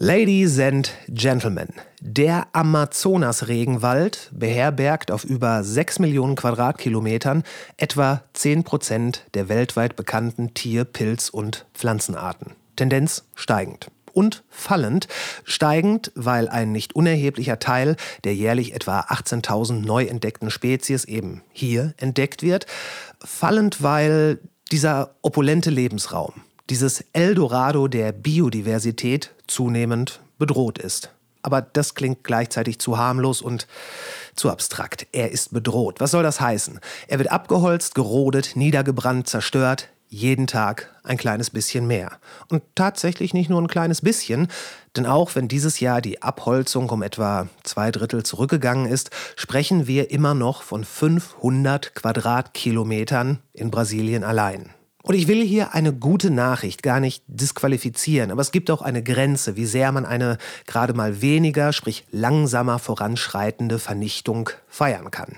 Ladies and Gentlemen, der Amazonas-Regenwald beherbergt auf über 6 Millionen Quadratkilometern etwa 10 Prozent der weltweit bekannten Tier-, Pilz- und Pflanzenarten. Tendenz steigend. Und fallend. Steigend, weil ein nicht unerheblicher Teil der jährlich etwa 18.000 neu entdeckten Spezies eben hier entdeckt wird. Fallend, weil dieser opulente Lebensraum, dieses Eldorado der Biodiversität zunehmend bedroht ist. Aber das klingt gleichzeitig zu harmlos und zu abstrakt. Er ist bedroht. Was soll das heißen? Er wird abgeholzt, gerodet, niedergebrannt, zerstört. Jeden Tag ein kleines bisschen mehr. Und tatsächlich nicht nur ein kleines bisschen, denn auch wenn dieses Jahr die Abholzung um etwa zwei Drittel zurückgegangen ist, sprechen wir immer noch von 500 Quadratkilometern in Brasilien allein. Und ich will hier eine gute Nachricht gar nicht disqualifizieren, aber es gibt auch eine Grenze, wie sehr man eine gerade mal weniger, sprich langsamer voranschreitende Vernichtung feiern kann.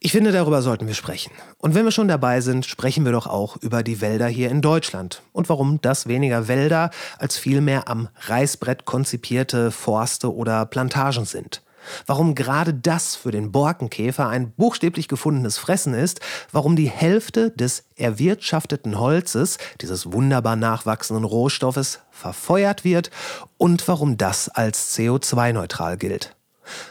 Ich finde, darüber sollten wir sprechen. Und wenn wir schon dabei sind, sprechen wir doch auch über die Wälder hier in Deutschland und warum das weniger Wälder als vielmehr am Reißbrett konzipierte Forste oder Plantagen sind. Warum gerade das für den Borkenkäfer ein buchstäblich gefundenes Fressen ist, warum die Hälfte des erwirtschafteten Holzes, dieses wunderbar nachwachsenden Rohstoffes, verfeuert wird und warum das als CO2-neutral gilt.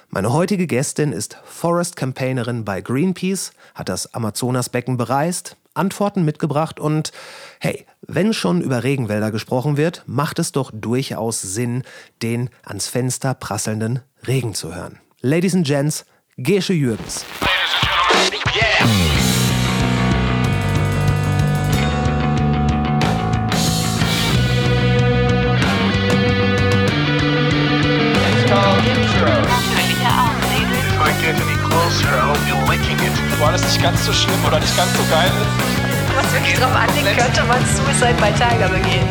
Meine heutige Gästin ist Forest Campaignerin bei Greenpeace, hat das Amazonasbecken bereist, Antworten mitgebracht und hey, wenn schon über Regenwälder gesprochen wird, macht es doch durchaus Sinn, den ans Fenster prasselnden Regen zu hören. Ladies and Gents, Gesche Jürgens. War das nicht ganz so schlimm oder nicht ganz so geil? Was wirklich drauf anlegt, könnte man Suicide bei Tiger begehen.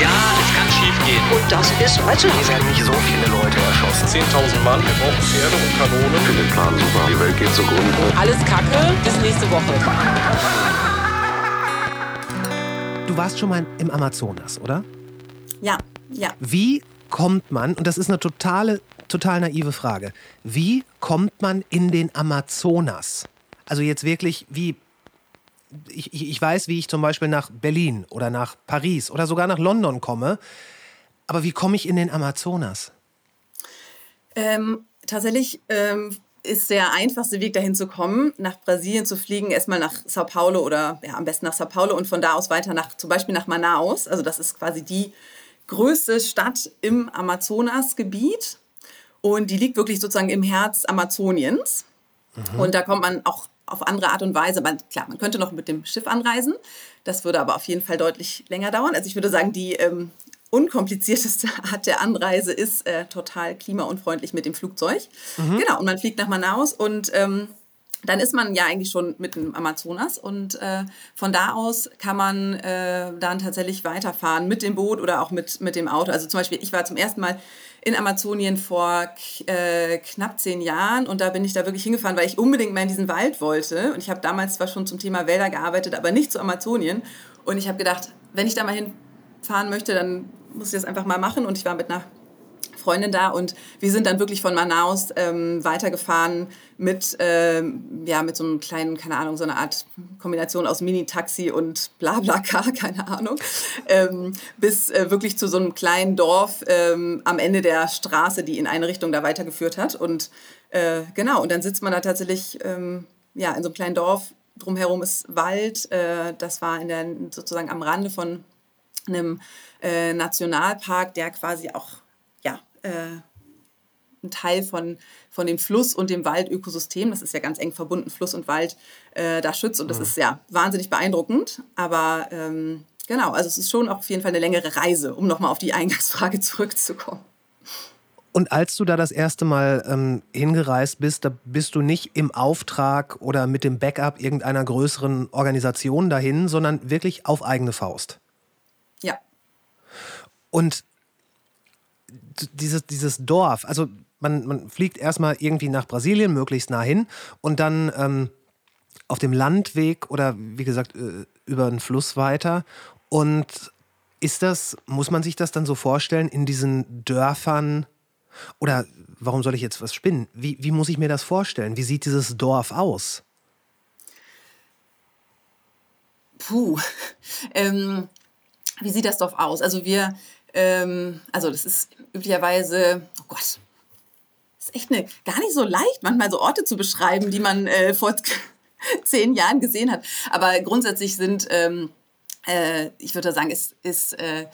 Ja, es kann schief gehen. Und das ist heute. Hier werden nicht so viele Leute erschossen. 10.000 Mann, wir brauchen Pferde und Kanonen. Ich finde den Plan super. Die Welt geht zugrunde. Alles Kacke, bis nächste Woche. Du warst schon mal im Amazonas, oder? Ja, ja. Wie kommt man, und das ist eine totale, total naive Frage, wie kommt man in den Amazonas? Also jetzt wirklich, wie, ich, ich weiß, wie ich zum Beispiel nach Berlin oder nach Paris oder sogar nach London komme, aber wie komme ich in den Amazonas? Ähm, tatsächlich ähm, ist der einfachste Weg dahin zu kommen, nach Brasilien zu fliegen, erstmal nach Sao Paulo oder ja, am besten nach Sao Paulo und von da aus weiter nach zum Beispiel nach Manaus. Also das ist quasi die größte Stadt im Amazonasgebiet und die liegt wirklich sozusagen im Herz Amazoniens. Mhm. Und da kommt man auch auf andere Art und Weise. Man, klar, man könnte noch mit dem Schiff anreisen. Das würde aber auf jeden Fall deutlich länger dauern. Also ich würde sagen, die ähm, unkomplizierteste Art der Anreise ist äh, total klimaunfreundlich mit dem Flugzeug. Mhm. Genau, und man fliegt nach Manaus und ähm, dann ist man ja eigentlich schon mitten im Amazonas und äh, von da aus kann man äh, dann tatsächlich weiterfahren mit dem Boot oder auch mit, mit dem Auto. Also zum Beispiel, ich war zum ersten Mal in Amazonien vor äh, knapp zehn Jahren und da bin ich da wirklich hingefahren, weil ich unbedingt mal in diesen Wald wollte. Und ich habe damals zwar schon zum Thema Wälder gearbeitet, aber nicht zu Amazonien. Und ich habe gedacht, wenn ich da mal hinfahren möchte, dann muss ich das einfach mal machen. Und ich war mit einer Freundin da und wir sind dann wirklich von Manaus ähm, weitergefahren mit, ähm, ja, mit so einem kleinen, keine Ahnung, so eine Art Kombination aus Mini-Taxi und Blablacar, keine Ahnung, ähm, bis äh, wirklich zu so einem kleinen Dorf ähm, am Ende der Straße, die in eine Richtung da weitergeführt hat. Und äh, genau, und dann sitzt man da tatsächlich ähm, ja, in so einem kleinen Dorf. Drumherum ist Wald. Äh, das war in der, sozusagen am Rande von einem äh, Nationalpark, der quasi auch äh, ein Teil von, von dem Fluss und dem Waldökosystem, das ist ja ganz eng verbunden, Fluss und Wald, äh, da schützt. Und das mhm. ist ja wahnsinnig beeindruckend. Aber ähm, genau, also es ist schon auf jeden Fall eine längere Reise, um nochmal auf die Eingangsfrage zurückzukommen. Und als du da das erste Mal ähm, hingereist bist, da bist du nicht im Auftrag oder mit dem Backup irgendeiner größeren Organisation dahin, sondern wirklich auf eigene Faust. Ja. Und dieses, dieses Dorf, also man, man fliegt erstmal irgendwie nach Brasilien, möglichst nah hin und dann ähm, auf dem Landweg oder wie gesagt äh, über einen Fluss weiter. Und Ist das, muss man sich das dann so vorstellen, in diesen Dörfern? Oder warum soll ich jetzt was spinnen? Wie, wie muss ich mir das vorstellen? Wie sieht dieses Dorf aus? Puh. Ähm, wie sieht das Dorf aus? Also wir, ähm, also das ist üblicherweise, oh Gott, ist echt eine, gar nicht so leicht, manchmal so Orte zu beschreiben, die man äh, vor zehn Jahren gesehen hat. Aber grundsätzlich sind, ähm, äh, ich würde sagen, es ist, äh,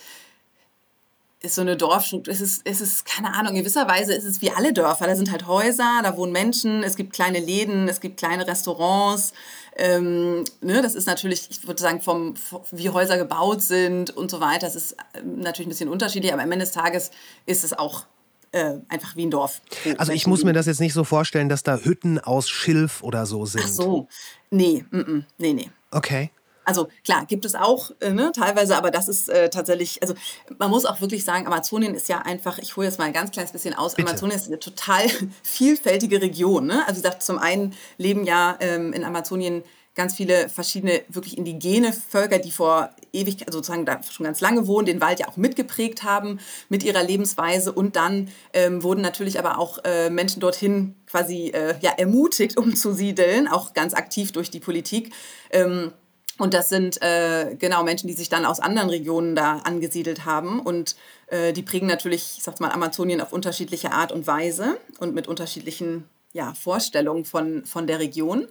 ist so eine Dorfstruktur, es ist, es ist, keine Ahnung, in gewisser Weise ist es wie alle Dörfer. Da sind halt Häuser, da wohnen Menschen, es gibt kleine Läden, es gibt kleine Restaurants. Ähm, ne, das ist natürlich, ich würde sagen, vom, wie Häuser gebaut sind und so weiter, das ist ähm, natürlich ein bisschen unterschiedlich, aber am Ende des Tages ist es auch äh, einfach wie ein Dorf. Also ich muss mir das jetzt nicht so vorstellen, dass da Hütten aus Schilf oder so sind. Ach so, nee, mm -mm, nee, nee. Okay. Also klar, gibt es auch äh, ne, teilweise, aber das ist äh, tatsächlich, also man muss auch wirklich sagen, Amazonien ist ja einfach, ich hole jetzt mal ein ganz kleines bisschen aus, Bitte. Amazonien ist eine total vielfältige Region. Ne? Also wie gesagt, zum einen leben ja ähm, in Amazonien ganz viele verschiedene wirklich indigene Völker, die vor ewig, also sozusagen da schon ganz lange wohnen, den Wald ja auch mitgeprägt haben mit ihrer Lebensweise. Und dann ähm, wurden natürlich aber auch äh, Menschen dorthin quasi äh, ja, ermutigt, umzusiedeln, auch ganz aktiv durch die Politik. Ähm, und das sind äh, genau Menschen, die sich dann aus anderen Regionen da angesiedelt haben. Und äh, die prägen natürlich, ich sag mal, Amazonien auf unterschiedliche Art und Weise und mit unterschiedlichen ja, Vorstellungen von, von der Region.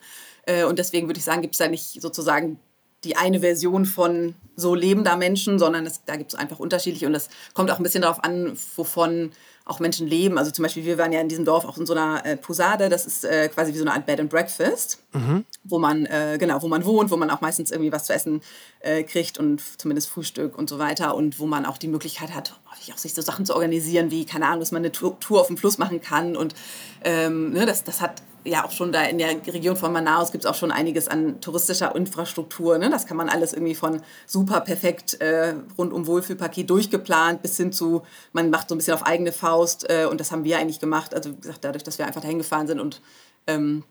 Äh, und deswegen würde ich sagen, gibt es da nicht sozusagen die eine Version von so lebender Menschen, sondern es, da gibt es einfach unterschiedliche und das kommt auch ein bisschen darauf an, wovon auch Menschen leben. Also zum Beispiel, wir waren ja in diesem Dorf auch in so einer äh, Posade, das ist äh, quasi wie so eine Art Bed and Breakfast, mhm. wo man, äh, genau, wo man wohnt, wo man auch meistens irgendwie was zu essen äh, kriegt und zumindest Frühstück und so weiter und wo man auch die Möglichkeit hat, auch sich so Sachen zu organisieren, wie, keine Ahnung, dass man eine Tour, Tour auf dem Fluss machen kann und ähm, ne, das, das hat ja auch schon da in der Region von Manaus gibt es auch schon einiges an touristischer Infrastruktur. Ne? Das kann man alles irgendwie von super perfekt äh, rund um Wohlfühlpaket durchgeplant bis hin zu, man macht so ein bisschen auf eigene Faust äh, und das haben wir eigentlich gemacht. Also wie gesagt, dadurch, dass wir einfach dahin gefahren sind und ähm,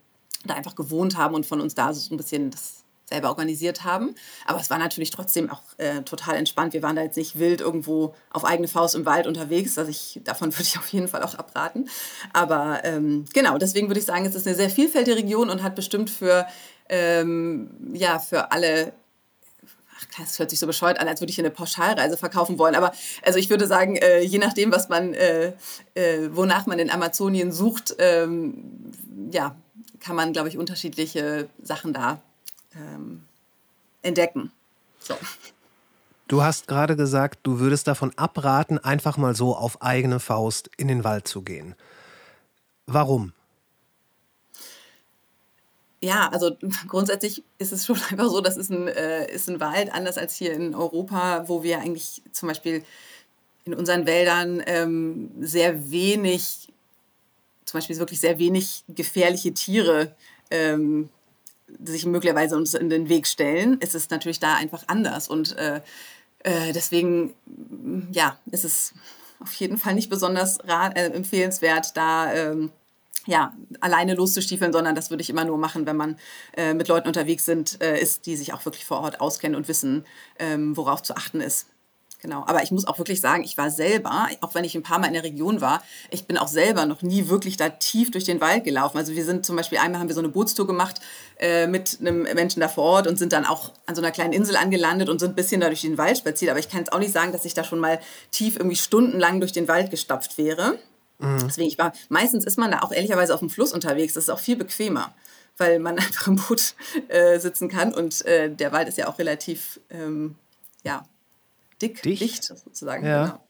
da einfach gewohnt haben und von uns da so ein bisschen das selber organisiert haben. Aber es war natürlich trotzdem auch äh, total entspannt. Wir waren da jetzt nicht wild irgendwo auf eigene Faust im Wald unterwegs. Also ich, davon würde ich auf jeden Fall auch abraten. Aber ähm, genau, deswegen würde ich sagen, es ist eine sehr vielfältige Region und hat bestimmt für, ähm, ja, für alle Ach, das hört sich so bescheuert an, als würde ich eine Pauschalreise verkaufen wollen. Aber also ich würde sagen, äh, je nachdem, was man, äh, äh, wonach man in Amazonien sucht, ähm, ja, kann man, glaube ich, unterschiedliche Sachen da ähm, entdecken. So. Du hast gerade gesagt, du würdest davon abraten, einfach mal so auf eigene Faust in den Wald zu gehen. Warum? Ja, also grundsätzlich ist es schon einfach so, das ist ein, äh, ist ein Wald, anders als hier in Europa, wo wir eigentlich zum Beispiel in unseren Wäldern ähm, sehr wenig, zum Beispiel wirklich sehr wenig gefährliche Tiere ähm, sich möglicherweise uns in den Weg stellen, ist es natürlich da einfach anders. Und äh, äh, deswegen, ja, ist es auf jeden Fall nicht besonders äh, empfehlenswert, da ähm, ja, alleine loszustiefeln, sondern das würde ich immer nur machen, wenn man äh, mit Leuten unterwegs sind, äh, ist, die sich auch wirklich vor Ort auskennen und wissen, ähm, worauf zu achten ist. Genau, aber ich muss auch wirklich sagen, ich war selber, auch wenn ich ein paar Mal in der Region war, ich bin auch selber noch nie wirklich da tief durch den Wald gelaufen. Also wir sind zum Beispiel einmal haben wir so eine Bootstour gemacht äh, mit einem Menschen da vor Ort und sind dann auch an so einer kleinen Insel angelandet und sind ein bisschen da durch den Wald spaziert. Aber ich kann jetzt auch nicht sagen, dass ich da schon mal tief irgendwie stundenlang durch den Wald gestapft wäre. Mhm. Deswegen, ich war, meistens ist man da auch ehrlicherweise auf dem Fluss unterwegs. Das ist auch viel bequemer weil man einfach im Boot äh, sitzen kann und äh, der Wald ist ja auch relativ ähm, ja, dick, dicht, dicht sozusagen. Ja. Genau.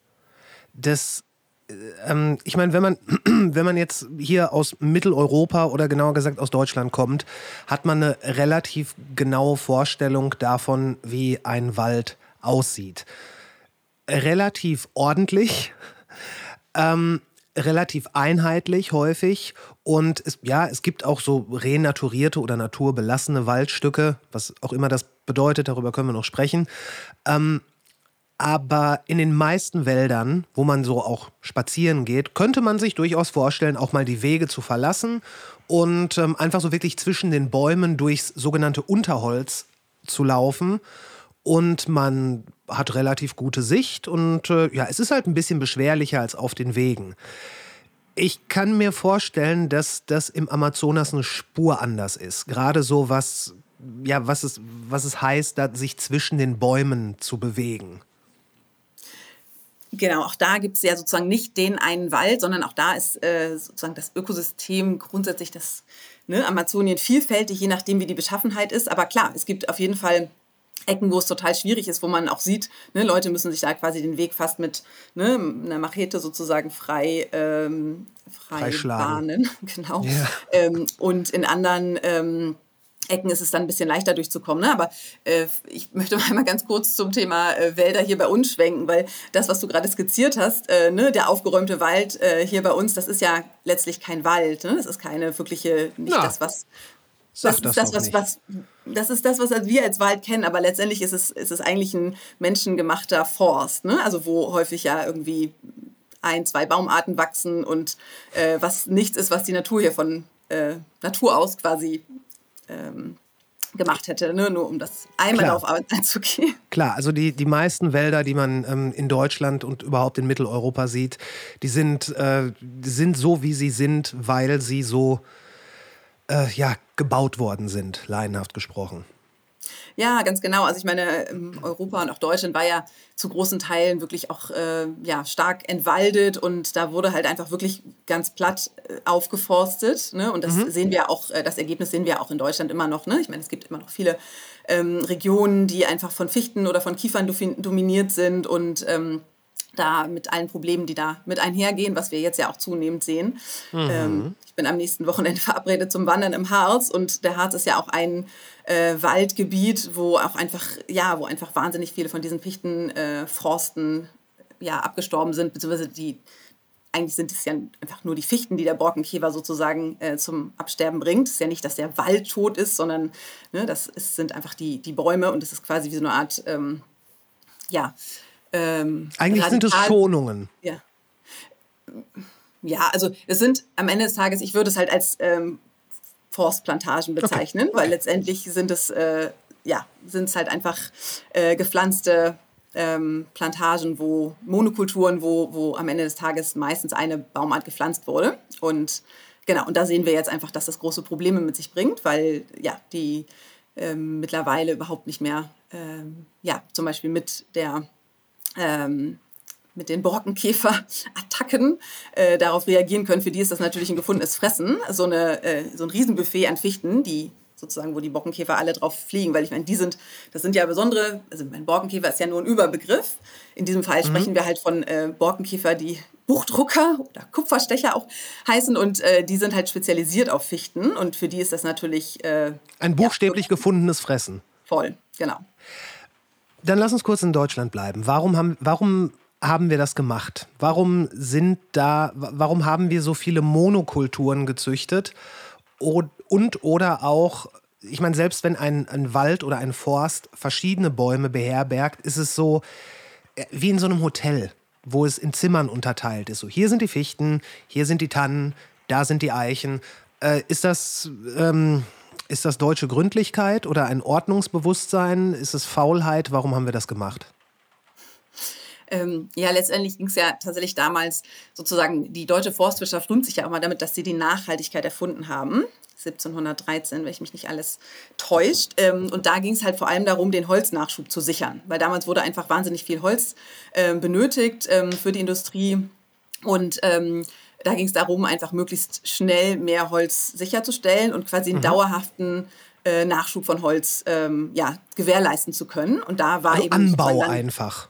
Das äh, ähm, ich meine, wenn man, wenn man jetzt hier aus Mitteleuropa oder genauer gesagt aus Deutschland kommt, hat man eine relativ genaue Vorstellung davon, wie ein Wald aussieht. Relativ ordentlich, ähm, relativ einheitlich häufig und es, ja, es gibt auch so renaturierte oder naturbelassene Waldstücke, was auch immer das bedeutet, darüber können wir noch sprechen. Ähm, aber in den meisten Wäldern, wo man so auch spazieren geht, könnte man sich durchaus vorstellen, auch mal die Wege zu verlassen und ähm, einfach so wirklich zwischen den Bäumen durchs sogenannte Unterholz zu laufen und man hat relativ gute Sicht und äh, ja, es ist halt ein bisschen beschwerlicher als auf den Wegen. Ich kann mir vorstellen, dass das im Amazonas eine Spur anders ist. Gerade so was, ja, was es, was es heißt, sich zwischen den Bäumen zu bewegen. Genau, auch da gibt es ja sozusagen nicht den einen Wald, sondern auch da ist äh, sozusagen das Ökosystem grundsätzlich das ne, Amazonien vielfältig, je nachdem, wie die Beschaffenheit ist. Aber klar, es gibt auf jeden Fall Ecken, wo es total schwierig ist, wo man auch sieht, ne, Leute müssen sich da quasi den Weg fast mit ne, einer Machete sozusagen frei, ähm, frei bahnen. Genau. Ja. Ähm, und in anderen ähm, Ecken ist es dann ein bisschen leichter durchzukommen. Ne? Aber äh, ich möchte mal ganz kurz zum Thema äh, Wälder hier bei uns schwenken, weil das, was du gerade skizziert hast, äh, ne, der aufgeräumte Wald äh, hier bei uns, das ist ja letztlich kein Wald. Ne? Das ist keine wirkliche, nicht Na, das, was. Das, das, ist das, was, was, das ist das, was wir als Wald kennen, aber letztendlich ist es, ist es eigentlich ein menschengemachter Forst. Ne? Also wo häufig ja irgendwie ein, zwei Baumarten wachsen und äh, was nichts ist, was die Natur hier von äh, Natur aus quasi ähm, gemacht hätte, ne? nur um das einmal Klar. darauf einzugehen. Klar, also die, die meisten Wälder, die man ähm, in Deutschland und überhaupt in Mitteleuropa sieht, die sind, äh, sind so, wie sie sind, weil sie so äh, ja, gebaut worden sind, laienhaft gesprochen. Ja, ganz genau. Also ich meine, ähm, Europa und auch Deutschland war ja zu großen Teilen wirklich auch äh, ja, stark entwaldet und da wurde halt einfach wirklich ganz platt äh, aufgeforstet. Ne? Und das mhm. sehen wir auch, äh, das Ergebnis sehen wir auch in Deutschland immer noch. Ne? Ich meine, es gibt immer noch viele ähm, Regionen, die einfach von Fichten oder von Kiefern dominiert sind und ähm, da mit allen Problemen, die da mit einhergehen, was wir jetzt ja auch zunehmend sehen. Mhm. Ähm, ich bin am nächsten Wochenende verabredet zum Wandern im Harz und der Harz ist ja auch ein äh, Waldgebiet, wo auch einfach, ja, wo einfach wahnsinnig viele von diesen Fichtenforsten äh, ja, abgestorben sind, beziehungsweise die eigentlich sind es ja einfach nur die Fichten, die der Borkenkäfer sozusagen äh, zum Absterben bringt. Es ist ja nicht, dass der Wald tot ist, sondern ne, das ist, sind einfach die, die Bäume und es ist quasi wie so eine Art, ähm, ja, ähm, Eigentlich sind es Schonungen. Ja. Ja, also es sind am Ende des Tages, ich würde es halt als ähm, Forstplantagen bezeichnen, okay. weil letztendlich sind es, äh, ja, sind es halt einfach äh, gepflanzte ähm, Plantagen, wo Monokulturen, wo, wo am Ende des Tages meistens eine Baumart gepflanzt wurde. Und genau, und da sehen wir jetzt einfach, dass das große Probleme mit sich bringt, weil ja, die ähm, mittlerweile überhaupt nicht mehr, ähm, ja, zum Beispiel mit der ähm, mit den Borkenkäfer-Attacken äh, darauf reagieren können. Für die ist das natürlich ein gefundenes Fressen, so, eine, äh, so ein Riesenbuffet an Fichten, die sozusagen, wo die Borkenkäfer alle drauf fliegen, weil ich meine, die sind, das sind ja besondere, also mein Borkenkäfer ist ja nur ein Überbegriff. In diesem Fall mhm. sprechen wir halt von äh, Borkenkäfer, die Buchdrucker oder Kupferstecher auch heißen und äh, die sind halt spezialisiert auf Fichten und für die ist das natürlich äh, ein buchstäblich ja, gefundenes Fressen. Voll, genau. Dann lass uns kurz in Deutschland bleiben. Warum haben, warum haben wir das gemacht? Warum sind da, warum haben wir so viele Monokulturen gezüchtet? Und, und oder auch, ich meine, selbst wenn ein, ein Wald oder ein Forst verschiedene Bäume beherbergt, ist es so äh, wie in so einem Hotel, wo es in Zimmern unterteilt ist. So, hier sind die Fichten, hier sind die Tannen, da sind die Eichen. Äh, ist das, ähm, ist das deutsche Gründlichkeit oder ein Ordnungsbewusstsein? Ist es Faulheit? Warum haben wir das gemacht? Ähm, ja, letztendlich ging es ja tatsächlich damals sozusagen, die deutsche Forstwirtschaft rühmt sich ja auch mal damit, dass sie die Nachhaltigkeit erfunden haben. 1713, wenn ich mich nicht alles täuscht. Ähm, und da ging es halt vor allem darum, den Holznachschub zu sichern, weil damals wurde einfach wahnsinnig viel Holz äh, benötigt ähm, für die Industrie. Und ähm, da ging es darum, einfach möglichst schnell mehr Holz sicherzustellen und quasi einen mhm. dauerhaften äh, Nachschub von Holz ähm, ja, gewährleisten zu können. Und da war also eben Anbau dann, einfach.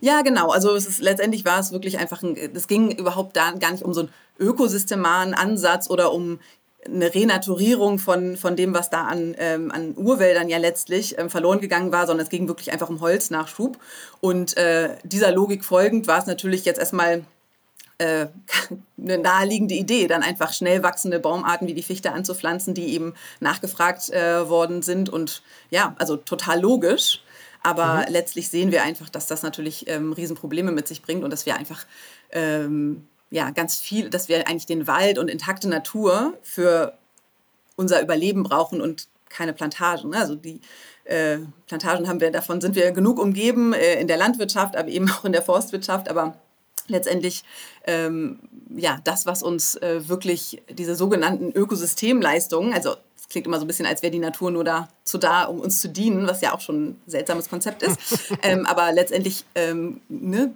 Ja, genau. Also es ist, letztendlich war es wirklich einfach, es ging überhaupt da gar nicht um so einen ökosystemaren Ansatz oder um eine Renaturierung von, von dem, was da an, ähm, an Urwäldern ja letztlich ähm, verloren gegangen war, sondern es ging wirklich einfach um Holznachschub. Und äh, dieser Logik folgend war es natürlich jetzt erstmal äh, eine naheliegende Idee, dann einfach schnell wachsende Baumarten wie die Fichte anzupflanzen, die eben nachgefragt äh, worden sind. Und ja, also total logisch. Aber mhm. letztlich sehen wir einfach, dass das natürlich ähm, Riesenprobleme mit sich bringt und dass wir einfach ähm, ja, ganz viel, dass wir eigentlich den Wald und intakte Natur für unser Überleben brauchen und keine Plantagen. Also die äh, Plantagen haben wir, davon sind wir genug umgeben äh, in der Landwirtschaft, aber eben auch in der Forstwirtschaft. Aber letztendlich ähm, ja das, was uns äh, wirklich diese sogenannten Ökosystemleistungen, also es klingt immer so ein bisschen, als wäre die Natur nur dazu da, um uns zu dienen, was ja auch schon ein seltsames Konzept ist. ähm, aber letztendlich ähm, ne,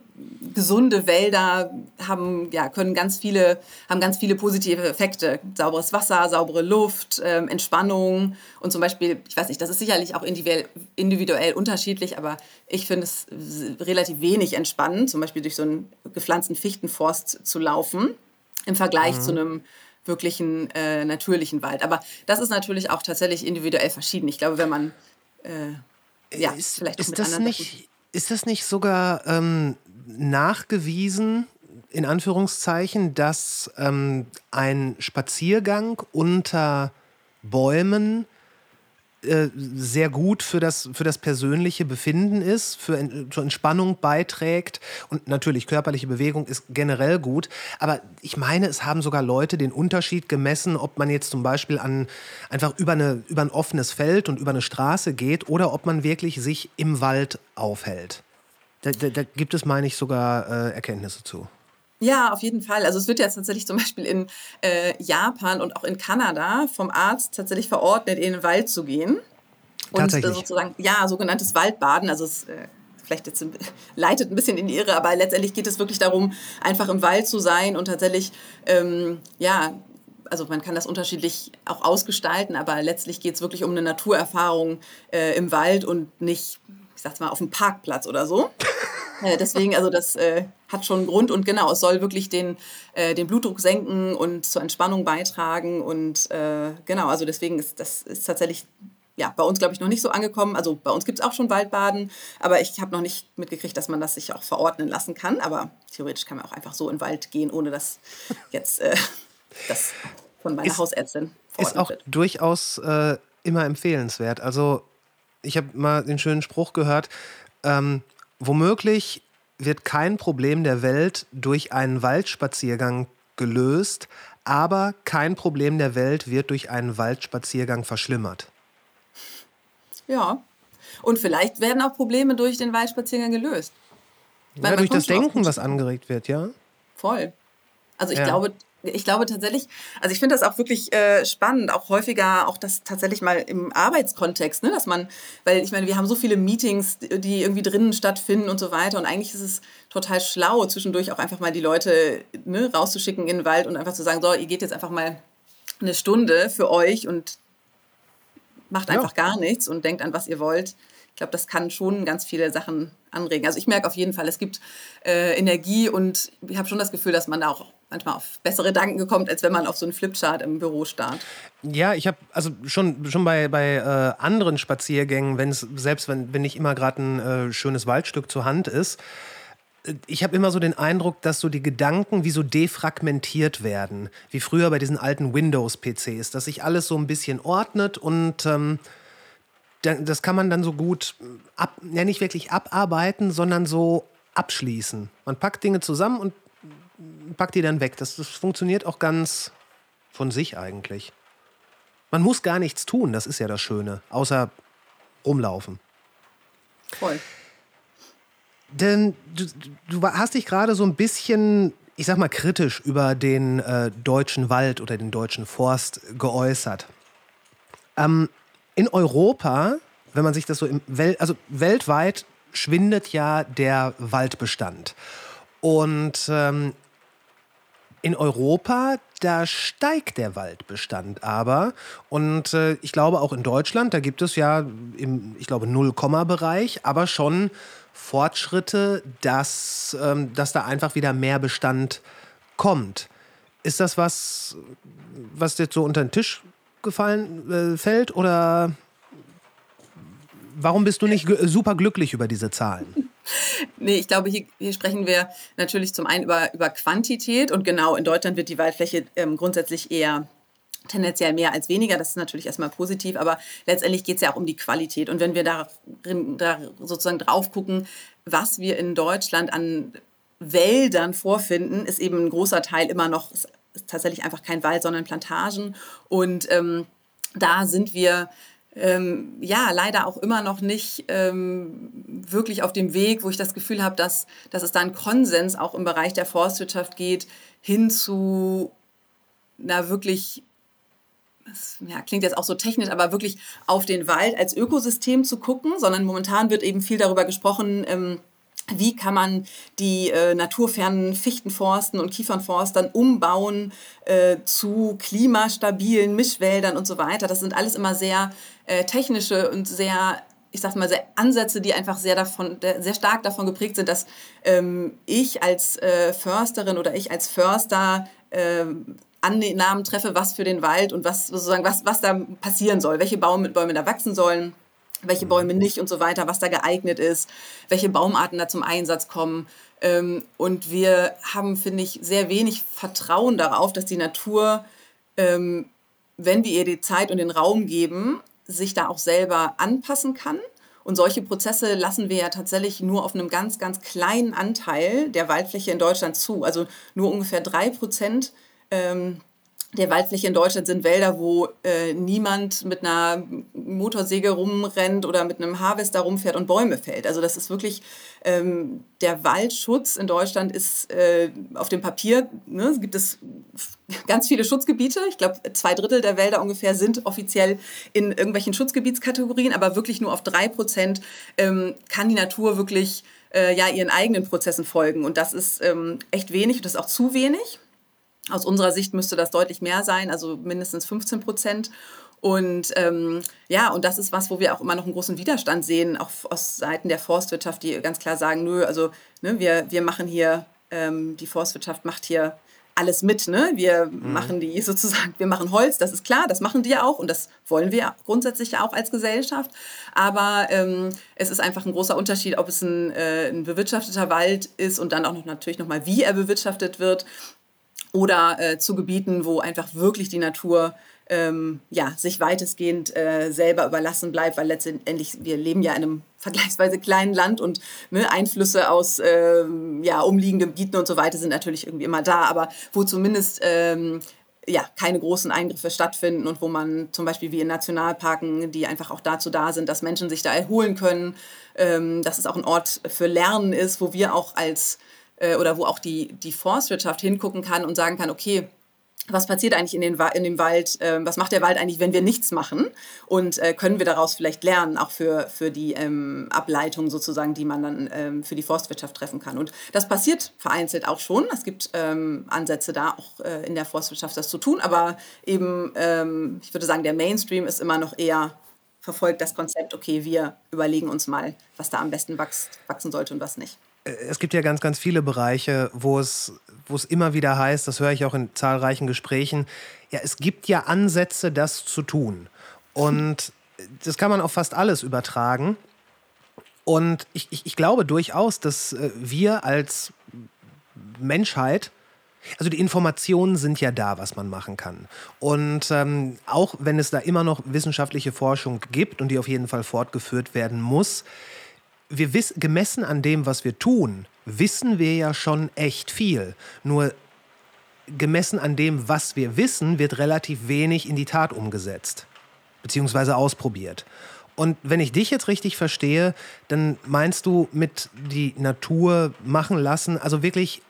gesunde Wälder haben, ja, können ganz viele, haben ganz viele positive Effekte. Sauberes Wasser, saubere Luft, ähm, Entspannung und zum Beispiel, ich weiß nicht, das ist sicherlich auch individuell, individuell unterschiedlich, aber ich finde es relativ wenig entspannend, zum Beispiel durch so einen gepflanzten Fichtenforst zu laufen im Vergleich mhm. zu einem wirklichen äh, natürlichen Wald. Aber das ist natürlich auch tatsächlich individuell verschieden. Ich glaube, wenn man äh, ja, ist, vielleicht ist das nicht ist das nicht sogar ähm, nachgewiesen in Anführungszeichen, dass ähm, ein Spaziergang unter Bäumen äh, sehr gut für das, für das persönliche Befinden ist, für, zur Entspannung beiträgt. Und natürlich, körperliche Bewegung ist generell gut. Aber ich meine, es haben sogar Leute den Unterschied gemessen, ob man jetzt zum Beispiel an, einfach über, eine, über ein offenes Feld und über eine Straße geht oder ob man wirklich sich im Wald aufhält. Da, da, da gibt es, meine ich, sogar äh, Erkenntnisse zu. Ja, auf jeden Fall. Also es wird ja tatsächlich zum Beispiel in äh, Japan und auch in Kanada vom Arzt tatsächlich verordnet, in den Wald zu gehen. Und äh, sozusagen, ja, sogenanntes Waldbaden. Also es äh, vielleicht jetzt leitet ein bisschen in die Irre, aber letztendlich geht es wirklich darum, einfach im Wald zu sein und tatsächlich, ähm, ja, also man kann das unterschiedlich auch ausgestalten, aber letztlich geht es wirklich um eine Naturerfahrung äh, im Wald und nicht, ich sag's mal, auf dem Parkplatz oder so. Äh, deswegen, also das äh, hat schon einen Grund und genau, es soll wirklich den, äh, den Blutdruck senken und zur Entspannung beitragen und äh, genau, also deswegen ist das ist tatsächlich ja, bei uns glaube ich noch nicht so angekommen. Also bei uns gibt es auch schon Waldbaden, aber ich habe noch nicht mitgekriegt, dass man das sich auch verordnen lassen kann. Aber theoretisch kann man auch einfach so in den Wald gehen, ohne dass jetzt äh, das von meiner ist, Hausärztin Ist auch wird. durchaus äh, immer empfehlenswert. Also ich habe mal den schönen Spruch gehört, ähm, womöglich wird kein Problem der Welt durch einen Waldspaziergang gelöst, aber kein Problem der Welt wird durch einen Waldspaziergang verschlimmert. Ja, und vielleicht werden auch Probleme durch den Waldspaziergang gelöst. Ja, durch das Denken, was angeregt wird, ja. Voll. Also ich ja. glaube, ich glaube tatsächlich, also ich finde das auch wirklich äh, spannend, auch häufiger, auch das tatsächlich mal im Arbeitskontext, ne, dass man, weil ich meine, wir haben so viele Meetings, die irgendwie drinnen stattfinden und so weiter und eigentlich ist es total schlau, zwischendurch auch einfach mal die Leute ne, rauszuschicken in den Wald und einfach zu sagen, so, ihr geht jetzt einfach mal eine Stunde für euch und macht einfach ja. gar nichts und denkt an, was ihr wollt. Ich glaube, das kann schon ganz viele Sachen anregen. Also ich merke auf jeden Fall, es gibt äh, Energie und ich habe schon das Gefühl, dass man da auch manchmal auf bessere Gedanken gekommen, als wenn man auf so einen Flipchart im Büro starrt. Ja, ich habe also schon, schon bei, bei äh, anderen Spaziergängen, wenn es selbst wenn, wenn nicht immer gerade ein äh, schönes Waldstück zur Hand ist, äh, ich habe immer so den Eindruck, dass so die Gedanken wie so defragmentiert werden, wie früher bei diesen alten Windows-PCs, dass sich alles so ein bisschen ordnet und ähm, das kann man dann so gut ab, ja nicht wirklich abarbeiten, sondern so abschließen. Man packt Dinge zusammen und packt die dann weg. Das, das funktioniert auch ganz von sich eigentlich. Man muss gar nichts tun, das ist ja das Schöne, außer rumlaufen. Voll. Denn du, du hast dich gerade so ein bisschen, ich sag mal, kritisch über den äh, deutschen Wald oder den deutschen Forst geäußert. Ähm, in Europa, wenn man sich das so im Wel also weltweit schwindet ja der Waldbestand. Und ähm, in Europa, da steigt der Waldbestand aber. Und äh, ich glaube auch in Deutschland, da gibt es ja im, ich glaube, Null-Komma-Bereich, aber schon Fortschritte, dass, ähm, dass da einfach wieder mehr Bestand kommt. Ist das was, was jetzt so unter den Tisch gefallen äh, fällt? Oder warum bist du nicht super glücklich über diese Zahlen? Nee, ich glaube, hier, hier, sprechen wir natürlich zum einen über, über Quantität und genau, in Deutschland wird die Waldfläche ähm, grundsätzlich eher tendenziell mehr als weniger. Das ist natürlich erstmal positiv, aber letztendlich geht es ja auch um die Qualität. Und wenn wir da, da sozusagen drauf gucken, was wir in Deutschland an Wäldern vorfinden, ist eben ein großer Teil immer noch tatsächlich einfach kein Wald, sondern Plantagen. Und ähm, da sind wir ähm, ja, leider auch immer noch nicht ähm, wirklich auf dem Weg, wo ich das Gefühl habe, dass, dass es da einen Konsens auch im Bereich der Forstwirtschaft geht, hin zu einer wirklich das ja, klingt jetzt auch so technisch, aber wirklich auf den Wald als Ökosystem zu gucken, sondern momentan wird eben viel darüber gesprochen, ähm, wie kann man die äh, naturfernen Fichtenforsten und Kiefernforstern umbauen äh, zu klimastabilen Mischwäldern und so weiter. Das sind alles immer sehr äh, technische und sehr ich sag mal, sehr Ansätze, die einfach sehr davon, sehr stark davon geprägt sind, dass ähm, ich als äh, Försterin oder ich als Förster ähm, Annahmen treffe, was für den Wald und was sozusagen, was, was da passieren soll, welche Bäume, Bäume da wachsen sollen welche Bäume nicht und so weiter, was da geeignet ist, welche Baumarten da zum Einsatz kommen. Ähm, und wir haben, finde ich, sehr wenig Vertrauen darauf, dass die Natur, ähm, wenn wir ihr die Zeit und den Raum geben, sich da auch selber anpassen kann. Und solche Prozesse lassen wir ja tatsächlich nur auf einem ganz, ganz kleinen Anteil der Waldfläche in Deutschland zu. Also nur ungefähr drei Prozent ähm, der Waldfläche in Deutschland sind Wälder, wo äh, niemand mit einer Motorsäge rumrennt oder mit einem Harvester rumfährt und Bäume fällt. Also das ist wirklich, ähm, der Waldschutz in Deutschland ist äh, auf dem Papier, ne, gibt es ganz viele Schutzgebiete. Ich glaube, zwei Drittel der Wälder ungefähr sind offiziell in irgendwelchen Schutzgebietskategorien, aber wirklich nur auf drei Prozent ähm, kann die Natur wirklich äh, ja, ihren eigenen Prozessen folgen. Und das ist ähm, echt wenig und das ist auch zu wenig. Aus unserer Sicht müsste das deutlich mehr sein, also mindestens 15 Prozent. Und ähm, ja, und das ist was, wo wir auch immer noch einen großen Widerstand sehen, auch aus Seiten der Forstwirtschaft, die ganz klar sagen, nö, also ne, wir, wir machen hier, ähm, die Forstwirtschaft macht hier alles mit, ne? Wir mhm. machen die sozusagen, wir machen Holz, das ist klar, das machen die ja auch und das wollen wir grundsätzlich auch als Gesellschaft. Aber ähm, es ist einfach ein großer Unterschied, ob es ein, äh, ein bewirtschafteter Wald ist und dann auch noch natürlich nochmal, wie er bewirtschaftet wird oder äh, zu Gebieten, wo einfach wirklich die Natur ähm, ja, sich weitestgehend äh, selber überlassen bleibt, weil letztendlich wir leben ja in einem vergleichsweise kleinen Land und ne, Einflüsse aus ähm, ja, umliegenden Gebieten und so weiter sind natürlich irgendwie immer da, aber wo zumindest ähm, ja, keine großen Eingriffe stattfinden und wo man zum Beispiel wie in Nationalparken, die einfach auch dazu da sind, dass Menschen sich da erholen können, ähm, dass es auch ein Ort für Lernen ist, wo wir auch als äh, oder wo auch die, die Forstwirtschaft hingucken kann und sagen kann, okay, was passiert eigentlich in, den, in dem Wald, äh, was macht der Wald eigentlich, wenn wir nichts machen und äh, können wir daraus vielleicht lernen, auch für, für die ähm, Ableitung sozusagen, die man dann ähm, für die Forstwirtschaft treffen kann. Und das passiert vereinzelt auch schon. Es gibt ähm, Ansätze da auch äh, in der Forstwirtschaft das zu tun, aber eben, ähm, ich würde sagen, der Mainstream ist immer noch eher verfolgt das Konzept, okay, wir überlegen uns mal, was da am besten wachst, wachsen sollte und was nicht es gibt ja ganz, ganz viele Bereiche, wo es, wo es immer wieder heißt, das höre ich auch in zahlreichen Gesprächen, ja, es gibt ja Ansätze, das zu tun. Und das kann man auf fast alles übertragen. Und ich, ich, ich glaube durchaus, dass äh, wir als Menschheit, also die Informationen sind ja da, was man machen kann. Und ähm, auch wenn es da immer noch wissenschaftliche Forschung gibt und die auf jeden Fall fortgeführt werden muss, wir wissen, gemessen an dem, was wir tun, wissen wir ja schon echt viel. Nur gemessen an dem, was wir wissen, wird relativ wenig in die Tat umgesetzt, beziehungsweise ausprobiert. Und wenn ich dich jetzt richtig verstehe, dann meinst du mit die Natur machen lassen, also wirklich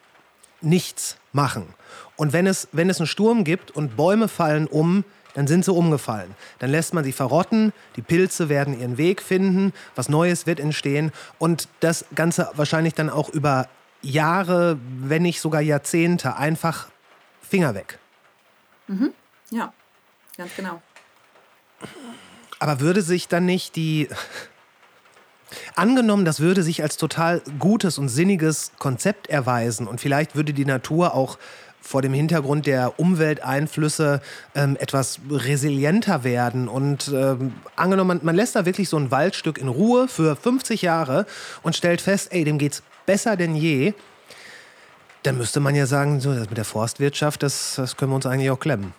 nichts machen. Und wenn es, wenn es einen Sturm gibt und Bäume fallen um, dann sind sie umgefallen. Dann lässt man sie verrotten, die Pilze werden ihren Weg finden, was Neues wird entstehen und das Ganze wahrscheinlich dann auch über Jahre, wenn nicht sogar Jahrzehnte, einfach Finger weg. Mhm. Ja, ganz genau. Aber würde sich dann nicht die... Angenommen, das würde sich als total gutes und sinniges Konzept erweisen und vielleicht würde die Natur auch vor dem Hintergrund der Umwelteinflüsse ähm, etwas resilienter werden. Und ähm, angenommen, man, man, lässt da wirklich so ein Waldstück in Ruhe für 50 Jahre und stellt fest, ey, dem geht's besser denn je. Dann müsste man ja sagen, so, das mit der Forstwirtschaft, das, das können wir uns eigentlich auch klemmen.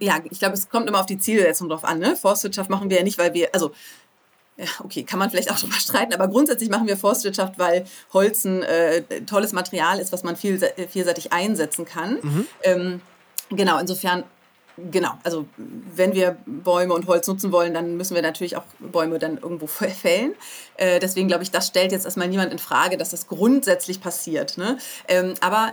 Ja, ich glaube, es kommt immer auf die Zielsetzung drauf an. Ne? Forstwirtschaft machen wir ja nicht, weil wir, also ja, okay, kann man vielleicht auch drüber streiten, aber grundsätzlich machen wir Forstwirtschaft, weil Holz ein äh, tolles Material ist, was man viel, vielseitig einsetzen kann. Mhm. Ähm, genau, insofern Genau, also wenn wir Bäume und Holz nutzen wollen, dann müssen wir natürlich auch Bäume dann irgendwo fällen. Äh, deswegen glaube ich, das stellt jetzt erstmal niemand in Frage, dass das grundsätzlich passiert. Ne? Ähm, aber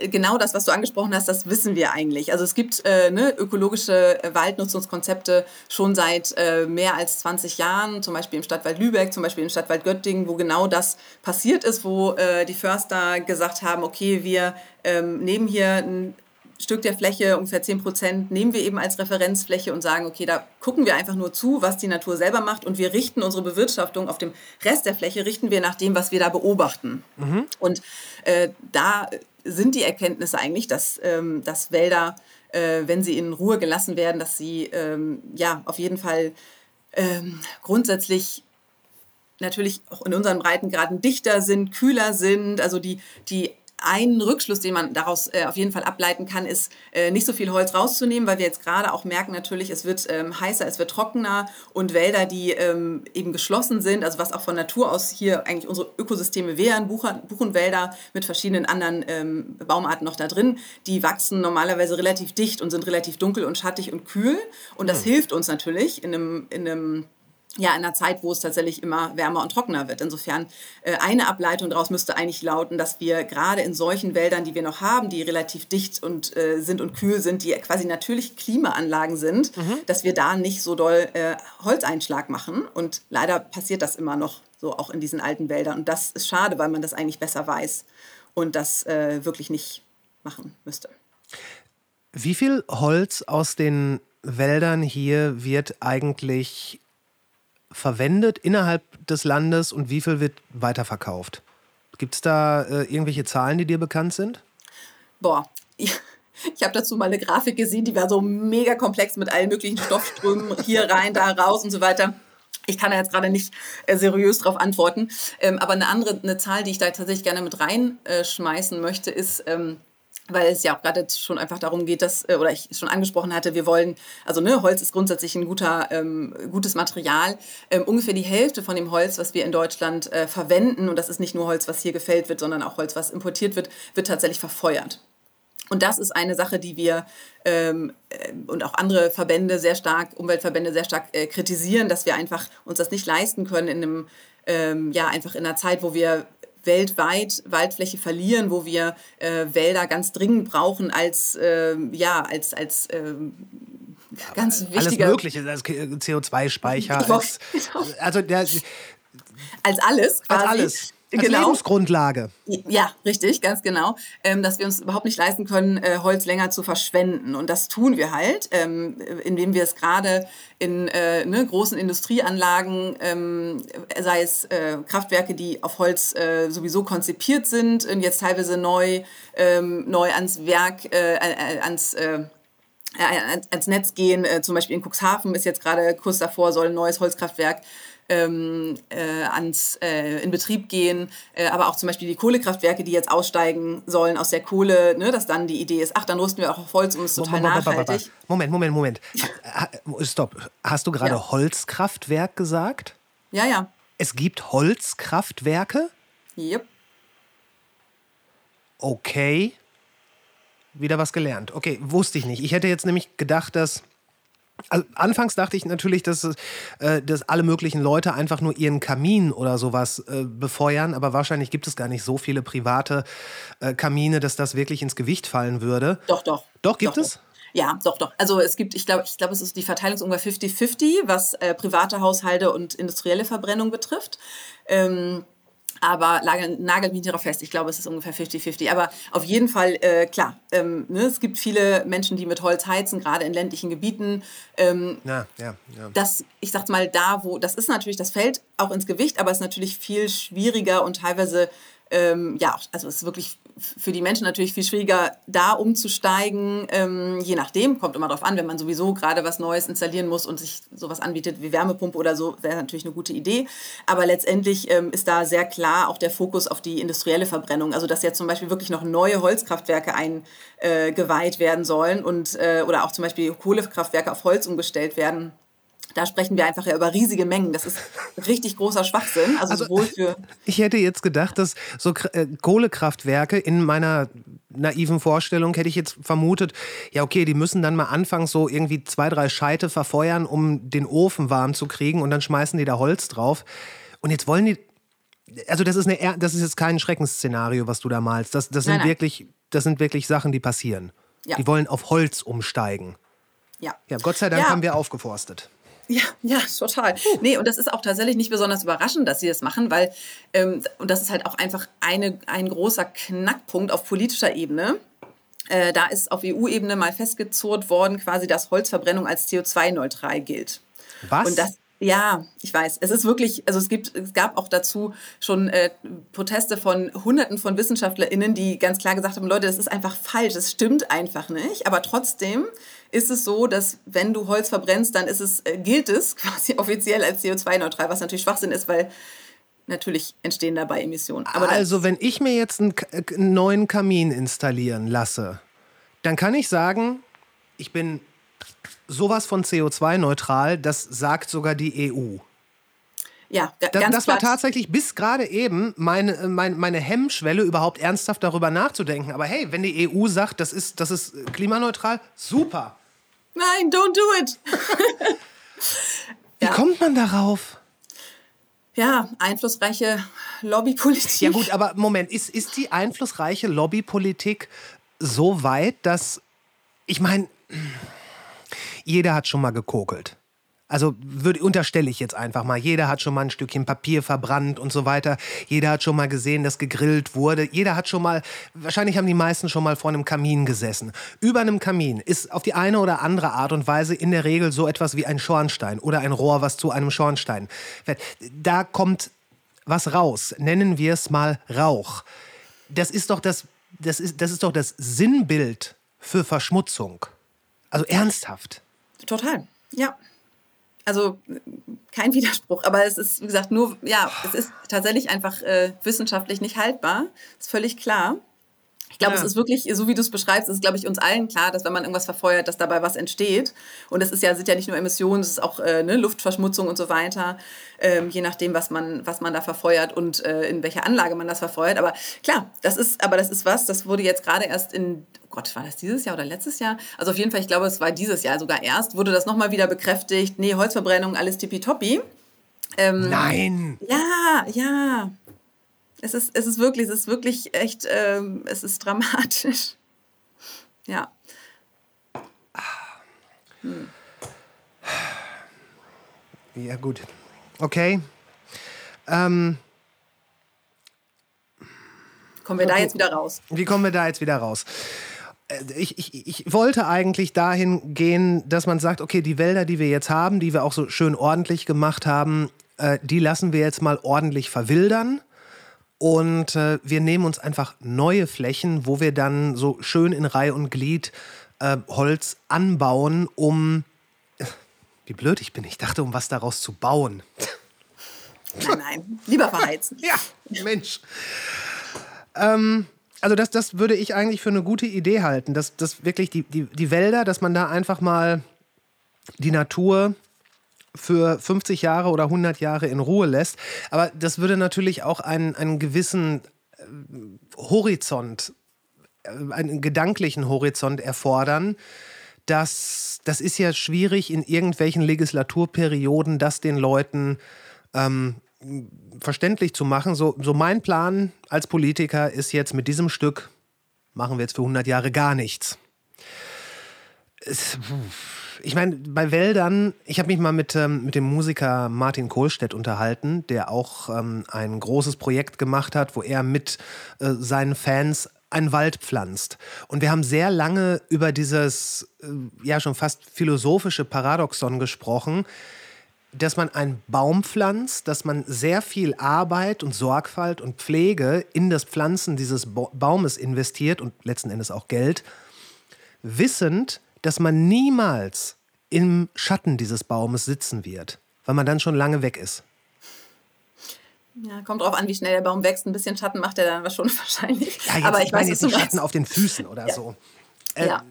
genau das, was du angesprochen hast, das wissen wir eigentlich. Also es gibt äh, ne, ökologische Waldnutzungskonzepte schon seit äh, mehr als 20 Jahren, zum Beispiel im Stadtwald Lübeck, zum Beispiel im Stadtwald Göttingen, wo genau das passiert ist, wo äh, die Förster gesagt haben, okay, wir ähm, nehmen hier ein Stück der Fläche, ungefähr 10 Prozent, nehmen wir eben als Referenzfläche und sagen, okay, da gucken wir einfach nur zu, was die Natur selber macht und wir richten unsere Bewirtschaftung auf dem Rest der Fläche, richten wir nach dem, was wir da beobachten. Mhm. Und äh, da sind die Erkenntnisse eigentlich, dass, ähm, dass Wälder, äh, wenn sie in Ruhe gelassen werden, dass sie ähm, ja auf jeden Fall ähm, grundsätzlich natürlich auch in unseren Breitengraden dichter sind, kühler sind, also die, die ein Rückschluss, den man daraus äh, auf jeden Fall ableiten kann, ist, äh, nicht so viel Holz rauszunehmen, weil wir jetzt gerade auch merken, natürlich, es wird ähm, heißer, es wird trockener und Wälder, die ähm, eben geschlossen sind, also was auch von Natur aus hier eigentlich unsere Ökosysteme wären, Buchen, Buchenwälder mit verschiedenen anderen ähm, Baumarten noch da drin, die wachsen normalerweise relativ dicht und sind relativ dunkel und schattig und kühl. Und das mhm. hilft uns natürlich in einem, in einem ja, in einer Zeit, wo es tatsächlich immer wärmer und trockener wird. Insofern äh, eine Ableitung daraus müsste eigentlich lauten, dass wir gerade in solchen Wäldern, die wir noch haben, die relativ dicht und äh, sind und kühl sind, die quasi natürlich Klimaanlagen sind, mhm. dass wir da nicht so doll äh, Holzeinschlag machen. Und leider passiert das immer noch so auch in diesen alten Wäldern. Und das ist schade, weil man das eigentlich besser weiß und das äh, wirklich nicht machen müsste. Wie viel Holz aus den Wäldern hier wird eigentlich verwendet innerhalb des Landes und wie viel wird weiterverkauft? Gibt es da äh, irgendwelche Zahlen, die dir bekannt sind? Boah, ich, habe dazu mal eine Grafik gesehen, die war so mega komplex mit allen möglichen Stoffströmen hier rein, da raus und so weiter. Ich kann da jetzt gerade nicht äh, seriös darauf antworten. Ähm, aber eine andere eine Zahl, die ich da tatsächlich gerne mit reinschmeißen möchte, ist, ähm, weil es ja auch gerade schon einfach darum geht, dass, äh, oder ich schon angesprochen hatte, wir wollen, also ne, Holz ist grundsätzlich ein guter, ähm, gutes Material. Ähm, ungefähr die Hälfte von dem Holz, was wir in Deutschland äh, verwenden, und das ist nicht nur Holz, was hier gefällt wird, sondern auch Holz, was importiert wird, wird tatsächlich verfeuert. Und das ist eine Sache, die wir ähm, äh, und auch andere Verbände sehr stark, Umweltverbände sehr stark äh, kritisieren, dass wir einfach uns das nicht leisten können in einem, ähm, ja, einfach in einer Zeit, wo wir weltweit Waldfläche verlieren, wo wir äh, Wälder ganz dringend brauchen als, äh, ja, als, als äh, ganz wichtiger... Alles Mögliche, als CO2-Speicher. Als, also der, als alles quasi. Als alles. Als genau. Lebensgrundlage. Ja, richtig, ganz genau. Ähm, dass wir uns überhaupt nicht leisten können, äh, Holz länger zu verschwenden. Und das tun wir halt, ähm, indem wir es gerade in äh, ne, großen Industrieanlagen, ähm, sei es äh, Kraftwerke, die auf Holz äh, sowieso konzipiert sind und jetzt teilweise neu, ähm, neu ans Werk, äh, äh, ans ans Netz gehen. zum Beispiel in Cuxhaven ist jetzt gerade kurz davor, soll ein neues Holzkraftwerk ähm, äh, ans, äh, in Betrieb gehen, äh, aber auch zum Beispiel die Kohlekraftwerke, die jetzt aussteigen sollen aus der Kohle, ne, dass dann die Idee ist, ach, dann rüsten wir auch auf Holz und es ist total Moment, nachhaltig. Moment, Moment, Moment. Stopp. Hast du gerade ja. Holzkraftwerk gesagt? Ja, ja. Es gibt Holzkraftwerke? Yep. Okay. Wieder was gelernt. Okay, wusste ich nicht. Ich hätte jetzt nämlich gedacht, dass also, anfangs dachte ich natürlich, dass, äh, dass alle möglichen Leute einfach nur ihren Kamin oder sowas äh, befeuern, aber wahrscheinlich gibt es gar nicht so viele private äh, Kamine, dass das wirklich ins Gewicht fallen würde. Doch, doch. Doch, gibt doch, es? Doch. Ja, doch, doch. Also es gibt, ich glaube, ich glaube, es ist die Verteilung ungefähr 50-50, was äh, private Haushalte und industrielle Verbrennung betrifft. Ähm, aber nagelt mich darauf fest. Ich glaube, es ist ungefähr 50-50. Aber auf jeden Fall, äh, klar, ähm, ne, es gibt viele Menschen, die mit Holz heizen, gerade in ländlichen Gebieten. Ähm, ja, ja, ja. Das, ich sag's mal, da, wo, das ist natürlich, das fällt auch ins Gewicht, aber es ist natürlich viel schwieriger und teilweise ähm, ja, also es ist wirklich für die Menschen natürlich viel schwieriger, da umzusteigen. Ähm, je nachdem, kommt immer darauf an, wenn man sowieso gerade was Neues installieren muss und sich sowas anbietet wie Wärmepumpe oder so, wäre natürlich eine gute Idee. Aber letztendlich ähm, ist da sehr klar auch der Fokus auf die industrielle Verbrennung. Also dass jetzt zum Beispiel wirklich noch neue Holzkraftwerke eingeweiht äh, werden sollen und äh, oder auch zum Beispiel Kohlekraftwerke auf Holz umgestellt werden da sprechen wir einfach ja über riesige Mengen. Das ist richtig großer Schwachsinn. Also, Also, sowohl für. Ich hätte jetzt gedacht, dass so äh, Kohlekraftwerke in meiner naiven Vorstellung hätte ich jetzt vermutet, ja okay, die müssen dann mal anfangs so irgendwie zwei, drei Scheite verfeuern, um den Ofen warm zu kriegen und dann schmeißen die da Holz drauf. Und jetzt wollen die, also das ist, eine, das ist jetzt kein Schreckensszenario, was du da malst. Das, das, sind, Nein, nein. Wirklich, das sind wirklich Sachen, die passieren. Ja. Die wollen auf Holz umsteigen. Ja. Ja, Gott sei Dank Ja. haben wir aufgeforstet. Ja, ja, total. Nee, und das ist auch tatsächlich nicht besonders überraschend, dass sie das machen, weil, ähm, und das ist halt auch einfach eine, ein großer Knackpunkt auf politischer Ebene. Äh, da ist auf EU-Ebene mal festgezurrt worden, quasi, dass Holzverbrennung als CO2-neutral gilt. Was? Und das, ja, ich weiß. Es ist wirklich, also es gibt, es gab auch dazu schon äh, Proteste von Hunderten von WissenschaftlerInnen, die ganz klar gesagt haben, Leute, das ist einfach falsch, das stimmt einfach nicht. Aber trotzdem ist es so, dass wenn du Holz verbrennst, dann ist es, äh, gilt es quasi offiziell als CO2-neutral, was natürlich Schwachsinn ist, weil natürlich entstehen dabei Emissionen. Aber also, wenn ich mir jetzt einen, äh, einen neuen Kamin installieren lasse, dann kann ich sagen, ich bin sowas von CO2-neutral, das sagt sogar die EU. ja, ga- Das, ganz das war tatsächlich bis gerade eben meine, äh, meine, meine Hemmschwelle, überhaupt ernsthaft darüber nachzudenken. Aber hey, wenn die EU sagt, das ist, das ist klimaneutral, super. Nein, don't do it. Wie Ja. kommt man darauf? Ja, einflussreiche Lobbypolitik. Ja gut, aber Moment, ist, ist die einflussreiche Lobbypolitik so weit, dass, ich meine, jeder hat schon mal gekokelt. Also würde, unterstelle ich jetzt einfach mal. Jeder hat schon mal ein Stückchen Papier verbrannt und so weiter. Jeder hat schon mal gesehen, dass gegrillt wurde. Jeder hat schon mal, wahrscheinlich haben die meisten schon mal vor einem Kamin gesessen. Über einem Kamin ist auf die eine oder andere Art und Weise in der Regel so etwas wie ein Schornstein oder ein Rohr, was zu einem Schornstein wird. Da kommt was raus. Nennen wir es mal Rauch. Das ist doch das, das ist, das ist doch das Sinnbild für Verschmutzung. Also ernsthaft. Total, ja. Also kein Widerspruch, aber es ist, wie gesagt, nur, ja, es ist tatsächlich einfach äh, wissenschaftlich nicht haltbar. Ist völlig klar. Ich glaube, Ja. es ist wirklich, so wie du es beschreibst, ist es, glaube ich, uns allen klar, dass wenn man irgendwas verfeuert, dass dabei was entsteht. Und es ist ja, sind ja nicht nur Emissionen, es ist auch äh, ne, Luftverschmutzung und so weiter, ähm, je nachdem, was man, was man da verfeuert und äh, in welcher Anlage man das verfeuert. Aber klar, das ist, aber das ist was, das wurde jetzt gerade erst in, oh Gott, war das dieses Jahr oder letztes Jahr? Also auf jeden Fall, ich glaube, es war dieses Jahr sogar erst, wurde das nochmal wieder bekräftigt. Nee, Holzverbrennung, alles tippitoppi. Ähm, Nein. ja, ja. Es ist, es ist wirklich, es ist wirklich echt, ähm, es ist dramatisch. Ja. Ja, gut. Okay. Ähm, Kommen wir da jetzt wieder raus? wie kommen wir da jetzt wieder raus? Äh, Ich, ich, ich wollte eigentlich dahin gehen, dass man sagt, okay, die Wälder, die wir jetzt haben, die wir auch so schön ordentlich gemacht haben, äh, die lassen wir jetzt mal ordentlich verwildern. Und äh, wir nehmen uns einfach neue Flächen, wo wir dann so schön in Reihe und Glied äh, Holz anbauen, um. Wie blöd ich bin. Ich dachte, um was daraus zu bauen. Nein, nein. Lieber verheizen. Ja, Mensch. Ähm, also das, das würde ich eigentlich für eine gute Idee halten, dass, dass wirklich die, die, die Wälder, dass man da einfach mal die Natur für 50 Jahre oder 100 Jahre in Ruhe lässt. Aber das würde natürlich auch einen, einen gewissen äh, Horizont, äh, einen gedanklichen Horizont erfordern. Das, das ist ja schwierig in irgendwelchen Legislaturperioden, das den Leuten ähm, verständlich zu machen. So, so mein Plan als Politiker ist jetzt mit diesem Stück, machen wir jetzt für 100 Jahre gar nichts. Es, ich meine, bei Wäldern, ich habe mich mal mit, ähm, mit dem Musiker Martin Kohlstedt unterhalten, der auch ähm, ein großes Projekt gemacht hat, wo er mit äh, seinen Fans einen Wald pflanzt. Und wir haben sehr lange über dieses, äh, ja schon fast philosophische Paradoxon gesprochen, dass man einen Baum pflanzt, dass man sehr viel Arbeit und Sorgfalt und Pflege in das Pflanzen dieses Ba- Baumes investiert und letzten Endes auch Geld, wissend, dass man niemals im Schatten dieses Baumes sitzen wird, weil man dann schon lange weg ist. Ja, kommt drauf an, wie schnell der Baum wächst. Ein bisschen Schatten macht er dann schon wahrscheinlich. Ja, jetzt, Aber ich ich meine weiß, jetzt du Schatten auf den Füßen oder so. Äh, Ja.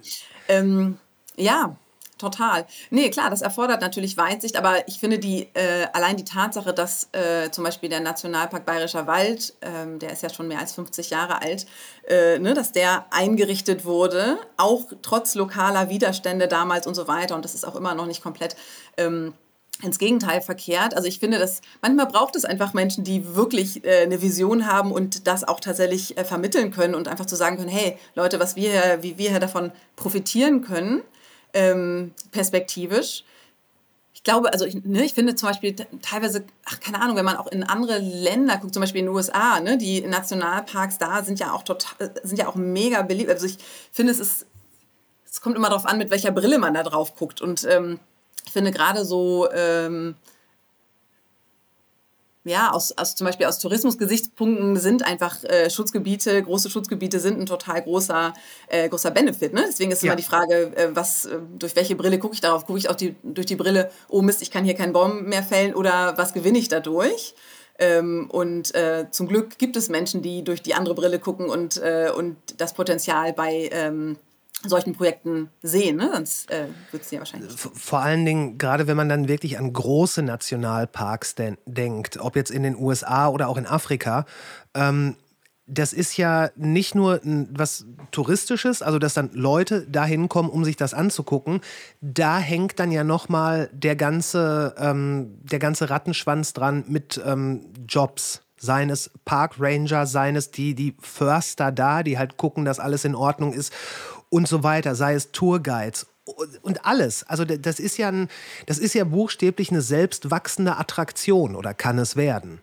Ähm, ja, total. Nee, klar, das erfordert natürlich Weitsicht, aber ich finde die, äh, allein die Tatsache, dass äh, zum Beispiel der Nationalpark Bayerischer Wald, ähm, der ist ja schon mehr als 50 Jahre alt, äh, ne, dass der eingerichtet wurde, auch trotz lokaler Widerstände damals und so weiter, und das ist auch immer noch nicht komplett. Ähm, ins Gegenteil verkehrt. Also ich finde, dass manchmal braucht es einfach Menschen, die wirklich äh, eine Vision haben und das auch tatsächlich äh, vermitteln können und einfach zu sagen können, hey Leute, was wir wie wir hier davon profitieren können, ähm, perspektivisch. Ich glaube, also ich, ne, ich finde zum Beispiel teilweise, ach keine Ahnung, wenn man auch in andere Länder guckt, zum Beispiel in den USA, ne, die Nationalparks da sind ja auch total, sind ja auch mega beliebt. Also ich finde, es ist, es kommt immer darauf an, mit welcher Brille man da drauf guckt und ähm, ich finde gerade so, ähm, ja, aus, aus, zum Beispiel aus Tourismusgesichtspunkten sind einfach äh, Schutzgebiete, große Schutzgebiete sind ein total großer, äh, großer Benefit. Ne? Deswegen ist ja. immer die Frage, äh, was, äh, durch welche Brille gucke ich darauf? Gucke ich auch die, durch die Brille, oh Mist, ich kann hier keinen Baum mehr fällen oder was gewinne ich dadurch? Ähm, und äh, zum Glück gibt es Menschen, die durch die andere Brille gucken und, äh, und das Potenzial bei ähm, solchen Projekten sehen, ne? sonst äh, wird es ja wahrscheinlich. Vor allen Dingen, gerade wenn man dann wirklich an große Nationalparks den denkt, ob jetzt in den USA oder auch in Afrika, ähm, das ist ja nicht nur was Touristisches, also dass dann Leute dahin kommen, um sich das anzugucken. Da hängt dann ja nochmal der ganze, ähm, der ganze Rattenschwanz dran mit ähm, Jobs seien es Park Ranger, seien es die, die Förster da, die halt gucken, dass alles in Ordnung ist und so weiter, sei es Tourguides und alles. Also das ist ja ein, das ist ja buchstäblich eine selbstwachsende Attraktion oder kann es werden?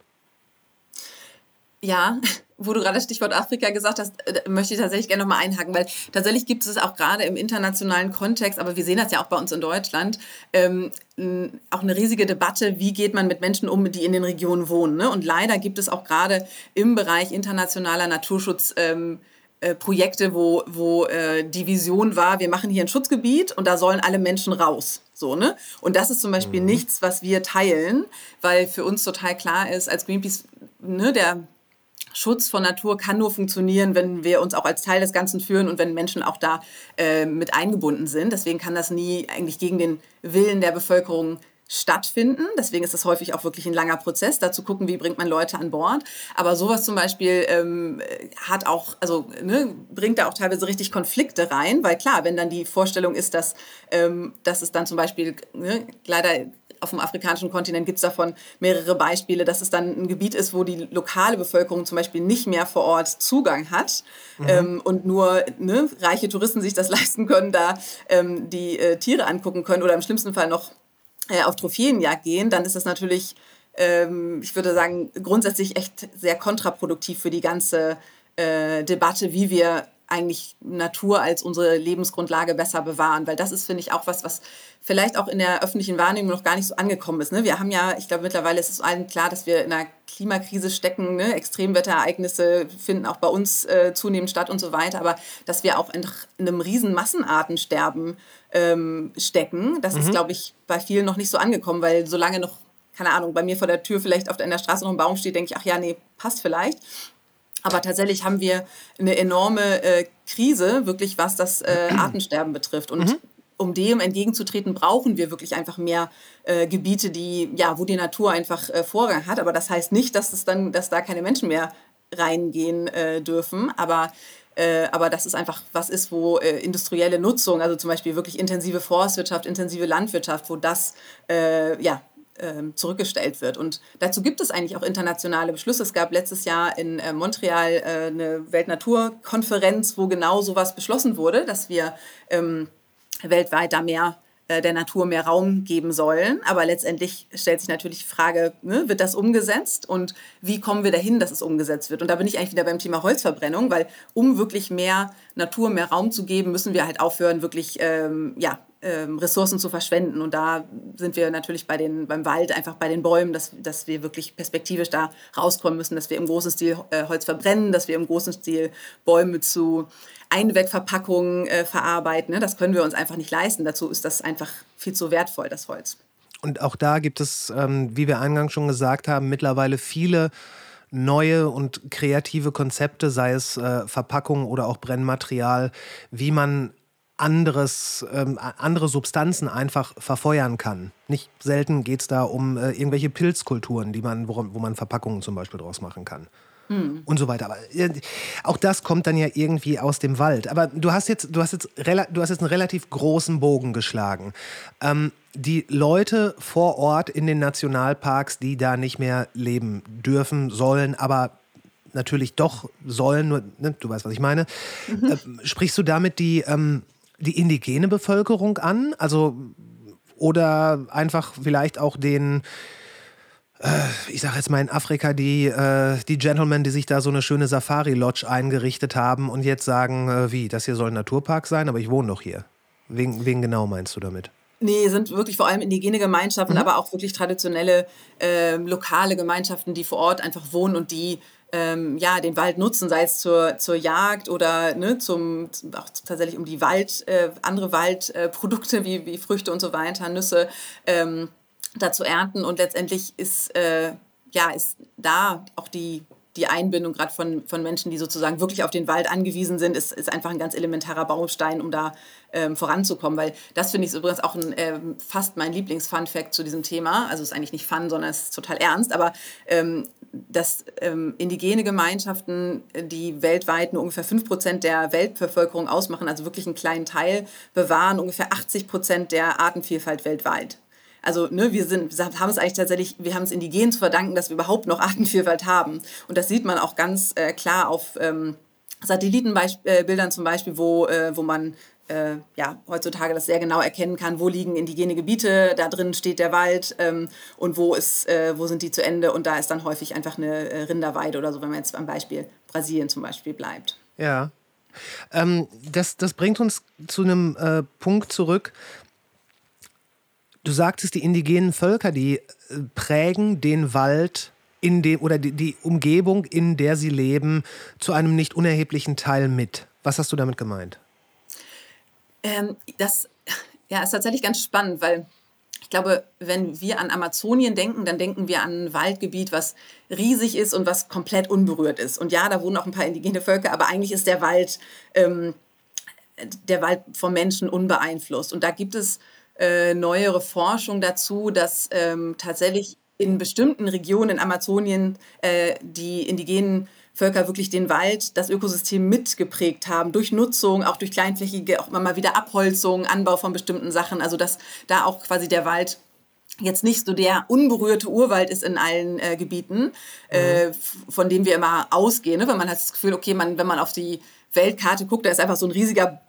Ja, wo du gerade das Stichwort Afrika gesagt hast, äh, möchte ich tatsächlich gerne nochmal einhaken, weil tatsächlich gibt es auch gerade im internationalen Kontext, aber wir sehen das ja auch bei uns in Deutschland, ähm, auch eine riesige Debatte, wie geht man mit Menschen um, die in den Regionen wohnen. Ne? Und leider gibt es auch gerade im Bereich internationaler Naturschutz ähm, äh, Projekte, wo, wo äh, die Vision war, wir machen hier ein Schutzgebiet und da sollen alle Menschen raus. So, ne? Und das ist zum Beispiel mhm. nichts, was wir teilen, weil für uns total klar ist, als Greenpeace, ne, der Schutz von Natur kann nur funktionieren, wenn wir uns auch als Teil des Ganzen führen und wenn Menschen auch da äh, mit eingebunden sind. Deswegen kann das nie eigentlich gegen den Willen der Bevölkerung stattfinden. Deswegen ist es häufig auch wirklich ein langer Prozess, da zu gucken, wie bringt man Leute an Bord. Aber sowas zum Beispiel ähm, hat auch, also ne, bringt da auch teilweise richtig Konflikte rein, weil klar, wenn dann die Vorstellung ist, dass, ähm, dass es dann zum Beispiel ne, leider auf dem afrikanischen Kontinent gibt es davon mehrere Beispiele, dass es dann ein Gebiet ist, wo die lokale Bevölkerung zum Beispiel nicht mehr vor Ort Zugang hat mhm. ähm, und nur ne, reiche Touristen sich das leisten können, da ähm, die äh, Tiere angucken können oder im schlimmsten Fall noch auf Trophäenjagd gehen, dann ist das natürlich, ähm, ich würde sagen, grundsätzlich echt sehr kontraproduktiv für die ganze äh, Debatte, wie wir eigentlich Natur als unsere Lebensgrundlage besser bewahren. Weil das ist, finde ich, auch was, was vielleicht auch in der öffentlichen Wahrnehmung noch gar nicht so angekommen ist. Ne? Wir haben ja, ich glaube, mittlerweile ist es allen klar, dass wir in einer Klimakrise stecken. Ne? Extremwetterereignisse finden auch bei uns äh, zunehmend statt und so weiter. Aber dass wir auch in, in einem riesen Massenartensterben ähm, stecken, das mhm. ist, glaube ich, bei vielen noch nicht so angekommen, weil solange noch keine Ahnung, bei mir vor der Tür vielleicht auf der Straße noch ein Baum steht, denke ich, ach ja, nee, passt vielleicht. Aber tatsächlich haben wir eine enorme äh, Krise, wirklich was das äh, Artensterben betrifft. Und mhm. um dem entgegenzutreten, brauchen wir wirklich einfach mehr äh, Gebiete, die, ja, wo die Natur einfach äh, Vorrang hat. Aber das heißt nicht, dass es dann, dass da keine Menschen mehr reingehen äh, dürfen. Aber äh, aber das ist einfach was ist, wo industrielle Nutzung, also zum Beispiel wirklich intensive Forstwirtschaft, intensive Landwirtschaft, wo das ja zurückgestellt wird. Und dazu gibt es eigentlich auch internationale Beschlüsse. Es gab letztes Jahr in äh, Montreal äh, eine Weltnaturkonferenz, wo genau sowas beschlossen wurde, dass wir ähm, weltweit da mehr äh, der Natur mehr Raum geben sollen. Aber letztendlich stellt sich natürlich die Frage, ne, wird das umgesetzt und wie kommen wir dahin, dass es umgesetzt wird? Und da bin ich eigentlich wieder beim Thema Holzverbrennung, weil um wirklich mehr Natur, mehr Raum zu geben, müssen wir halt aufhören, wirklich ähm, ja, ähm, Ressourcen zu verschwenden. Und da sind wir natürlich bei den, beim Wald, einfach bei den Bäumen, dass, dass wir wirklich perspektivisch da rauskommen müssen, dass wir im großen Stil äh, Holz verbrennen, dass wir im großen Stil Bäume zu Einwegverpackungen äh, verarbeiten. Ne? Das können wir uns einfach nicht leisten. Dazu ist das einfach viel zu wertvoll, das Holz. Und auch da gibt es, ähm, wie wir eingangs schon gesagt haben, mittlerweile viele neue und kreative Konzepte, sei es äh, Verpackung oder auch Brennmaterial, wie man anderes, ähm, andere Substanzen einfach verfeuern kann. Nicht selten geht es da um äh, irgendwelche Pilzkulturen, die man, wo, wo man Verpackungen zum Beispiel draus machen kann. Hm. Und so weiter. Aber äh, auch das kommt dann ja irgendwie aus dem Wald. Aber du hast jetzt, du hast jetzt, du hast jetzt einen relativ großen Bogen geschlagen. Ähm, die Leute vor Ort in den Nationalparks, die da nicht mehr leben dürfen, sollen, aber natürlich doch sollen, nur, ne, du weißt, was ich meine. Mhm. Äh, sprichst du damit die, ähm, die indigene Bevölkerung an? Also, oder einfach vielleicht auch den, äh, ich sage jetzt mal in Afrika, die, äh, die Gentlemen, die sich da so eine schöne Safari-Lodge eingerichtet haben und jetzt sagen, äh, wie, das hier soll ein Naturpark sein, aber ich wohne doch hier. Wen, wen genau meinst du damit? Nee, sind wirklich vor allem indigene Gemeinschaften, mhm. aber auch wirklich traditionelle äh, lokale Gemeinschaften, die vor Ort einfach wohnen und die ähm, ja, den Wald nutzen, sei es zur, zur Jagd oder ne, zum, auch tatsächlich um die Wald, äh, andere Waldprodukte äh, wie, wie Früchte und so weiter, Nüsse ähm, da zu ernten. Und letztendlich ist, äh, ja, ist da auch die, die Einbindung gerade von, von Menschen, die sozusagen wirklich auf den Wald angewiesen sind, ist, ist einfach ein ganz elementarer Baustein, um da ähm, voranzukommen. Weil das finde ich übrigens auch ein, ähm, fast mein Lieblings-Fun-Fact zu diesem Thema. Also es ist eigentlich nicht Fun, sondern es ist total ernst. Aber ähm, dass ähm, indigene Gemeinschaften, die weltweit nur ungefähr 5% der Weltbevölkerung ausmachen, also wirklich einen kleinen Teil, bewahren ungefähr 80% der Artenvielfalt weltweit. Also ne, wir sind, haben es eigentlich tatsächlich, wir haben es indigenen zu verdanken, dass wir überhaupt noch Artenvielfalt haben. Und das sieht man auch ganz äh, klar auf ähm, Satellitenbildern zum Beispiel, wo, äh, wo man äh, ja, heutzutage das sehr genau erkennen kann, wo liegen indigene Gebiete, da drin steht der Wald ähm, und wo, ist, äh, wo sind die zu Ende und da ist dann häufig einfach eine äh, Rinderweide oder so, wenn man jetzt beim Beispiel Brasilien zum Beispiel bleibt. Ja. Ähm, das, das bringt uns zu einem äh, Punkt zurück. Du sagtest, die indigenen Völker, die äh, prägen den Wald in dem, oder die, die Umgebung, in der sie leben, zu einem nicht unerheblichen Teil mit. Was hast du damit gemeint? Ähm, das ja, ist tatsächlich ganz spannend, weil ich glaube, wenn wir an Amazonien denken, dann denken wir an ein Waldgebiet, was riesig ist und was komplett unberührt ist. Und ja, da wohnen auch ein paar indigene Völker, aber eigentlich ist der Wald, ähm, der Wald vom Menschen unbeeinflusst. Und da gibt es äh, neuere Forschung dazu, dass ähm, tatsächlich in bestimmten Regionen in Amazonien äh, die indigenen Völker wirklich den Wald, das Ökosystem mitgeprägt haben, durch Nutzung, auch durch kleinflächige, auch immer mal wieder Abholzung, Anbau von bestimmten Sachen. Also dass da auch quasi der Wald jetzt nicht so der unberührte Urwald ist in allen äh, Gebieten, äh, mhm. von dem wir immer ausgehen. Ne? Wenn man hat das Gefühl, okay, man, wenn man auf die Weltkarte guckt, da ist einfach so ein riesiger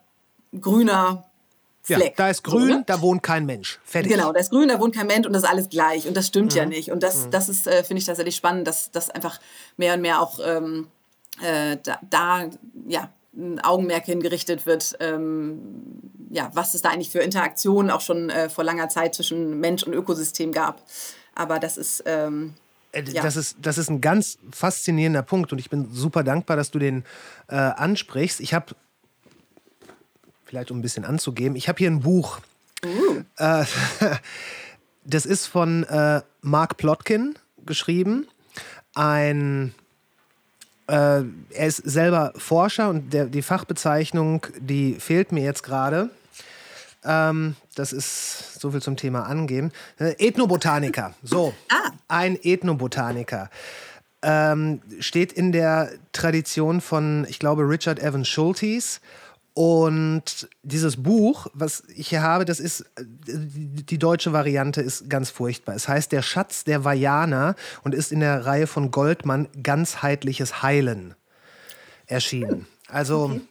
grüner Fleck. Ja, da ist grün, so, ne? da wohnt kein Mensch. Fertig. Genau, da ist grün, da wohnt kein Mensch und das ist alles gleich. Und das stimmt mhm. ja nicht. Und das, mhm. das ist, äh, finde ich tatsächlich spannend, dass das einfach mehr und mehr auch ähm, äh, da, da, ja, ein Augenmerk hingerichtet wird, ähm, ja, was es da eigentlich für Interaktionen auch schon äh, vor langer Zeit zwischen Mensch und Ökosystem gab. Aber das ist. Ähm, äh, ja. Das, ist, das ist ein ganz faszinierender Punkt und ich bin super dankbar, dass du den äh, ansprichst. Ich habe vielleicht um ein bisschen anzugeben, ich habe hier ein Buch. Uh. Äh, das ist von äh, Mark Plotkin geschrieben. Ein äh, er ist selber Forscher und der, die Fachbezeichnung, die fehlt mir jetzt gerade. Ähm, das ist so viel zum Thema Angehen. Äh, Ethnobotaniker. So, ah. ein Ethnobotaniker. Ähm, steht in der Tradition von, ich glaube, Richard Evans Schultes und dieses Buch, was ich hier habe, das ist, die deutsche Variante ist ganz furchtbar. Es heißt Der Schatz der Vajana und ist in der Reihe von Goldmann Ganzheitliches Heilen erschienen. Also, okay.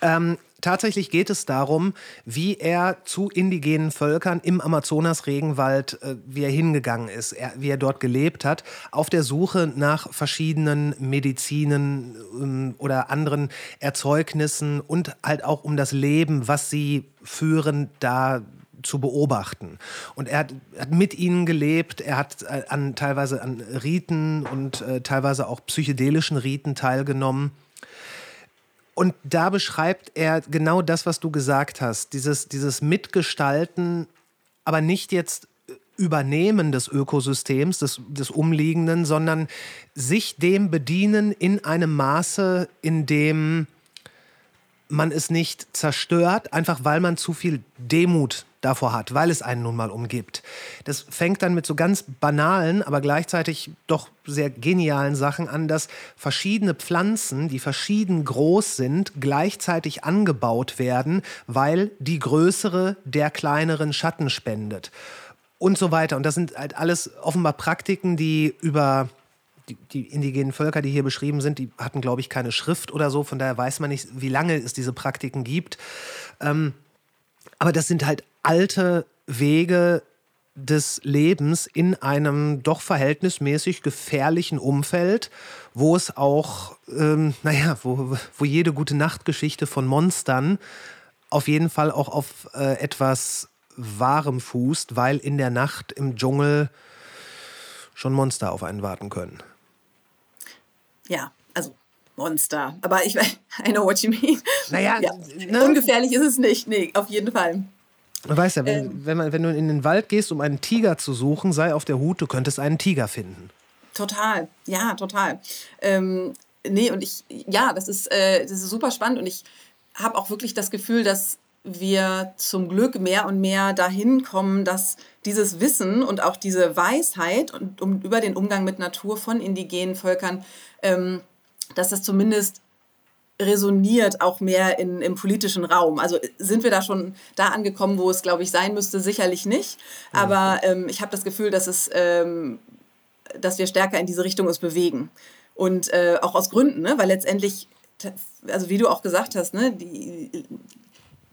ähm, tatsächlich geht es darum, wie er zu indigenen Völkern im Amazonas-Regenwald, äh, wie er hingegangen ist, er, wie er dort gelebt hat, auf der Suche nach verschiedenen Medizinen ähm, oder anderen Erzeugnissen und halt auch um das Leben, was sie führen, da zu beobachten. Und er hat, hat, mit ihnen gelebt, er hat äh, an, teilweise an Riten und äh, teilweise auch psychedelischen Riten teilgenommen. Und da beschreibt er genau das, was du gesagt hast, dieses, dieses Mitgestalten, aber nicht jetzt Übernehmen des Ökosystems, des, des Umliegenden, sondern sich dem bedienen in einem Maße, in dem man es nicht zerstört, einfach weil man zu viel Demut davor hat, weil es einen nun mal umgibt. Das fängt dann mit so ganz banalen, aber gleichzeitig doch sehr genialen Sachen an, dass verschiedene Pflanzen, die verschieden groß sind, gleichzeitig angebaut werden, weil die größere der kleineren Schatten spendet. Und so weiter. Und das sind halt alles offenbar Praktiken, die über die, die, indigenen Völker, die hier beschrieben sind, die hatten, glaube ich, keine Schrift oder so. Von daher weiß man nicht, wie lange es diese Praktiken gibt. Ähm, aber das sind halt alte Wege des Lebens in einem doch verhältnismäßig gefährlichen Umfeld, wo es auch, ähm, naja, wo, wo jede gute Nachtgeschichte von Monstern auf jeden Fall auch auf äh, etwas Wahrem fußt, weil in der Nacht im Dschungel schon Monster auf einen warten können. Ja, also Monster. Aber ich I know what you mean. Naja, ja. ne? ungefährlich ist es nicht. Nee, auf jeden Fall. Du weißt ja, wenn, ähm, wenn, man, wenn du in den Wald gehst, um einen Tiger zu suchen, sei auf der Hut, du könntest einen Tiger finden. Total, ja, total. Ähm, nee, und ich, ja, das ist, äh, das ist super spannend und ich habe auch wirklich das Gefühl, dass wir zum Glück mehr und mehr dahin kommen, dass dieses Wissen und auch diese Weisheit und um, über den Umgang mit Natur von indigenen Völkern, ähm, dass das zumindest resoniert auch mehr in, im politischen Raum. Also sind wir da schon da angekommen, wo es, glaube ich, sein müsste? Sicherlich nicht. Aber ähm, ich habe das Gefühl, dass, es, ähm, dass wir stärker in diese Richtung uns bewegen. Und äh, auch aus Gründen, ne? weil letztendlich, also wie du auch gesagt hast, ne? die,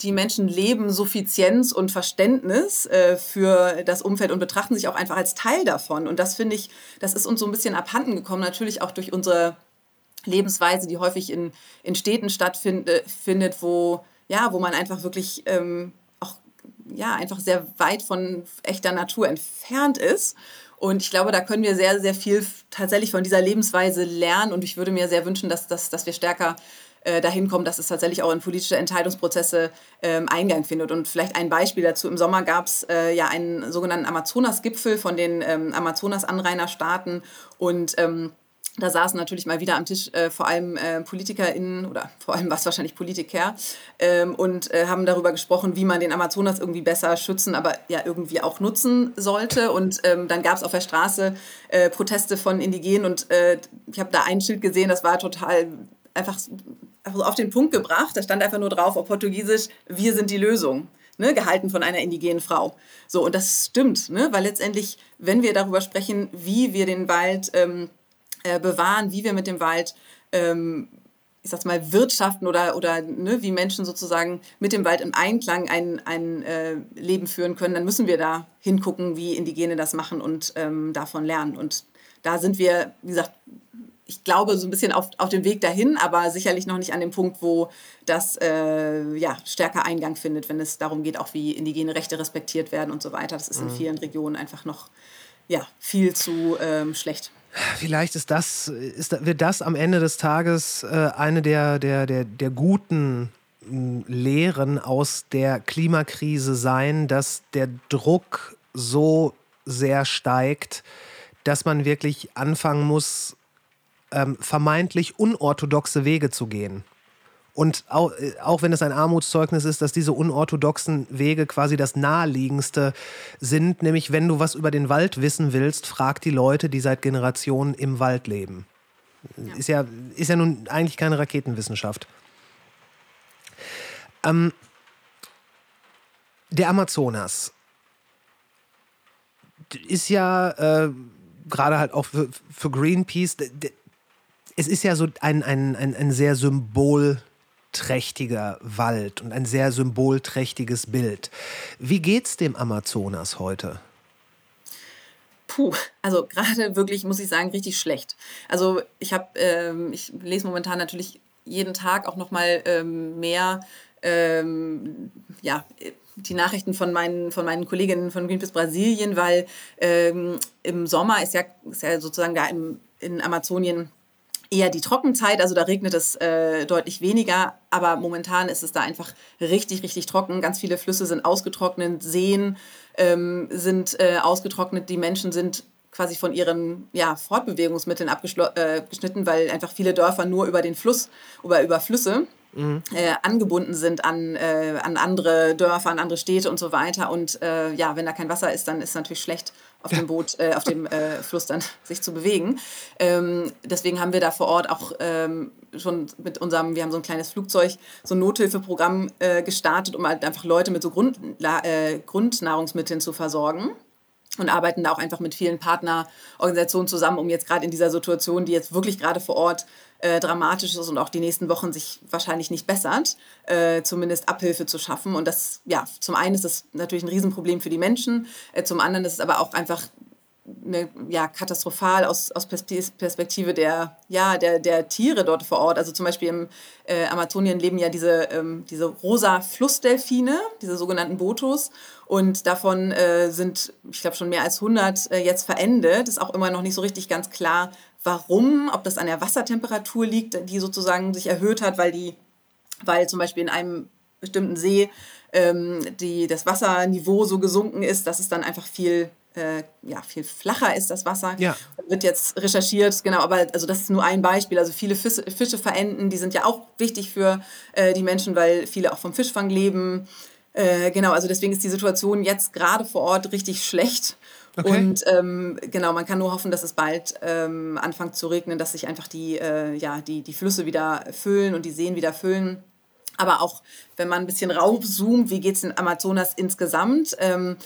die Menschen leben Suffizienz und Verständnis äh, für das Umfeld und betrachten sich auch einfach als Teil davon. Und das finde ich, das ist uns so ein bisschen abhanden gekommen, natürlich auch durch unsere Lebensweise, die häufig in, in Städten stattfindet, wo, ja, wo man einfach wirklich ähm, auch ja, einfach sehr weit von echter Natur entfernt ist. Und ich glaube, da können wir sehr, sehr viel tatsächlich von dieser Lebensweise lernen. Und ich würde mir sehr wünschen, dass, dass, dass wir stärker äh, dahin kommen, dass es tatsächlich auch in politische Entscheidungsprozesse ähm, Eingang findet. Und vielleicht ein Beispiel dazu. Im Sommer gab es äh, ja einen sogenannten Amazonas-Gipfel von den ähm, Amazonas-Anrainerstaaten. Und ähm, da saßen natürlich mal wieder am Tisch äh, vor allem äh, PolitikerInnen oder vor allem was wahrscheinlich Politiker ähm, und äh, haben darüber gesprochen, wie man den Amazonas irgendwie besser schützen, aber ja irgendwie auch nutzen sollte. Und ähm, dann gab es auf der Straße äh, Proteste von Indigenen und äh, ich habe da ein Schild gesehen, das war total einfach auf den Punkt gebracht. Da stand einfach nur drauf auf Portugiesisch, wir sind die Lösung. Ne, gehalten von einer indigenen Frau. So, und das stimmt, ne, weil letztendlich, wenn wir darüber sprechen, wie wir den Wald ähm, äh, bewahren, wie wir mit dem Wald, ähm, ich sag's mal, wirtschaften oder, oder ne, wie Menschen sozusagen mit dem Wald im Einklang ein, ein äh, Leben führen können, dann müssen wir da hingucken, wie Indigene das machen und ähm, davon lernen. Und da sind wir, wie gesagt, ich glaube, so ein bisschen auf, auf dem Weg dahin, aber sicherlich noch nicht an dem Punkt, wo das äh, ja, stärker Eingang findet, wenn es darum geht, auch wie indigene Rechte respektiert werden und so weiter. Das ist in mhm. vielen Regionen einfach noch ja, viel zu ähm, schlecht. Vielleicht ist das, ist, wird das am Ende des Tages äh, eine der, der, der, der guten hm, Lehren aus der Klimakrise sein, dass der Druck so sehr steigt, dass man wirklich anfangen muss, ähm, vermeintlich unorthodoxe Wege zu gehen. Und auch, äh, auch wenn es ein Armutszeugnis ist, dass diese unorthodoxen Wege quasi das naheliegendste sind, nämlich wenn du was über den Wald wissen willst, frag die Leute, die seit Generationen im Wald leben. Ja. Ist, ja, ist ja nun eigentlich keine Raketenwissenschaft. Ähm, der Amazonas ist ja äh, gerade halt auch für, für Greenpeace, es ist ja so ein, ein, ein, ein sehr Symbol symbolträchtiger Wald und ein sehr symbolträchtiges Bild. Wie geht's dem Amazonas heute? Puh, also gerade wirklich, muss ich sagen, richtig schlecht. Also ich habe, ähm, ich lese momentan natürlich jeden Tag auch noch mal ähm, mehr, ähm, ja, die Nachrichten von meinen, von meinen Kolleginnen von Greenpeace Brasilien, weil ähm, im Sommer ist ja, ist ja sozusagen da im, in Amazonien eher die Trockenzeit, also da regnet es äh, deutlich weniger, aber momentan ist es da einfach richtig, richtig trocken. Ganz viele Flüsse sind ausgetrocknet, Seen ähm, sind äh, ausgetrocknet, die Menschen sind quasi von ihren ja, Fortbewegungsmitteln abgeschnitten, äh, weil einfach viele Dörfer nur über den Fluss, oder über Flüsse mhm. äh, angebunden sind an, äh, an andere Dörfer, an andere Städte und so weiter. Und äh, ja, wenn da kein Wasser ist, dann ist es natürlich schlecht, auf dem Boot, äh, auf dem äh, Fluss dann sich zu bewegen. Ähm, deswegen haben wir da vor Ort auch ähm, schon mit unserem, wir haben so ein kleines Flugzeug, so ein Nothilfeprogramm äh, gestartet, um halt einfach Leute mit so Grund, Grundnahrungsmitteln zu versorgen und arbeiten da auch einfach mit vielen Partnerorganisationen zusammen, um jetzt gerade in dieser Situation, die jetzt wirklich gerade vor Ort äh, dramatisch ist und auch die nächsten Wochen sich wahrscheinlich nicht bessert, äh, zumindest Abhilfe zu schaffen. Und das, ja, zum einen ist das natürlich ein Riesenproblem für die Menschen, äh, zum anderen ist es aber auch einfach eine, ja, katastrophal aus, aus Perspektive der, ja, der, der Tiere dort vor Ort. Also zum Beispiel im äh, Amazonien leben ja diese, ähm, diese rosa Flussdelfine, diese sogenannten Botos. Und davon äh, sind, ich glaube, schon mehr als 100 äh, jetzt verendet. Ist auch immer noch nicht so richtig ganz klar, warum, ob das an der Wassertemperatur liegt, die sozusagen sich erhöht hat, weil die, weil zum Beispiel in einem bestimmten See ähm, die, das Wasserniveau so gesunken ist, dass es dann einfach viel äh, ja, viel flacher ist das Wasser. Ja. Wird jetzt recherchiert, genau, aber also das ist nur ein Beispiel. Also viele Fische, Fische verenden, die sind ja auch wichtig für äh, die Menschen, weil viele auch vom Fischfang leben. Äh, genau, also deswegen ist die Situation jetzt gerade vor Ort richtig schlecht. Okay. Und ähm, genau, man kann nur hoffen, dass es bald ähm, anfängt zu regnen, dass sich einfach die, äh, ja, die, die Flüsse wieder füllen und die Seen wieder füllen. Aber auch wenn man ein bisschen rauszoomt, wie geht es in Amazonas insgesamt? Ähm,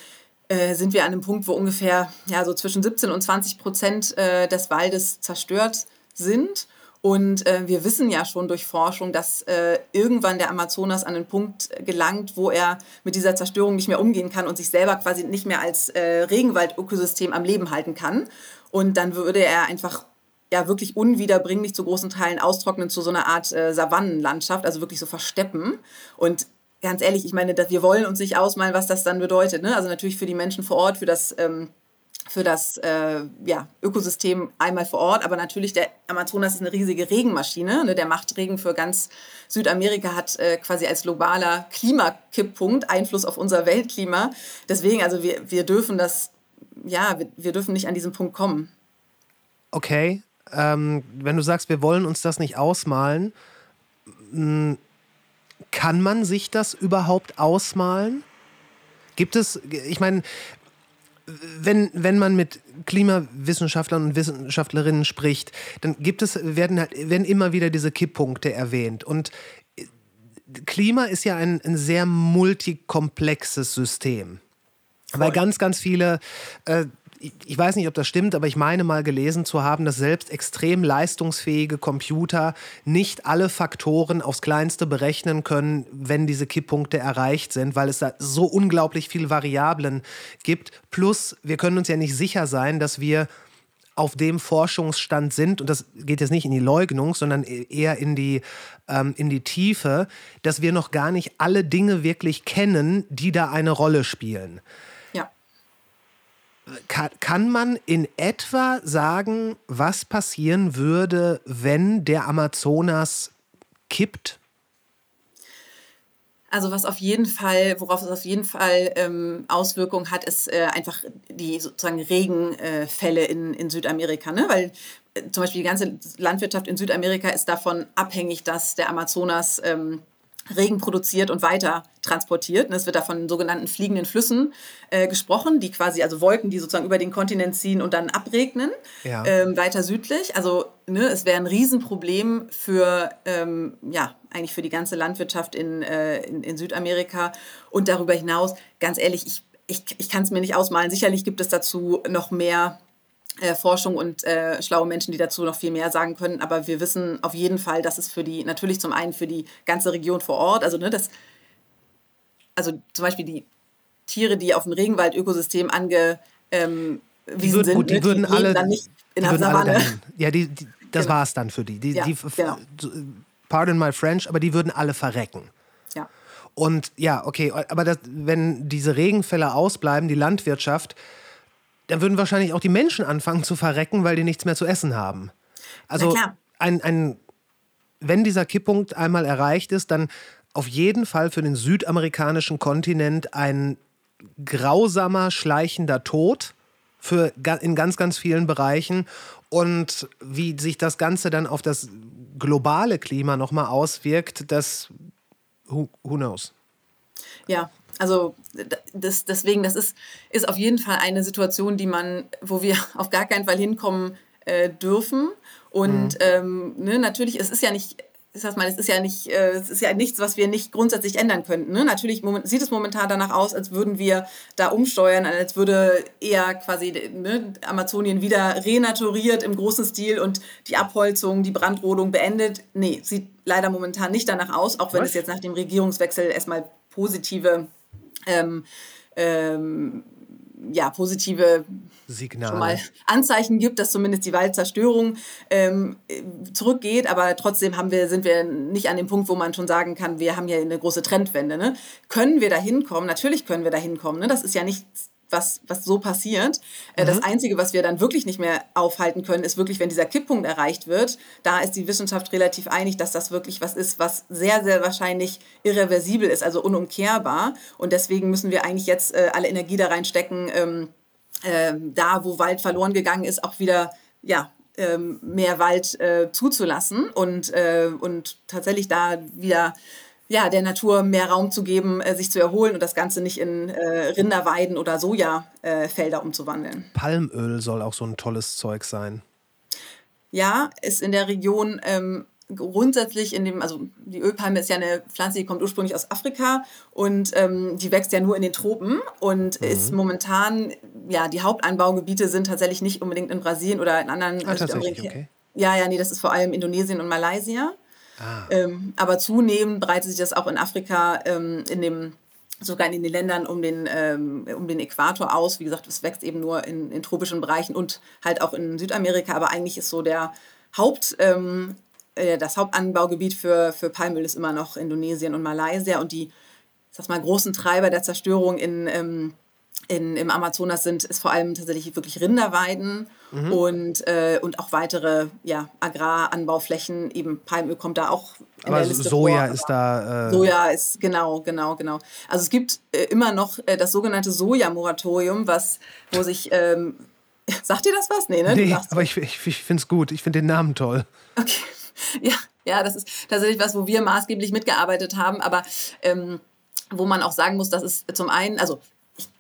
äh, sind wir an einem Punkt, wo ungefähr ja, so zwischen 17 und 20 Prozent äh, des Waldes zerstört sind. Und äh, wir wissen ja schon durch Forschung, dass äh, irgendwann der Amazonas an den Punkt gelangt, wo er mit dieser Zerstörung nicht mehr umgehen kann und sich selber quasi nicht mehr als äh, Regenwald-Ökosystem am Leben halten kann. Und dann würde er einfach ja wirklich unwiederbringlich zu großen Teilen austrocknen zu so einer Art äh, Savannenlandschaft, also wirklich so versteppen. Und ganz ehrlich, ich meine, wir wollen uns nicht ausmalen, was das dann bedeutet. Ne? Also natürlich für die Menschen vor Ort, für das, ähm, für das äh, ja, Ökosystem einmal vor Ort, aber natürlich der Amazonas ist eine riesige Regenmaschine. Ne? Der macht Regen für ganz Südamerika, hat äh, quasi als globaler Klimakipppunkt Einfluss auf unser Weltklima. Deswegen, also wir, wir dürfen das, ja, wir, wir dürfen nicht an diesen Punkt kommen. Okay, ähm, wenn du sagst, wir wollen uns das nicht ausmalen, mh, kann man sich das überhaupt ausmalen? Gibt es, ich meine, wenn, wenn man mit Klimawissenschaftlern und Wissenschaftlerinnen spricht, dann gibt es, werden, halt, werden immer wieder diese Kipppunkte erwähnt. Und Klima ist ja ein, ein sehr multikomplexes System. Weil ganz, ganz viele äh, ich weiß nicht, ob das stimmt, aber ich meine mal gelesen zu haben, dass selbst extrem leistungsfähige Computer nicht alle Faktoren aufs Kleinste berechnen können, wenn diese Kipppunkte erreicht sind, weil es da so unglaublich viele Variablen gibt. Plus, wir können uns ja nicht sicher sein, dass wir auf dem Forschungsstand sind, und das geht jetzt nicht in die Leugnung, sondern e-, eher in die, ähm, in die Tiefe, dass wir noch gar nicht alle Dinge wirklich kennen, die da eine Rolle spielen kann, kann man in etwa sagen, was passieren würde, wenn der Amazonas kippt? Also was auf jeden Fall, worauf es auf jeden Fall ähm, Auswirkungen hat, ist äh, einfach die sozusagen Regenfälle äh, in, in Südamerika. Ne? Weil äh, zum Beispiel die ganze Landwirtschaft in Südamerika ist davon abhängig, dass der Amazonas ähm, Regen produziert und weiter transportiert. Es wird da von sogenannten fliegenden Flüssen äh, gesprochen, die quasi, also Wolken, die sozusagen über den Kontinent ziehen und dann abregnen, ja. ähm, weiter südlich. Also ne, es wäre ein Riesenproblem für, ähm, ja, eigentlich für die ganze Landwirtschaft in, äh, in, in, Südamerika. Und darüber hinaus, ganz ehrlich, ich, ich, ich kann es mir nicht ausmalen. Sicherlich gibt es dazu noch mehr äh, Forschung und äh, schlaue Menschen, die dazu noch viel mehr sagen können. Aber wir wissen auf jeden Fall, dass es für die, natürlich zum einen für die ganze Region vor Ort, also ne, das, also zum Beispiel die Tiere, die auf dem Regenwald-Ökosystem angewiesen ähm, würden, sind, gut, die, ne, würden die alle, dann nicht in der Savanne. Ja, die, die das genau. war es dann für die. die, ja, die genau. Pardon my French, aber die würden alle verrecken. Ja. Und ja, okay, aber das, wenn diese Regenfälle ausbleiben, die Landwirtschaft dann würden wahrscheinlich auch die Menschen anfangen zu verrecken, weil die nichts mehr zu essen haben. Also ein, ein, wenn dieser Kipppunkt einmal erreicht ist, dann auf jeden Fall für den südamerikanischen Kontinent ein grausamer, schleichender Tod für, in ganz, ganz vielen Bereichen. Und wie sich das Ganze dann auf das globale Klima nochmal auswirkt, das who, who knows. Ja, also das, deswegen, das ist, ist auf jeden Fall eine Situation, die man, wo wir auf gar keinen Fall hinkommen äh, dürfen. Und mhm. ähm, ne, natürlich, es ist ja nicht ich sag mal, es ist ja nicht, äh, es ist ja nichts, was wir nicht grundsätzlich ändern könnten. Ne? Natürlich sieht es momentan danach aus, als würden wir da umsteuern, als würde eher quasi ne, Amazonien wieder renaturiert im großen Stil und die Abholzung, die Brandrodung beendet. Nee, sieht leider momentan nicht danach aus, auch wenn was? es jetzt nach dem Regierungswechsel erstmal positive ähm, ähm, ja, positive Signale. schon mal Anzeichen gibt, dass zumindest die Waldzerstörung ähm, zurückgeht. Aber trotzdem haben wir, sind wir nicht an dem Punkt, wo man schon sagen kann, wir haben hier eine große Trendwende. Ne? Können wir da hinkommen? Natürlich können wir da hinkommen. Ne? Das ist ja nichts was, was so passiert. Äh, mhm. Das Einzige, was wir dann wirklich nicht mehr aufhalten können, ist wirklich, wenn dieser Kipppunkt erreicht wird. Da ist die Wissenschaft relativ einig, dass das wirklich was ist, was sehr, sehr wahrscheinlich irreversibel ist, also unumkehrbar. Und deswegen müssen wir eigentlich jetzt äh, alle Energie da reinstecken, ähm, äh, da, wo Wald verloren gegangen ist, auch wieder ja, ähm, mehr Wald äh, zuzulassen und, äh, und tatsächlich da wieder ja, der Natur mehr Raum zu geben, äh, sich zu erholen und das Ganze nicht in äh, Rinderweiden oder Sojafelder äh, umzuwandeln. Palmöl soll auch so ein tolles Zeug sein. Ja, ist in der Region ähm, grundsätzlich in dem, also die Ölpalme ist ja eine Pflanze, die kommt ursprünglich aus Afrika und ähm, die wächst ja nur in den Tropen und mhm. ist momentan, ja, die Hauptanbaugebiete sind tatsächlich nicht unbedingt in Brasilien oder in anderen ah, tatsächlich, okay. Ja, ja, nee, das ist vor allem Indonesien und Malaysia. Ah. Ähm, aber zunehmend breitet sich das auch in Afrika, ähm, in dem, sogar in den Ländern um den, ähm, um den Äquator aus. Wie gesagt, es wächst eben nur in, in, tropischen Bereichen und halt auch in Südamerika. Aber eigentlich ist so der Haupt, ähm, äh, das Hauptanbaugebiet für, für Palmöl ist immer noch Indonesien und Malaysia. Und die sag mal, großen Treiber der Zerstörung in, ähm, in, im Amazonas sind, ist vor allem tatsächlich wirklich Rinderweiden mhm. und, äh, und auch weitere ja, Agraranbauflächen. Eben Palmöl kommt da auch in aber der Liste Soja vor, ist da. Äh Soja ist, genau, genau, genau. Also es gibt äh, immer noch äh, das sogenannte Sojamoratorium, was, wo sich. Ähm, sagt dir das was? Nee, ne? Nee, aber ich, ich, ich finde es gut. Ich finde den Namen toll. Okay. Ja, ja, das ist tatsächlich was, wo wir maßgeblich mitgearbeitet haben, aber ähm, wo man auch sagen muss, dass es zum einen, also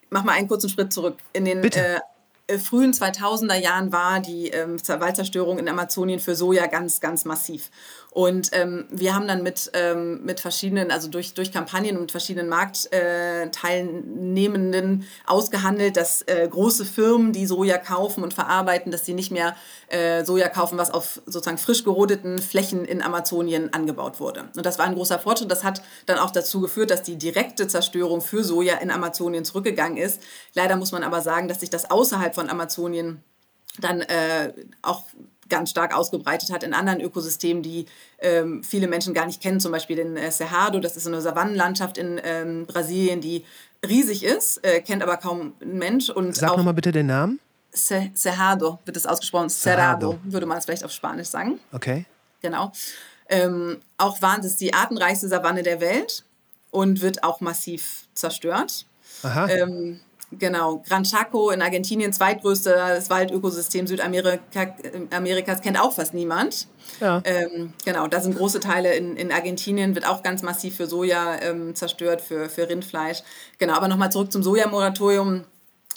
ich mache mal einen kurzen Schritt zurück. In den Bitte. Äh, frühen 2000er Jahren war die ähm, Waldzerstörung in Amazonien für Soja ganz, ganz massiv. Und ähm, wir haben dann mit, ähm, mit verschiedenen, also durch, durch Kampagnen und mit verschiedenen Marktteilnehmenden äh, ausgehandelt, dass äh, große Firmen, die Soja kaufen und verarbeiten, dass sie nicht mehr äh, Soja kaufen, was auf sozusagen frisch gerodeten Flächen in Amazonien angebaut wurde. Und das war ein großer Fortschritt. Das hat dann auch dazu geführt, dass die direkte Zerstörung für Soja in Amazonien zurückgegangen ist. Leider muss man aber sagen, dass sich das außerhalb von Amazonien dann äh, auch ganz stark ausgebreitet hat in anderen Ökosystemen, die ähm, viele Menschen gar nicht kennen, zum Beispiel den äh, Cerrado, das ist so eine Savannenlandschaft in ähm, Brasilien, die riesig ist, äh, kennt aber kaum ein Mensch. Und Sag nochmal bitte den Namen. Cerrado wird es ausgesprochen, Cerrado, Cerrado, würde man es vielleicht auf Spanisch sagen. Okay. Genau. Ähm, auch waren es die artenreichste Savanne der Welt und wird auch massiv zerstört. Aha. Ähm, Genau, Gran Chaco in Argentinien, zweitgrößtes Waldökosystem Südamerikas, kennt auch fast niemand. Ja. Ähm, genau, da sind große Teile in, in Argentinien, wird auch ganz massiv für Soja ähm, zerstört, für, für Rindfleisch. Genau, aber nochmal zurück zum Sojamoratorium.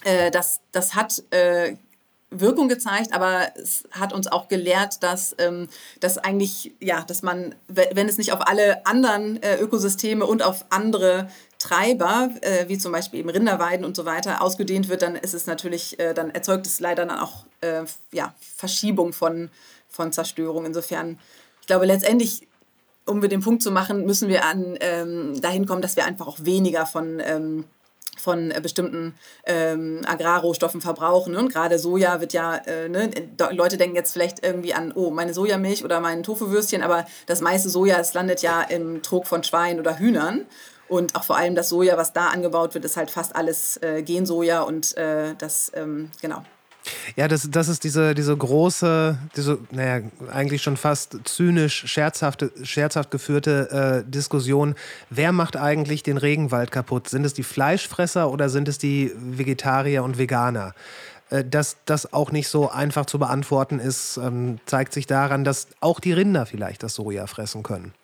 Äh, das, das hat äh, Wirkung gezeigt, aber es hat uns auch gelehrt, dass, ähm, dass eigentlich, ja, dass man, wenn es nicht auf alle anderen äh, Ökosysteme und auf andere Treiber, äh, wie zum Beispiel eben Rinderweiden und so weiter, ausgedehnt wird, dann ist es natürlich, äh, dann erzeugt es leider dann auch äh, ja, Verschiebung von, von Zerstörung. Insofern, ich glaube, letztendlich, um wir den Punkt zu machen, müssen wir an, ähm, dahin kommen, dass wir einfach auch weniger von ähm, von äh, bestimmten ähm, Agrarrohstoffen verbrauchen. Und gerade Soja wird ja, äh, ne, Leute denken jetzt vielleicht irgendwie an, oh, meine Sojamilch oder mein Tofuwürstchen, aber das meiste Soja, das landet ja im Trog von Schweinen oder Hühnern. Und auch vor allem das Soja, was da angebaut wird, ist halt fast alles äh, Gensoja und äh, das, ähm, genau. Ja, das, das ist diese, diese große, diese, naja, eigentlich schon fast zynisch, scherzhafte, scherzhaft geführte äh, Diskussion. Wer macht eigentlich den Regenwald kaputt? Sind es die Fleischfresser oder sind es die Vegetarier und Veganer? Äh, dass das auch nicht so einfach zu beantworten ist, ähm, zeigt sich daran, dass auch die Rinder vielleicht das Soja fressen können.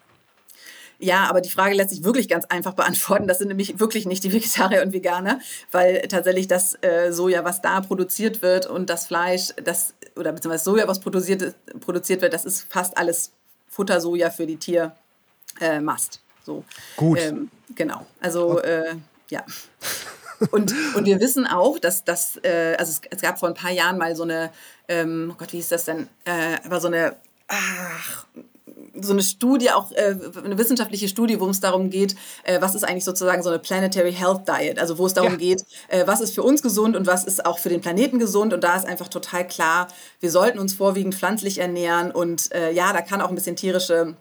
Ja, aber die Frage lässt sich wirklich ganz einfach beantworten. Das sind nämlich wirklich nicht die Vegetarier und Veganer, weil tatsächlich das äh, Soja, was da produziert wird und das Fleisch, das oder beziehungsweise Soja, was produziert, produziert wird, das ist fast alles Futtersoja für die Tiermast. Äh, so. Gut. Ähm, genau. Also äh, ja. Und, und wir wissen auch, dass das, äh, also es, es, gab vor ein paar Jahren mal so eine, ähm, oh Gott, wie hieß das denn? Äh, aber so eine, ach, so eine Studie, auch äh, eine wissenschaftliche Studie, wo es darum geht, äh, was ist eigentlich sozusagen so eine Planetary Health Diet, also wo es darum ja. geht, äh, was ist für uns gesund und was ist auch für den Planeten gesund. Und da ist einfach total klar, wir sollten uns vorwiegend pflanzlich ernähren und äh, ja, da kann auch ein bisschen tierische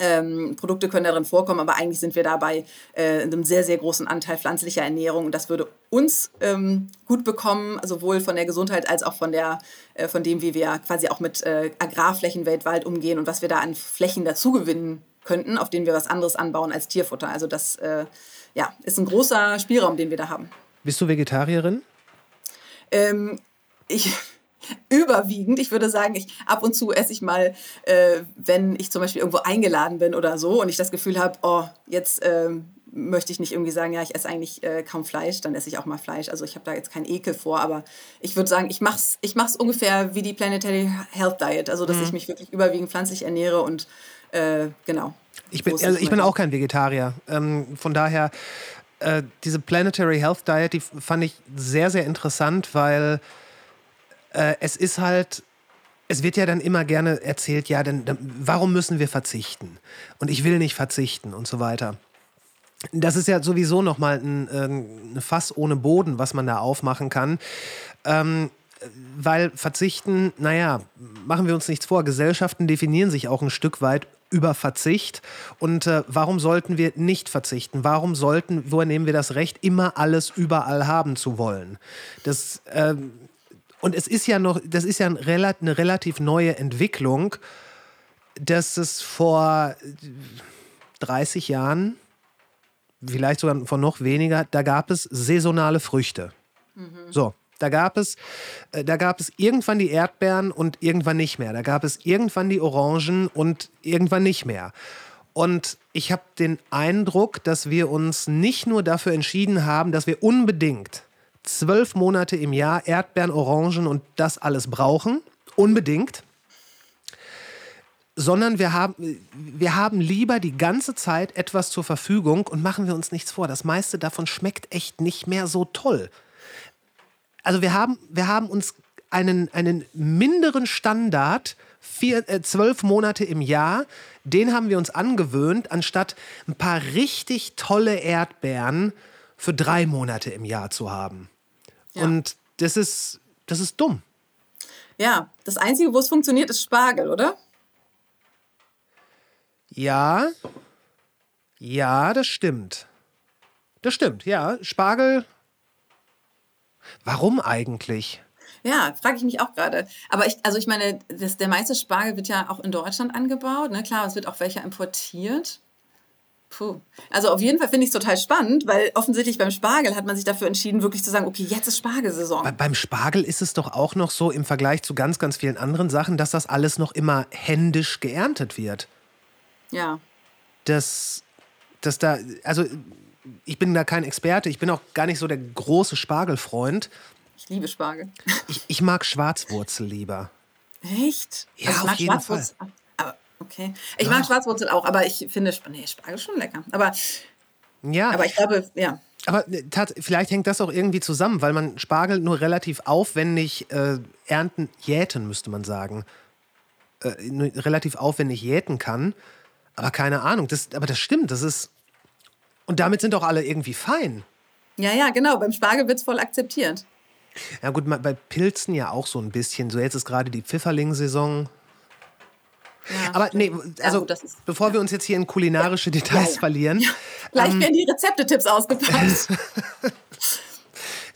ähm, Produkte können darin vorkommen, aber eigentlich sind wir dabei äh, in einem sehr, sehr großen Anteil pflanzlicher Ernährung und das würde uns ähm, gut bekommen, sowohl von der Gesundheit als auch von, der, äh, von dem, wie wir quasi auch mit äh, Agrarflächen weltweit umgehen und was wir da an Flächen dazugewinnen könnten, auf denen wir was anderes anbauen als Tierfutter. Also das äh, ja, ist ein großer Spielraum, den wir da haben. Bist du Vegetarierin? Ähm, ich überwiegend. Ich würde sagen, ich ab und zu esse ich mal, äh, wenn ich zum Beispiel irgendwo eingeladen bin oder so und ich das Gefühl habe, oh, jetzt äh, möchte ich nicht irgendwie sagen, ja, ich esse eigentlich äh, kaum Fleisch, dann esse ich auch mal Fleisch. Also ich habe da jetzt keinen Ekel vor, aber ich würde sagen, ich mache es ich mach's ungefähr wie die Planetary Health Diet, also dass mhm. ich mich wirklich überwiegend pflanzlich ernähre und äh, genau. Ich bin, also ich bin auch kein Vegetarier. Ähm, von daher, äh, diese Planetary Health Diet, die fand ich sehr, sehr interessant, weil äh, es ist halt, es wird ja dann immer gerne erzählt, ja, denn, dann, warum müssen wir verzichten? Und ich will nicht verzichten und so weiter. Das ist ja sowieso nochmal ein, ein Fass ohne Boden, was man da aufmachen kann. Ähm, weil Verzichten, naja, machen wir uns nichts vor, Gesellschaften definieren sich auch ein Stück weit über Verzicht. Und äh, warum sollten wir nicht verzichten? Warum sollten, woher nehmen wir das Recht, immer alles überall haben zu wollen? Das, äh, und es ist ja noch, das ist ja ein, eine relativ neue Entwicklung, dass es vor 30 Jahren, vielleicht sogar vor noch weniger, da gab es saisonale Früchte. Mhm. So, da gab es, äh, da gab es irgendwann die Erdbeeren und irgendwann nicht mehr. Da gab es irgendwann die Orangen und irgendwann nicht mehr. Und ich habe den Eindruck, dass wir uns nicht nur dafür entschieden haben, dass wir unbedingt zwölf Monate im Jahr Erdbeeren, Orangen und das alles brauchen, unbedingt, sondern wir haben, wir haben lieber die ganze Zeit etwas zur Verfügung und machen wir uns nichts vor. Das meiste davon schmeckt echt nicht mehr so toll. Also wir haben, wir haben uns einen, einen minderen Standard, vier, äh, zwölf Monate im Jahr, den haben wir uns angewöhnt, anstatt ein paar richtig tolle Erdbeeren für drei Monate im Jahr zu haben. Ja. Und das ist, das ist dumm. Ja, das Einzige, wo es funktioniert, ist Spargel, oder? Ja. Ja, das stimmt. Das stimmt, ja. Spargel. Warum eigentlich? Ja, frage ich mich auch gerade. Aber ich, also ich meine, das, der meiste Spargel wird ja auch in Deutschland angebaut. Ne? Klar, es wird auch welcher importiert. Puh. Also auf jeden Fall finde ich es total spannend, weil offensichtlich beim Spargel hat man sich dafür entschieden, wirklich zu sagen, okay, jetzt ist Spargelsaison. Bei, beim Spargel ist es doch auch noch so im Vergleich zu ganz, ganz vielen anderen Sachen, dass das alles noch immer händisch geerntet wird. Ja. Das, das da, also ich bin da kein Experte, ich bin auch gar nicht so der große Spargelfreund. Ich liebe Spargel. Ich, ich mag Schwarzwurzel lieber. Echt? Ja, also auf jeden Fall. Okay. Ich mag Schwarzwurzel auch, aber ich finde nee, Spargel schon lecker. Aber, ja. aber ich glaube, ja. Aber äh, vielleicht hängt das auch irgendwie zusammen, weil man Spargel nur relativ aufwendig äh, ernten, jäten müsste man sagen. Äh, relativ aufwendig jäten kann. Aber keine Ahnung, das, aber das stimmt, das ist. Und damit sind auch alle irgendwie fein. Ja, ja, genau. Beim Spargel wird es voll akzeptiert. Ja, gut, bei Pilzen ja auch so ein bisschen. So, jetzt ist gerade die Pfifferling-Saison. Ja, Aber nee, also ja, ist, bevor ja. wir uns jetzt hier in kulinarische Details verlieren. Gleich ähm, werden die Rezeptetipps ausgepackt.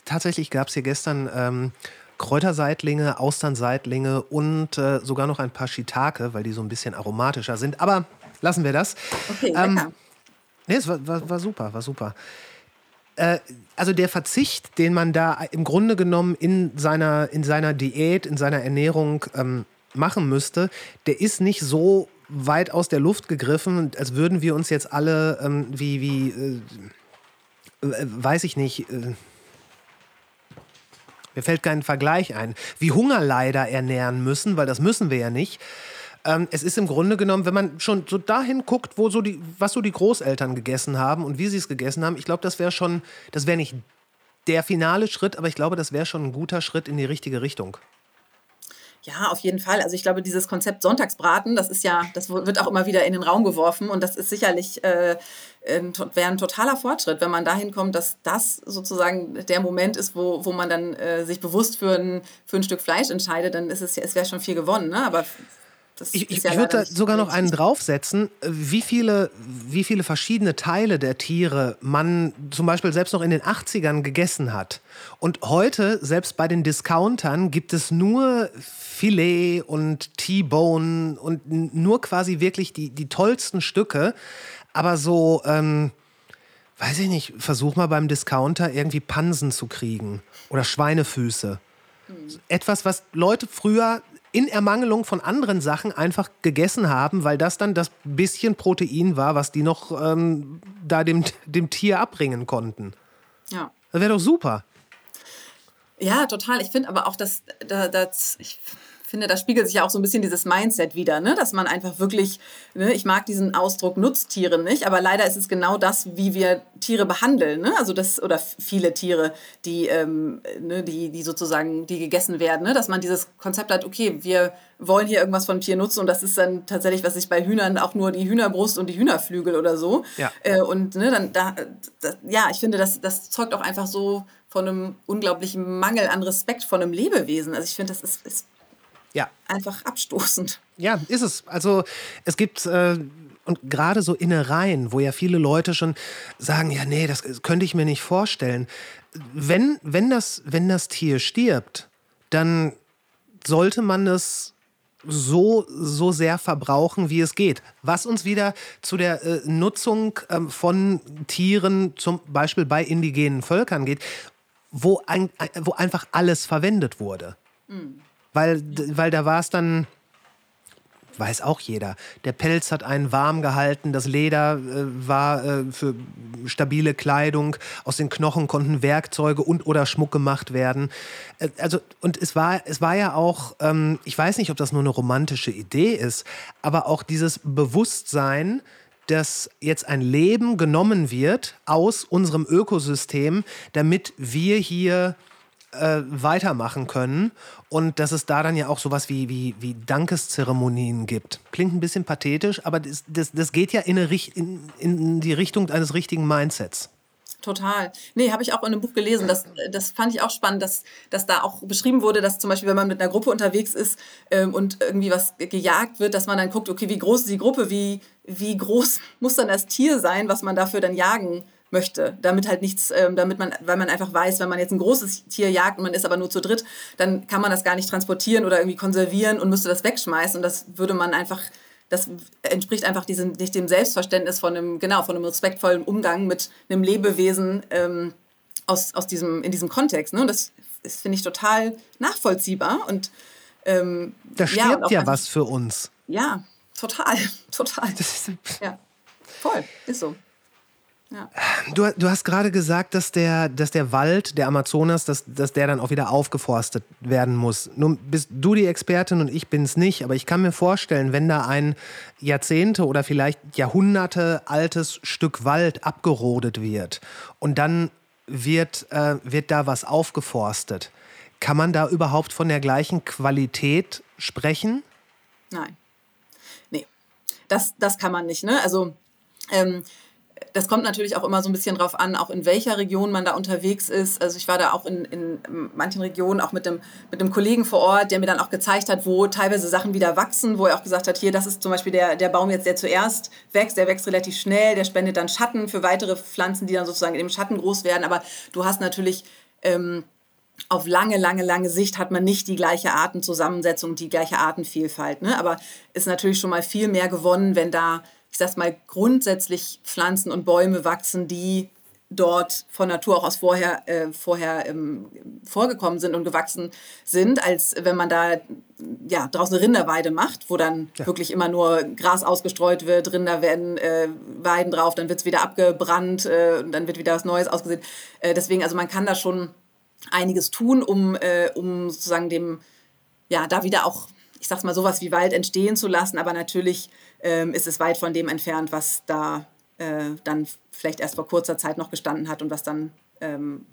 Tatsächlich gab es hier gestern ähm, Kräuterseitlinge, Austernseitlinge und äh, sogar noch ein paar Shiitake, weil die so ein bisschen aromatischer sind. Aber lassen wir das. Okay, ähm, Nee, es war, war, war super, war super. äh, also der Verzicht, den man da im Grunde genommen in seiner, in seiner Diät, in seiner Ernährung ähm, machen müsste, der ist nicht so weit aus der Luft gegriffen, als würden wir uns jetzt alle ähm, wie, wie äh, äh, weiß ich nicht, äh, mir fällt kein Vergleich ein, wie Hungerleider ernähren müssen, weil das müssen wir ja nicht. Ähm, es ist im Grunde genommen, wenn man schon so dahin guckt, wo so die, was so die Großeltern gegessen haben und wie sie es gegessen haben, ich glaube, das wäre schon, das wäre nicht der finale Schritt, aber ich glaube, das wäre schon ein guter Schritt in die richtige Richtung. Ja, auf jeden Fall. Also ich glaube, dieses Konzept Sonntagsbraten, das ist ja, das wird auch immer wieder in den Raum geworfen und das ist sicherlich äh, wäre ein totaler Fortschritt, wenn man dahin kommt, dass das sozusagen der Moment ist, wo, wo man dann äh, sich bewusst für ein, für ein Stück Fleisch entscheidet, dann ist es, es wäre schon viel gewonnen. Ne? Aber ich, ich, ja würde da sogar noch einen draufsetzen, wie viele, wie viele verschiedene Teile der Tiere man zum Beispiel selbst noch in den 80ern gegessen hat. Und heute, selbst bei den Discountern, gibt es nur Filet und T-Bone und nur quasi wirklich die, die tollsten Stücke. Aber so, ähm, weiß ich nicht, versuch mal beim Discounter irgendwie Pansen zu kriegen oder Schweinefüße. Hm. Etwas, was Leute früher in Ermangelung von anderen Sachen einfach gegessen haben, weil das dann das bisschen Protein war, was die noch ähm, da dem, dem Tier abbringen konnten. Ja. Das wäre doch super. Ja, total. Ich finde aber auch, dass, dass ich finde, da spiegelt sich ja auch so ein bisschen dieses Mindset wieder, ne? dass man einfach wirklich, ne? ich mag diesen Ausdruck Nutztiere nicht, aber leider ist es genau das, wie wir Tiere behandeln, ne? also das, oder viele Tiere, die, ähm, ne? die, die sozusagen, die gegessen werden, ne? dass man dieses Konzept hat, okay, wir wollen hier irgendwas vom Tier nutzen und das ist dann tatsächlich, was ich bei Hühnern auch nur die Hühnerbrust und die Hühnerflügel oder so. Ja. Äh, und ne, dann da, das, ja, ich finde, das, das zeugt auch einfach so von einem unglaublichen Mangel an Respekt von einem Lebewesen. Also ich finde, das ist, ist ja. einfach abstoßend. Ja, ist es. Also es gibt äh, und gerade so Innereien, wo ja viele Leute schon sagen, ja, nee, das könnte ich mir nicht vorstellen. Wenn, wenn, das, wenn das Tier stirbt, dann sollte man es so, so sehr verbrauchen, wie es geht. Was uns wieder zu der äh, Nutzung ähm, von Tieren, zum Beispiel bei indigenen Völkern geht, wo, ein, wo einfach alles verwendet wurde. Mhm weil, weil da war es dann, weiß auch jeder, der Pelz hat einen warm gehalten, das Leder äh, war äh, für stabile Kleidung, aus den Knochen konnten Werkzeuge und oder Schmuck gemacht werden. Äh, also, und es war, es war ja auch, ähm, ich weiß nicht, ob das nur eine romantische Idee ist, aber auch dieses Bewusstsein, dass jetzt ein Leben genommen wird aus unserem Ökosystem, damit wir hier äh, weitermachen können und dass es da dann ja auch sowas wie, wie, wie Dankeszeremonien gibt. Klingt ein bisschen pathetisch, aber das, das, das geht ja in, eine, in, in die Richtung eines richtigen Mindsets. Total. Nee, habe ich auch in einem Buch gelesen. Das, das fand ich auch spannend, dass, dass da auch beschrieben wurde, dass zum Beispiel, wenn man mit einer Gruppe unterwegs ist ähm, und irgendwie was gejagt wird, dass man dann guckt, okay, wie groß ist die Gruppe, wie, wie groß muss dann das Tier sein, was man dafür dann jagen möchte, damit halt nichts, ähm, damit man, weil man einfach weiß, wenn man jetzt ein großes Tier jagt und man ist aber nur zu dritt, dann kann man das gar nicht transportieren oder irgendwie konservieren und müsste das wegschmeißen und das würde man einfach, das entspricht einfach diesem, nicht dem Selbstverständnis von einem, genau, von einem respektvollen Umgang mit einem Lebewesen ähm, aus, aus diesem, in diesem Kontext. Ne? Und das, das finde ich total nachvollziehbar und ähm, da stirbt ja, ja was für uns. Ja, total, total. ja, voll, ist so. Ja. Du, du hast gerade gesagt, dass der, dass der Wald, der Amazonas, dass, dass der dann auch wieder aufgeforstet werden muss. Nun bist du die Expertin und ich bin es nicht, aber ich kann mir vorstellen, wenn da ein Jahrzehnte oder vielleicht Jahrhunderte altes Stück Wald abgerodet wird und dann wird, äh, wird da was aufgeforstet, kann man da überhaupt von der gleichen Qualität sprechen? Nein. Nee, das, das kann man nicht. Ne? Also ähm, das kommt natürlich auch immer so ein bisschen drauf an, auch in welcher Region man da unterwegs ist. Also ich war da auch in, in manchen Regionen auch mit dem, mit einem Kollegen vor Ort, der mir dann auch gezeigt hat, wo teilweise Sachen wieder wachsen, wo er auch gesagt hat, hier, das ist zum Beispiel der, der Baum jetzt, der zuerst wächst, der wächst relativ schnell, der spendet dann Schatten für weitere Pflanzen, die dann sozusagen in dem Schatten groß werden. Aber du hast natürlich... Ähm, auf lange, lange, lange Sicht hat man nicht die gleiche Artenzusammensetzung, die gleiche Artenvielfalt. Ne? Aber ist natürlich schon mal viel mehr gewonnen, wenn da ich sag's mal, grundsätzlich Pflanzen und Bäume wachsen, die dort von Natur auch aus vorher, äh, vorher ähm, vorgekommen sind und gewachsen sind, als wenn man da ja, draußen eine Rinderweide macht, wo dann ja. wirklich immer nur Gras ausgestreut wird, Rinder werden äh, Weiden drauf, dann wird es wieder abgebrannt, äh, und dann wird wieder was Neues ausgesehen. Äh, deswegen, also man kann da schon einiges tun, um, äh, um sozusagen dem, ja, da wieder auch, ich sag's mal, sowas wie Wald entstehen zu lassen, aber natürlich ähm, ist es weit von dem entfernt, was da äh, dann vielleicht erst vor kurzer Zeit noch gestanden hat und was dann ähm,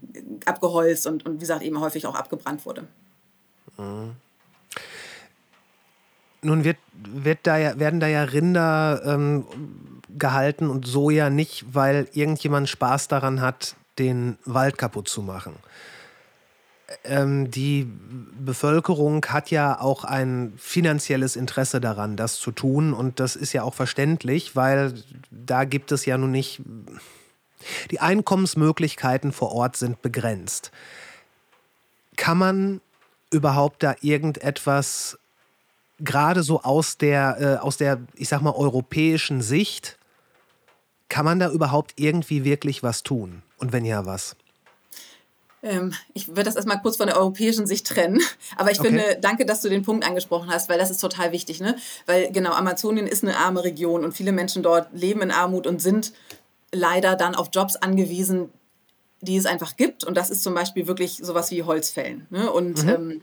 abgeholzt und, und wie gesagt eben häufig auch abgebrannt wurde. Mhm. Nun wird, wird da ja, werden da ja Rinder ähm, gehalten und Soja nicht, weil irgendjemand Spaß daran hat, den Wald kaputt zu machen ähm, die Bevölkerung hat ja auch ein finanzielles Interesse daran, das zu tun. Und das ist ja auch verständlich, weil da gibt es ja nun nicht. Die Einkommensmöglichkeiten vor Ort sind begrenzt. Kann man überhaupt da irgendetwas, gerade so aus der, äh, aus der, ich sag mal, europäischen Sicht, kann man da überhaupt irgendwie wirklich was tun? Und wenn ja, was? Ähm, ich würde das erstmal kurz von der europäischen Sicht trennen. Aber ich okay. finde, danke, dass du den Punkt angesprochen hast, weil das ist total wichtig. Ne? Weil genau, Amazonien ist eine arme Region und viele Menschen dort leben in Armut und sind leider dann auf Jobs angewiesen, die es einfach gibt. Und das ist zum Beispiel wirklich sowas wie Holzfällen. Ne? Und mhm. ähm,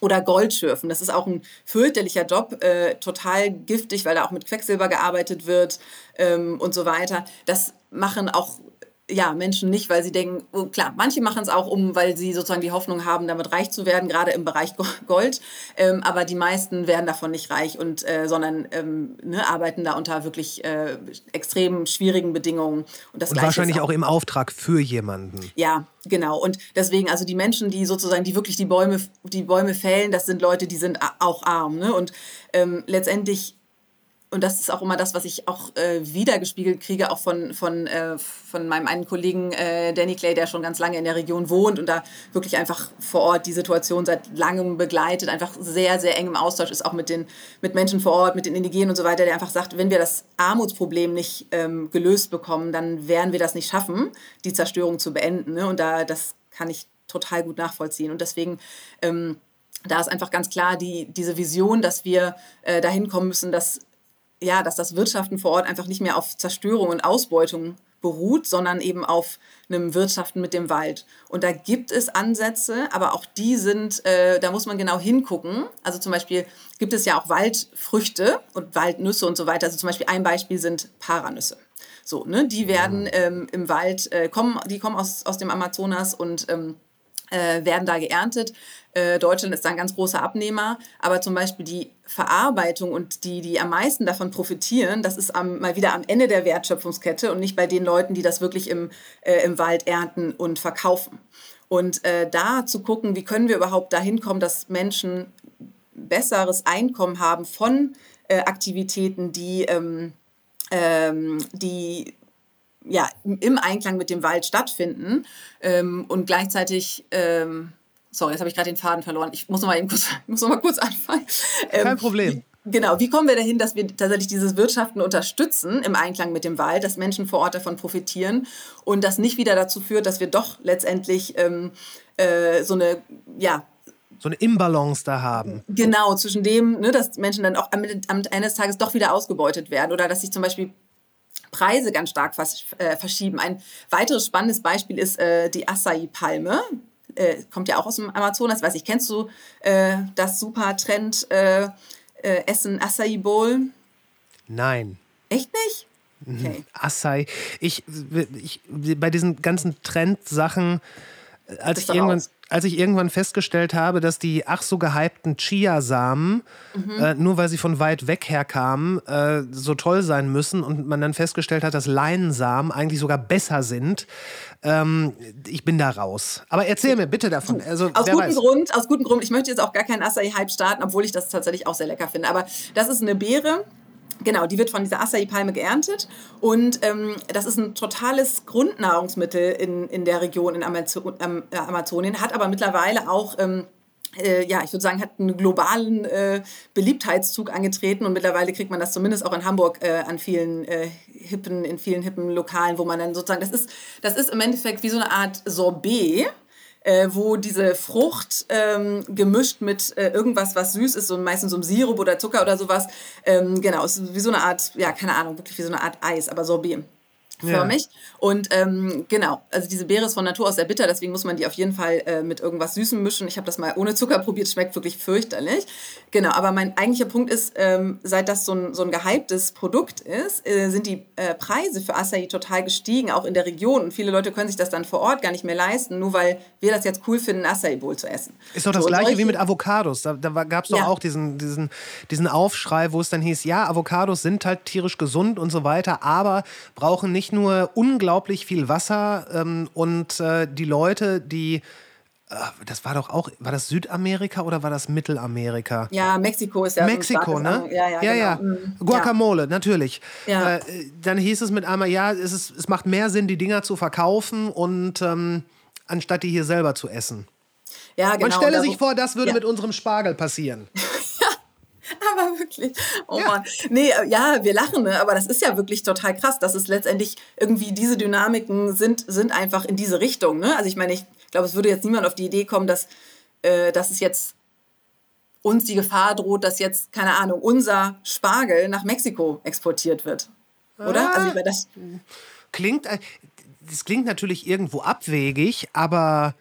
oder Goldschürfen. Das ist auch ein fürchterlicher Job, äh, total giftig, weil da auch mit Quecksilber gearbeitet wird ähm, und so weiter. Das machen auch ja, Menschen nicht, weil sie denken, oh, klar, manche machen es auch um, weil sie sozusagen die Hoffnung haben, damit reich zu werden, gerade im Bereich Gold. Ähm, aber die meisten werden davon nicht reich und äh, sondern ähm, ne, arbeiten da unter wirklich äh, extrem schwierigen Bedingungen. Und, das und wahrscheinlich auch, auch, im Auftrag für jemanden. Ja, genau. Und deswegen, also die Menschen, die sozusagen, die wirklich die Bäume, die Bäume fällen, das sind Leute, die sind auch arm. Ne? Und ähm, letztendlich und das ist auch immer das, was ich auch äh, wiedergespiegelt kriege, auch von, von, äh, von meinem einen Kollegen äh, Danny Clay, der schon ganz lange in der Region wohnt und da wirklich einfach vor Ort die Situation seit langem begleitet, einfach sehr, sehr eng im Austausch ist, auch mit den mit Menschen vor Ort, mit den Indigenen und so weiter, der einfach sagt, wenn wir das Armutsproblem nicht ähm, gelöst bekommen, dann werden wir das nicht schaffen, die Zerstörung zu beenden. Ne? Und da, das kann ich total gut nachvollziehen. Und deswegen ähm, da ist einfach ganz klar die, diese Vision, dass wir äh, dahin kommen müssen, dass ja, dass das Wirtschaften vor Ort einfach nicht mehr auf Zerstörung und Ausbeutung beruht, sondern eben auf einem Wirtschaften mit dem Wald. Und da gibt es Ansätze, aber auch die sind, äh, da muss man genau hingucken. Also zum Beispiel gibt es ja auch Waldfrüchte und Waldnüsse und so weiter. Also zum Beispiel ein Beispiel sind Paranüsse. So, ne, die werden ähm, im Wald, äh, kommen, die kommen aus, aus dem Amazonas und ähm, äh, werden da geerntet. Äh, Deutschland ist da ein ganz großer Abnehmer, aber zum Beispiel die Verarbeitung und die, die am meisten davon profitieren, das ist am, mal wieder am Ende der Wertschöpfungskette und nicht bei den Leuten, die das wirklich im, äh, im Wald ernten und verkaufen. Und äh, da zu gucken, wie können wir überhaupt dahin kommen, dass Menschen besseres Einkommen haben von äh, Aktivitäten, die, ähm, ähm, die ja, im Einklang mit dem Wald stattfinden ähm, und gleichzeitig ähm, sorry, jetzt habe ich gerade den Faden verloren. Ich muss noch mal, eben kurz, muss noch mal kurz anfangen. Kein ähm, Problem. Genau, wie kommen wir dahin, dass wir tatsächlich dieses Wirtschaften unterstützen im Einklang mit dem Wald, dass Menschen vor Ort davon profitieren und das nicht wieder dazu führt, dass wir doch letztendlich ähm, äh, so eine, ja, so eine Imbalance da haben. Genau, zwischen dem, ne, dass Menschen dann auch am, am Ende des Tages doch wieder ausgebeutet werden oder dass sich zum Beispiel Preise ganz stark vers äh, verschieben. Ein weiteres spannendes Beispiel ist äh, die Acai-Palme äh, kommt ja auch aus dem Amazonas, weiß ich, kennst du äh, das super Trend äh, äh Essen Acai Bowl? Nein. Echt nicht? Mhm. Okay. Acai. Ich, ich, bei diesen ganzen Trendsachen, als ich irgendwann. Aus als ich irgendwann festgestellt habe, dass die ach so gehypten Chiasamen, mhm. äh, nur weil sie von weit weg herkamen, äh, so toll sein müssen und man dann festgestellt hat, dass Leinsamen eigentlich sogar besser sind, ähm, ich bin da raus. Aber erzähl mir bitte davon. Also, aus gutem Grund, aus gutem Grund. Ich möchte jetzt auch gar keinen Acai-Hype starten, obwohl ich das tatsächlich auch sehr lecker finde. Aber das ist eine Beere, Genau, die wird von dieser Acai-Palme geerntet. Und ähm, das ist ein totales Grundnahrungsmittel in, in der Region in Amazo äh, Amazonien, hat aber mittlerweile auch ähm, äh, ja, ich würde sagen, hat einen globalen äh, Beliebtheitszug angetreten. Und mittlerweile kriegt man das zumindest auch in Hamburg äh, an vielen äh, hippen, in vielen hippen Lokalen, wo man dann sozusagen, das ist, das ist im Endeffekt wie so eine Art Sorbet, äh, wo diese Frucht ähm, gemischt mit äh, irgendwas, was süß ist, so meistens so ein Sirup oder Zucker oder sowas. Ähm, genau, ist wie so eine Art, ja, keine Ahnung, wirklich wie so eine Art Eis, aber Sorbet förmig. Und ähm, genau, also diese Beere ist von Natur aus sehr bitter, deswegen muss man die auf jeden Fall äh, mit irgendwas Süßem mischen. Ich habe das mal ohne Zucker probiert, schmeckt wirklich fürchterlich. Genau, aber mein eigentlicher Punkt ist, ähm, seit das so ein, so ein gehyptes Produkt ist, äh, sind die äh, Preise für Acai total gestiegen, auch in der Region. Und viele Leute können sich das dann vor Ort gar nicht mehr leisten, nur weil wir das jetzt cool finden, Acai Bowl zu essen. Ist doch das So, gleiche wie mit Avocados. Da, da gab es doch Ja. auch diesen, diesen, diesen Aufschrei, wo es dann hieß, ja, Avocados sind halt tierisch gesund und so weiter, aber brauchen nicht nur unglaublich viel Wasser ähm, und äh, die Leute, die, äh, das war doch auch, war das Südamerika oder war das Mittelamerika? Ja, Mexiko ist ja so Mexiko, starkes ne? An- Ja, ja, ja, ja. genau. Mhm. Guacamole, natürlich. Ja. Äh, dann hieß es mit einmal, ja, es, ist, es macht mehr Sinn, die Dinger zu verkaufen und ähm, anstatt die hier selber zu essen. Ja, genau. Man stelle sich vor, das würde Ja. mit unserem Spargel passieren. Aber wirklich. Oh Ja. Mann. Nee, äh, ja, wir lachen, ne? aber das ist ja wirklich total krass, dass es letztendlich irgendwie diese Dynamiken sind, sind einfach in diese Richtung. Ne? Also ich meine, ich glaube, es würde jetzt niemand auf die Idee kommen, dass, äh, dass es jetzt uns die Gefahr droht, dass jetzt, keine Ahnung, unser Spargel nach Mexiko exportiert wird. Oder? Also ich meine, das, Klingt, äh, das klingt natürlich irgendwo abwegig, aber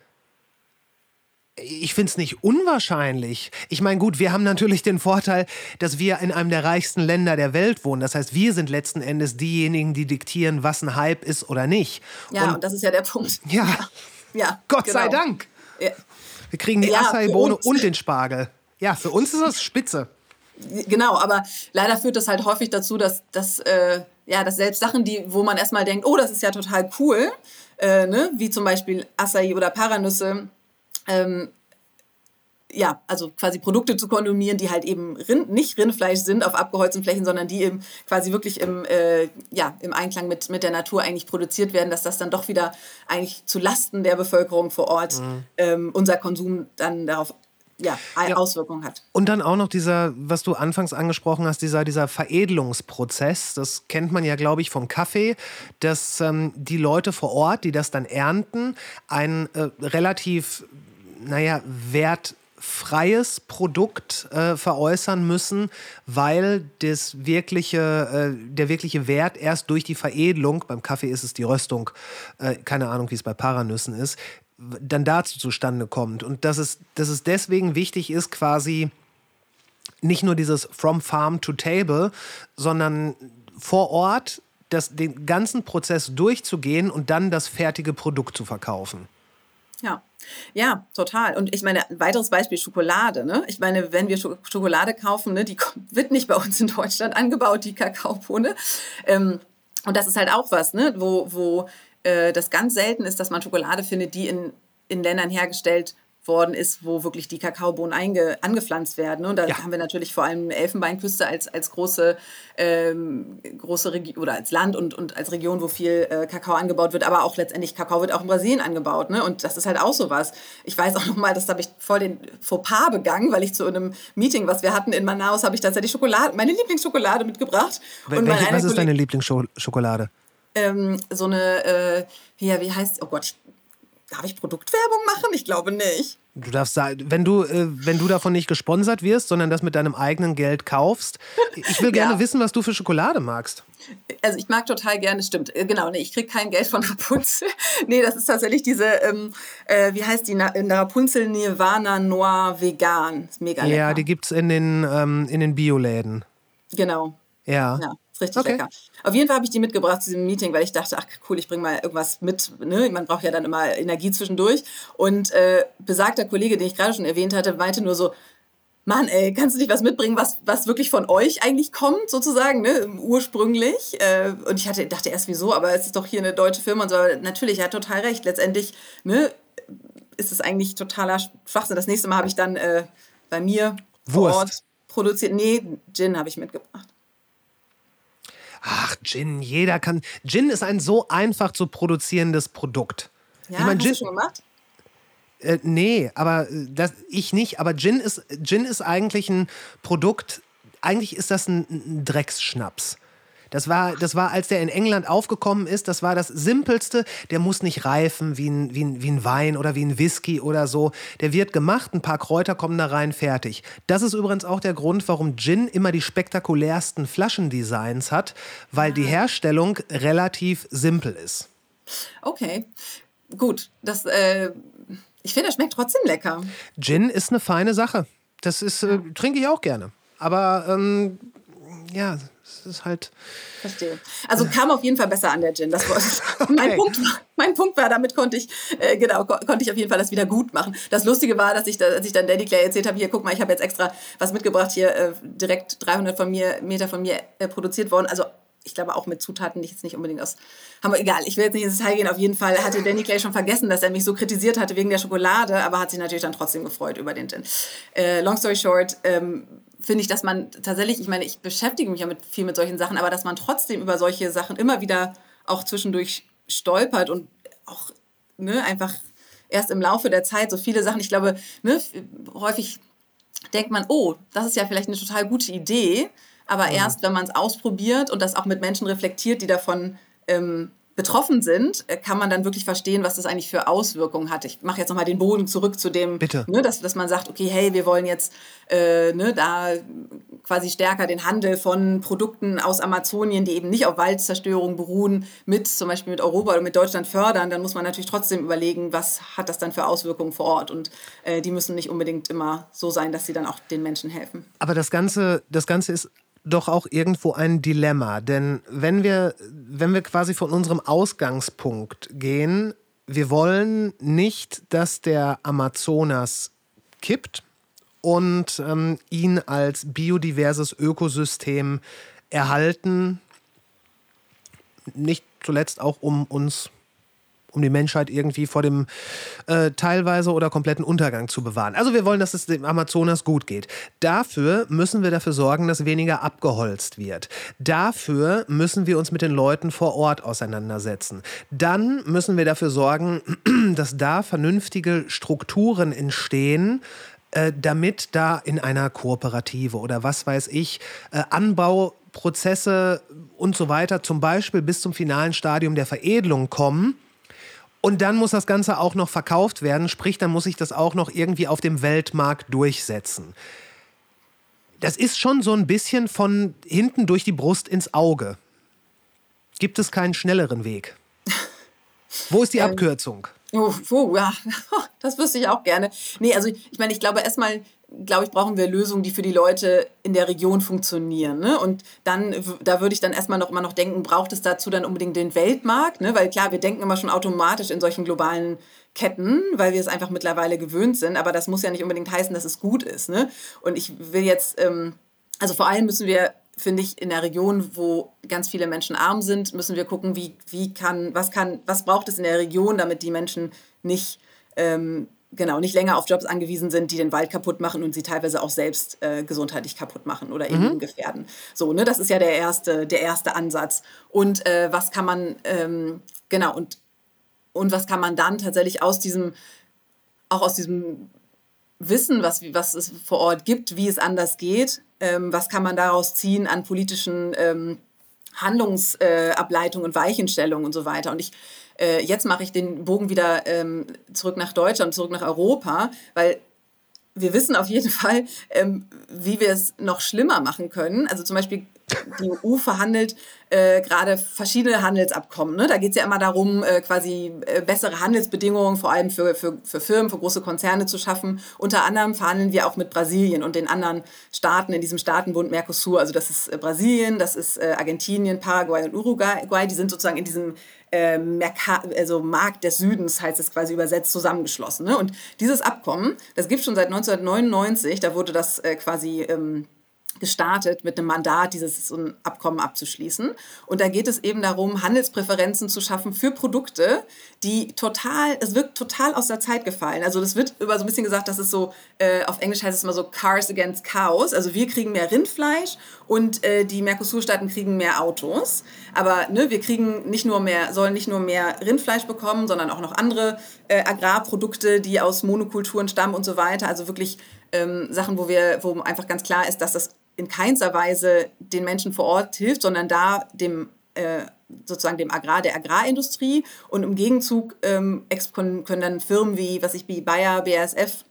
ich finde es nicht unwahrscheinlich. Ich meine, gut, wir haben natürlich den Vorteil, dass wir in einem der reichsten Länder der Welt wohnen. Das heißt, wir sind letzten Endes diejenigen, die diktieren, was ein Hype ist oder nicht. ja, und, und, das ist ja der Punkt. ja, Ja, Gott sei genau. Dank. Ja. Wir kriegen die Ja, Acai-Bohne und den Spargel. Ja, für uns ist das spitze. Genau, aber leider führt das halt häufig dazu, dass, dass, äh, ja, dass selbst Sachen, die, wo man erstmal denkt, oh, das ist ja total cool, äh, ne? wie zum Beispiel Acai oder Paranüsse, ähm, ja, also quasi Produkte zu konsumieren, die halt eben Rind, nicht Rindfleisch sind auf abgeholzten Flächen, sondern die eben quasi wirklich im, äh, ja, im Einklang mit, mit der Natur eigentlich produziert werden, dass das dann doch wieder eigentlich zu Lasten der Bevölkerung vor Ort ähm, unser Konsum dann darauf ja, Ja. Auswirkungen hat. Und dann auch noch dieser, was du anfangs angesprochen hast, dieser, dieser Veredelungsprozess. Das kennt man ja, glaube ich, vom Kaffee, dass ähm, die Leute vor Ort, die das dann ernten, ein äh, relativ, naja, wertfreies Produkt äh, veräußern müssen, weil das wirkliche, äh, der wirkliche Wert erst durch die Veredelung, beim Kaffee ist es die Röstung, äh, keine Ahnung, wie es bei Paranüssen ist, dann dazu zustande kommt. Und dass es, dass es deswegen wichtig ist, quasi nicht nur dieses From Farm to Table, sondern vor Ort das, den ganzen Prozess durchzugehen und dann das fertige Produkt zu verkaufen. Ja, ja, total. Und ich meine, ein weiteres Beispiel Schokolade. Ne? Ich meine, wenn wir Scho- Schokolade kaufen, ne, die wird nicht bei uns in Deutschland angebaut, die Kakaobohne. Ähm, und das ist halt auch was, ne? wo, wo äh, das ganz selten ist, dass man Schokolade findet, die in, in Ländern hergestellt worden ist, wo wirklich die Kakaobohnen einge, angepflanzt werden. Ne? Und da Ja. haben wir natürlich vor allem Elfenbeinküste als, als große, ähm, große Region oder als Land und, und als Region, wo viel äh, Kakao angebaut wird, aber auch letztendlich Kakao wird auch in Brasilien angebaut. Ne? Und das ist halt auch so was. Ich weiß auch noch mal, das habe ich voll den Fauxpas begangen, weil ich zu einem Meeting, was wir hatten in Manaus, habe ich tatsächlich Schokolade, meine Lieblingsschokolade mitgebracht. Wel- mein Welche, was ist deine Lieblingsschokolade? ähm, so eine, äh, ja, wie heißt, oh Gott, darf ich Produktwerbung machen? Ich glaube nicht. Du darfst sagen, wenn du, äh, wenn du davon nicht gesponsert wirst, sondern das mit deinem eigenen Geld kaufst. Ich will gerne Ja. wissen, was du für Schokolade magst. Also ich mag total gerne, stimmt, äh, genau, nee, ich krieg kein Geld von Rapunzel. nee, das ist tatsächlich diese, ähm, äh, wie heißt die, Na der Rapunzel Nirvana Noir Vegan. Ist mega lecker. Ja, die gibt es in den, ähm, in den Bioläden. Genau. Ja. Ja, ist richtig Okay. lecker. Auf jeden Fall habe ich die mitgebracht zu diesem Meeting, weil ich dachte, ach cool, ich bringe mal irgendwas mit. Ne? Man braucht ja dann immer Energie zwischendurch. Und äh, besagter Kollege, den ich gerade schon erwähnt hatte, meinte nur so, Mann, ey, kannst du nicht was mitbringen, was, was wirklich von euch eigentlich kommt, sozusagen, ne? ursprünglich? Äh, und ich hatte, dachte erst, wieso, aber es ist doch hier eine deutsche Firma und so. Natürlich, er hat total recht. Letztendlich ne, ist es eigentlich totaler Schwachsinn. Das nächste Mal habe ich dann äh, bei mir vor Wurst. Ort produziert. Nee, Gin habe ich mitgebracht. Ach, Gin, jeder kann. Gin ist ein so einfach zu produzierendes Produkt. Ja, ich meine, hast Gin, du schon gemacht? Äh, nee, aber äh, das, ich nicht. Aber Gin ist, Gin ist eigentlich ein Produkt, eigentlich ist das ein, ein Drecksschnaps. Das war, das war, als der in England aufgekommen ist, das war das Simpelste. Der muss nicht reifen wie ein, wie, ein, wie ein Wein oder wie ein Whisky oder so. Der wird gemacht, ein paar Kräuter kommen da rein, fertig. Das ist übrigens auch der Grund, warum Gin immer die spektakulärsten Flaschendesigns hat, weil die Herstellung relativ simpel ist. Okay, gut. Das, äh, ich finde, das schmeckt trotzdem lecker. Gin ist eine feine Sache. Das ist, äh, trinke ich auch gerne. Aber ähm, ja, es ist halt. Verstehe. Also kam auf jeden Fall besser an der Gin. Das war, okay. mein, Punkt, mein Punkt war, damit konnte ich, äh, genau, konnte ich auf jeden Fall das wieder gut machen. Das Lustige war, dass ich, da, als ich dann Daddy Clay erzählt habe, hier, guck mal, ich habe jetzt extra was mitgebracht, hier äh, direkt 300 von mir, Meter von mir äh, produziert worden. Also ich glaube auch mit Zutaten, die ich jetzt nicht unbedingt aus haben wir, egal, ich will jetzt nicht ins Detail gehen. Auf jeden Fall hatte Danny Clay schon vergessen, dass er mich so kritisiert hatte wegen der Schokolade, aber hat sich natürlich dann trotzdem gefreut über den Gin. Äh, long story short, ähm, finde ich, dass man tatsächlich, ich meine, ich beschäftige mich ja mit, viel mit solchen Sachen, aber dass man trotzdem über solche Sachen immer wieder auch zwischendurch stolpert und auch ne, einfach erst im Laufe der Zeit so viele Sachen, ich glaube, ne, häufig denkt man, oh, das ist ja vielleicht eine total gute Idee, aber mhm. erst, wenn man es ausprobiert und das auch mit Menschen reflektiert, die davon ähm, betroffen sind, äh, kann man dann wirklich verstehen, was das eigentlich für Auswirkungen hat. Ich mache jetzt nochmal den Boden zurück zu dem, ne, dass, dass man sagt, okay, hey, wir wollen jetzt äh, ne, da quasi stärker den Handel von Produkten aus Amazonien, die eben nicht auf Waldzerstörung beruhen, mit zum Beispiel mit Europa oder mit Deutschland fördern, dann muss man natürlich trotzdem überlegen, was hat das dann für Auswirkungen vor Ort. Und äh, die müssen nicht unbedingt immer so sein, dass sie dann auch den Menschen helfen. Aber das Ganze, das Ganze ist doch auch irgendwo ein Dilemma. Denn wenn wir, wenn wir quasi von unserem Ausgangspunkt gehen, wir wollen nicht, dass der Amazonas kippt und ähm, ihn als biodiverses Ökosystem erhalten, nicht zuletzt auch um uns um die Menschheit irgendwie vor dem äh, teilweise oder kompletten Untergang zu bewahren. Also wir wollen, dass es dem Amazonas gut geht. Dafür müssen wir dafür sorgen, dass weniger abgeholzt wird. Dafür müssen wir uns mit den Leuten vor Ort auseinandersetzen. Dann müssen wir dafür sorgen, dass da vernünftige Strukturen entstehen, äh, damit da in einer Kooperative oder was weiß ich, äh, Anbauprozesse und so weiter, zum Beispiel bis zum finalen Stadium der Veredelung kommen und dann muss das Ganze auch noch verkauft werden, sprich, dann muss ich das auch noch irgendwie auf dem Weltmarkt durchsetzen. Das ist schon so ein bisschen von hinten durch die Brust ins Auge. Gibt es keinen schnelleren Weg? Wo ist die ähm, Abkürzung? Oh, oh, ja, das wüsste ich auch gerne. Nee, also ich meine, ich glaube erstmal glaube ich, brauchen wir Lösungen, die für die Leute in der Region funktionieren. Ne? Und dann, da würde ich dann erstmal noch immer noch denken, braucht es dazu dann unbedingt den Weltmarkt? Ne? Weil klar, wir denken immer schon automatisch in solchen globalen Ketten, weil wir es einfach mittlerweile gewöhnt sind. Aber das muss ja nicht unbedingt heißen, dass es gut ist. Ne? Und ich will jetzt, ähm, also vor allem müssen wir finde ich, in der Region, wo ganz viele Menschen arm sind, müssen wir gucken, wie, wie kann, was kann, was braucht es in der Region, damit die Menschen nicht ähm, genau, nicht länger auf Jobs angewiesen sind, die den Wald kaputt machen und sie teilweise auch selbst äh, gesundheitlich kaputt machen oder eben mhm. gefährden. So, ne, das ist ja der erste, der erste Ansatz. Und äh, was kann man, ähm, genau, und, und was kann man dann tatsächlich aus diesem, auch aus diesem Wissen, was, was es vor Ort gibt, wie es anders geht, ähm, was kann man daraus ziehen an politischen ähm, Handlungsableitungen äh, und Weichenstellungen und so weiter. Und ich äh, jetzt mache ich den Bogen wieder ähm, zurück nach Deutschland, zurück nach Europa, weil wir wissen auf jeden Fall, ähm, wie wir es noch schlimmer machen können. Also zum Beispiel die EU verhandelt äh, gerade verschiedene Handelsabkommen. Ne? Da geht es ja immer darum, äh, quasi äh, bessere Handelsbedingungen vor allem für, für, für Firmen, für große Konzerne zu schaffen. Unter anderem verhandeln wir auch mit Brasilien und den anderen Staaten in diesem Staatenbund Mercosur. Also das ist äh, Brasilien, das ist äh, Argentinien, Paraguay und Uruguay. Die sind sozusagen in diesem äh, also Markt des Südens, heißt es quasi übersetzt, zusammengeschlossen. Ne? Und dieses Abkommen, das gibt es schon seit 1999, da wurde das quasi... Ähm, gestartet mit einem Mandat, dieses Abkommen abzuschließen. Und da geht es eben darum, Handelspräferenzen zu schaffen für Produkte, die total, es wirkt total aus der Zeit gefallen. Also das wird über so ein bisschen gesagt, dass es so, äh, auf Englisch heißt es immer so Cars against Cows. Also wir kriegen mehr Rindfleisch und äh, die Mercosur-Staaten kriegen mehr Autos. Aber ne, wir kriegen nicht nur mehr, sollen nicht nur mehr Rindfleisch bekommen, sondern auch noch andere äh, Agrarprodukte, die aus Monokulturen stammen und so weiter. Also wirklich ähm, Sachen, wo wir, wo einfach ganz klar ist, dass das in keinster Weise den Menschen vor Ort hilft, sondern da dem äh, sozusagen dem Agrar, der Agrarindustrie und im Gegenzug ähm, können, können dann Firmen wie, was ich wie Bayer, BASF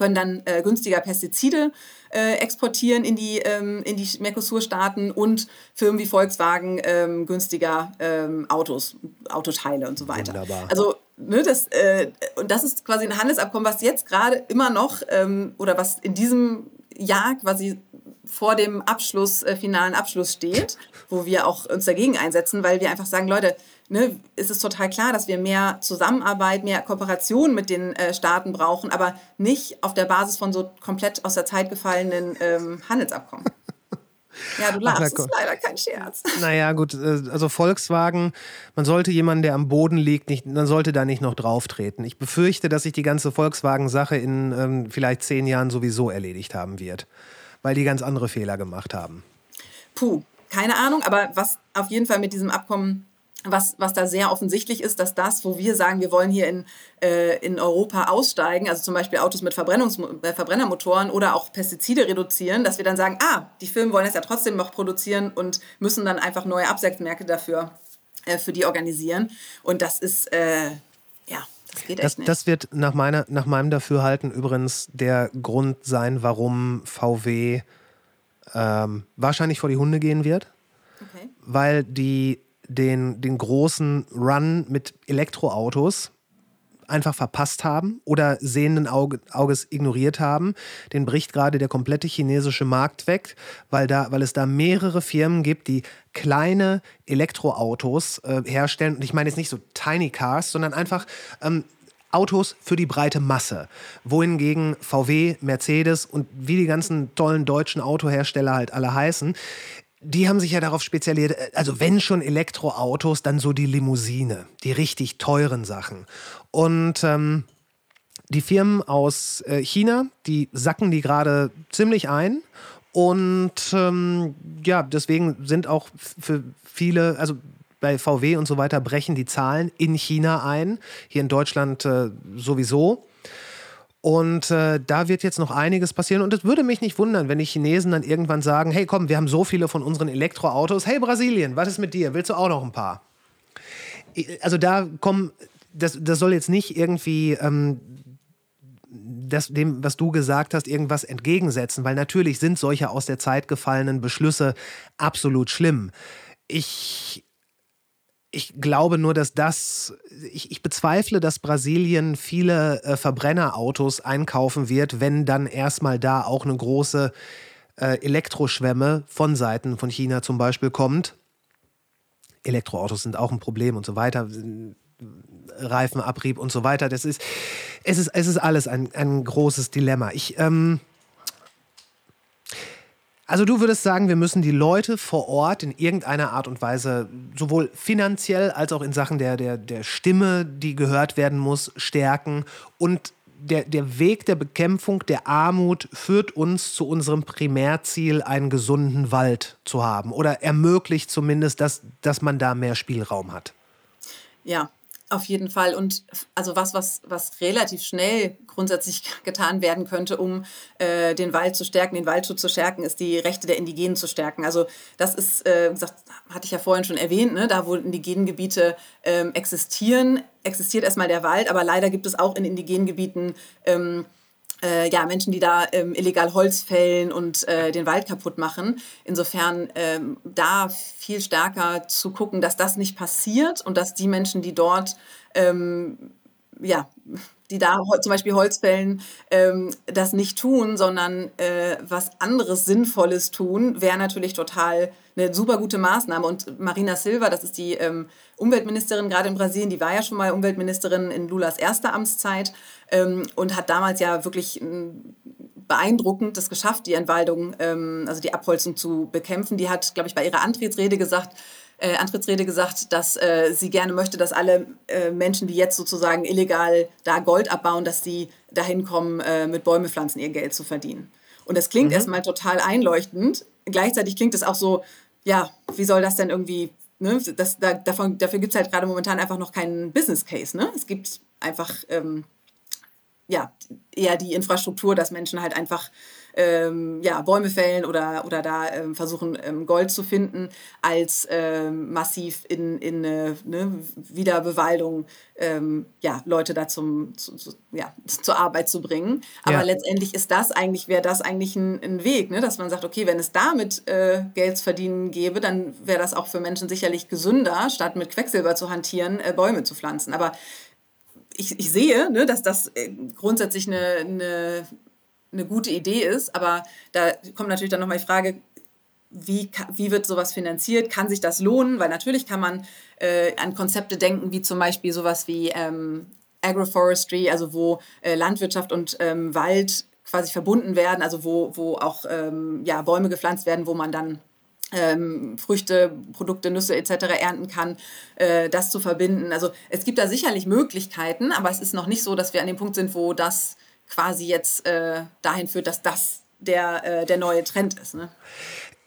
können dann äh, günstiger Pestizide äh, exportieren in die, ähm, in die Mercosur-Staaten und Firmen wie Volkswagen ähm, günstiger ähm, Autos, Autoteile und so weiter. Wunderbar. Also ne, das, äh, und das ist quasi ein Handelsabkommen, was jetzt gerade immer noch ähm, oder was in diesem Jahr quasi vor dem Abschluss, äh, finalen Abschluss steht, wo wir auch uns dagegen einsetzen, weil wir einfach sagen, Leute, ne, ist es total klar, dass wir mehr Zusammenarbeit, mehr Kooperation mit den äh, Staaten brauchen, aber nicht auf der Basis von so komplett aus der Zeit gefallenen ähm, Handelsabkommen. Ja, du lachst, das ist leider kein Scherz. Naja, gut, äh, also Volkswagen, man sollte jemanden, der am Boden liegt, nicht, man sollte da nicht noch drauf treten. Ich befürchte, dass sich die ganze Volkswagen-Sache in ähm, vielleicht zehn Jahren sowieso erledigt haben wird weil die ganz andere Fehler gemacht haben? Puh, keine Ahnung, aber was auf jeden Fall mit diesem Abkommen was, was da sehr offensichtlich ist, dass das, wo wir sagen, wir wollen hier in, äh, in Europa aussteigen, also zum Beispiel Autos mit Verbrennungs äh, Verbrennermotoren oder auch Pestizide reduzieren, dass wir dann sagen, ah, die Firmen wollen es ja trotzdem noch produzieren und müssen dann einfach neue Absatzmärkte dafür äh, für die organisieren. Und das ist, äh, das geht das, nicht. Das wird nach, meiner, nach meinem Dafürhalten übrigens der Grund sein, warum VW ähm, wahrscheinlich vor die Hunde gehen wird. Okay. Weil die den, den großen Run mit Elektroautos einfach verpasst haben oder sehenden Auge, Auges ignoriert haben. Den bricht gerade der komplette chinesische Markt weg, weil, da, weil es da mehrere Firmen gibt, die kleine Elektroautos äh, herstellen. Und ich meine jetzt nicht so Tiny Cars, sondern einfach ähm, Autos für die breite Masse. Wohingegen VW, Mercedes und wie die ganzen tollen deutschen Autohersteller halt alle heißen, die haben sich ja darauf spezialisiert, äh, also wenn schon Elektroautos, dann so die Limousine, die richtig teuren Sachen. Und ähm, die Firmen aus äh, China, die sacken die gerade ziemlich ein. Und ähm, ja, deswegen sind auch für viele, also bei VW und so weiter, brechen die Zahlen in China ein. Hier in Deutschland äh, sowieso. Und äh, da wird jetzt noch einiges passieren. Und es würde mich nicht wundern, wenn die Chinesen dann irgendwann sagen: Hey, komm, wir haben so viele von unseren Elektroautos. Hey, Brasilien, was ist mit dir? Willst du auch noch ein paar? Also da kommen, das, das soll jetzt nicht irgendwie ähm, das, dem, was du gesagt hast, irgendwas entgegensetzen, weil natürlich sind solche aus der Zeit gefallenen Beschlüsse absolut schlimm. Ich ich glaube nur, dass das, ich, ich bezweifle, dass Brasilien viele äh, Verbrennerautos einkaufen wird, wenn dann erstmal da auch eine große äh, Elektroschwemme von Seiten von China zum Beispiel kommt. Elektroautos sind auch ein Problem und so weiter. Reifenabrieb und so weiter. Das ist, es ist, es ist alles ein, ein großes Dilemma. Ich, ähm, also du würdest sagen, wir müssen die Leute vor Ort in irgendeiner Art und Weise sowohl finanziell als auch in Sachen der, der, der Stimme, die gehört werden muss, stärken. Und der, der Weg der Bekämpfung der Armut führt uns zu unserem Primärziel, einen gesunden Wald zu haben. Oder ermöglicht zumindest, dass, dass man da mehr Spielraum hat. Ja, auf jeden Fall. Und also was, was, was relativ schnell grundsätzlich getan werden könnte, um äh, den Wald zu stärken, den Waldschutz zu stärken, ist die Rechte der Indigenen zu stärken. Also das ist, äh, gesagt, hatte ich ja vorhin schon erwähnt, ne, da wo indigenen Gebiete ähm, existieren, existiert erstmal der Wald, aber leider gibt es auch in indigenen Gebieten ähm, äh, ja, Menschen, die da ähm, illegal Holz fällen und äh, den Wald kaputt machen. Insofern ähm, da viel stärker zu gucken, dass das nicht passiert und dass die Menschen, die dort ähm, ja, die da zum Beispiel Holz fällen, ähm, das nicht tun, sondern äh, was anderes Sinnvolles tun, wäre natürlich total eine super gute Maßnahme. Und Marina Silva, das ist die ähm, Umweltministerin gerade in Brasilien, die war ja schon mal Umweltministerin in Lulas erster Amtszeit ähm, und hat damals ja wirklich beeindruckend das geschafft, die Entwaldung, ähm, also die Abholzung zu bekämpfen. Die hat, glaube ich, bei ihrer Antrittsrede gesagt, äh, Antrittsrede gesagt, dass äh, sie gerne möchte, dass alle äh, Menschen, die jetzt sozusagen illegal da Gold abbauen, dass die dahin kommen, äh, mit Bäume pflanzen ihr Geld zu verdienen. Und das klingt mhm. erstmal total einleuchtend. Gleichzeitig klingt es auch so, ja, wie soll das denn irgendwie, ne? das, da, davon, dafür gibt es halt gerade momentan einfach noch keinen Business Case. Ne? Es gibt einfach ähm, ja, eher die Infrastruktur, dass Menschen halt einfach ähm, ja, Bäume fällen oder, oder da ähm, versuchen, ähm, Gold zu finden, als ähm, massiv in, in eine ne, Wiederbewaldung ähm, ja, Leute da zum, zu, zu, ja, zur Arbeit zu bringen. Aber ja. letztendlich ist das eigentlich, wäre das eigentlich ein, ein Weg, ne? dass man sagt, okay, wenn es damit äh, Geld verdienen gäbe, dann wäre das auch für Menschen sicherlich gesünder, statt mit Quecksilber zu hantieren, äh, Bäume zu pflanzen. Aber ich, ich sehe, ne, dass das äh, grundsätzlich eine, eine eine gute Idee ist. Aber da kommt natürlich dann nochmal die Frage, wie, wie wird sowas finanziert? Kann sich das lohnen? Weil natürlich kann man äh, an Konzepte denken, wie zum Beispiel sowas wie ähm, Agroforestry, also wo äh, Landwirtschaft und ähm, Wald quasi verbunden werden, also wo, wo auch ähm, ja, Bäume gepflanzt werden, wo man dann ähm, Früchte, Produkte, Nüsse etc. ernten kann, äh, das zu verbinden. Also es gibt da sicherlich Möglichkeiten, aber es ist noch nicht so, dass wir an dem Punkt sind, wo das quasi jetzt äh, dahin führt, dass das der, äh, der neue Trend ist. Ne?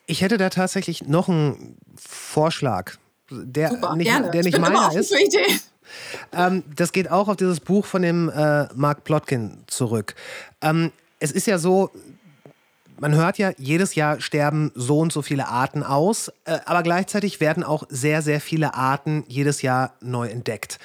Ich hätte da tatsächlich noch einen Vorschlag, der Super, nicht, gerne. Der nicht meiner ist. Ähm, das geht auch auf dieses Buch von dem äh, Mark Plotkin zurück. Ähm, es ist ja so, man hört ja, jedes Jahr sterben so und so viele Arten aus, äh, aber gleichzeitig werden auch sehr, sehr viele Arten jedes Jahr neu entdeckt.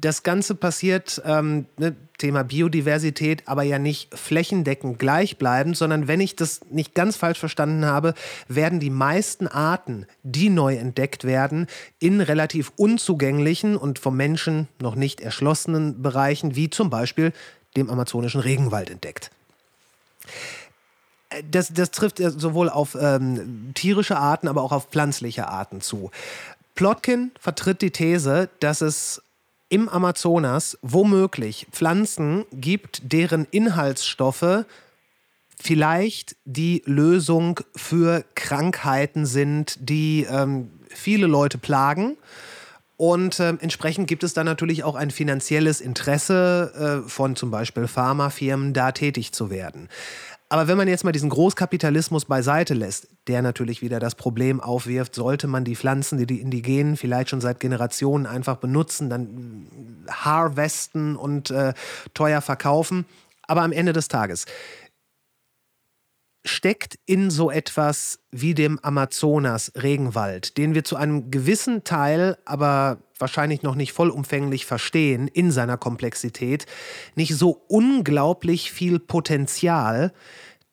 Das Ganze passiert, ähm, ne, Thema Biodiversität, aber ja nicht flächendeckend gleichbleibend, sondern wenn ich das nicht ganz falsch verstanden habe, werden die meisten Arten, die neu entdeckt werden, in relativ unzugänglichen und vom Menschen noch nicht erschlossenen Bereichen, wie zum Beispiel dem amazonischen Regenwald entdeckt. Das, das trifft sowohl auf ähm, tierische Arten, aber auch auf pflanzliche Arten zu. Plotkin vertritt die These, dass es im Amazonas womöglich Pflanzen gibt, deren Inhaltsstoffe vielleicht die Lösung für Krankheiten sind, die ähm, viele Leute plagen. Und äh, entsprechend gibt es dann natürlich auch ein finanzielles Interesse äh, von zum Beispiel Pharmafirmen, da tätig zu werden. Aber wenn man jetzt mal diesen Großkapitalismus beiseite lässt, der natürlich wieder das Problem aufwirft, sollte man die Pflanzen, die die Indigenen vielleicht schon seit Generationen einfach benutzen, dann harvesten und äh, teuer verkaufen. Aber am Ende des Tages steckt in so etwas wie dem Amazonas-Regenwald, den wir zu einem gewissen Teil, aber wahrscheinlich noch nicht vollumfänglich verstehen in seiner Komplexität, nicht so unglaublich viel Potenzial,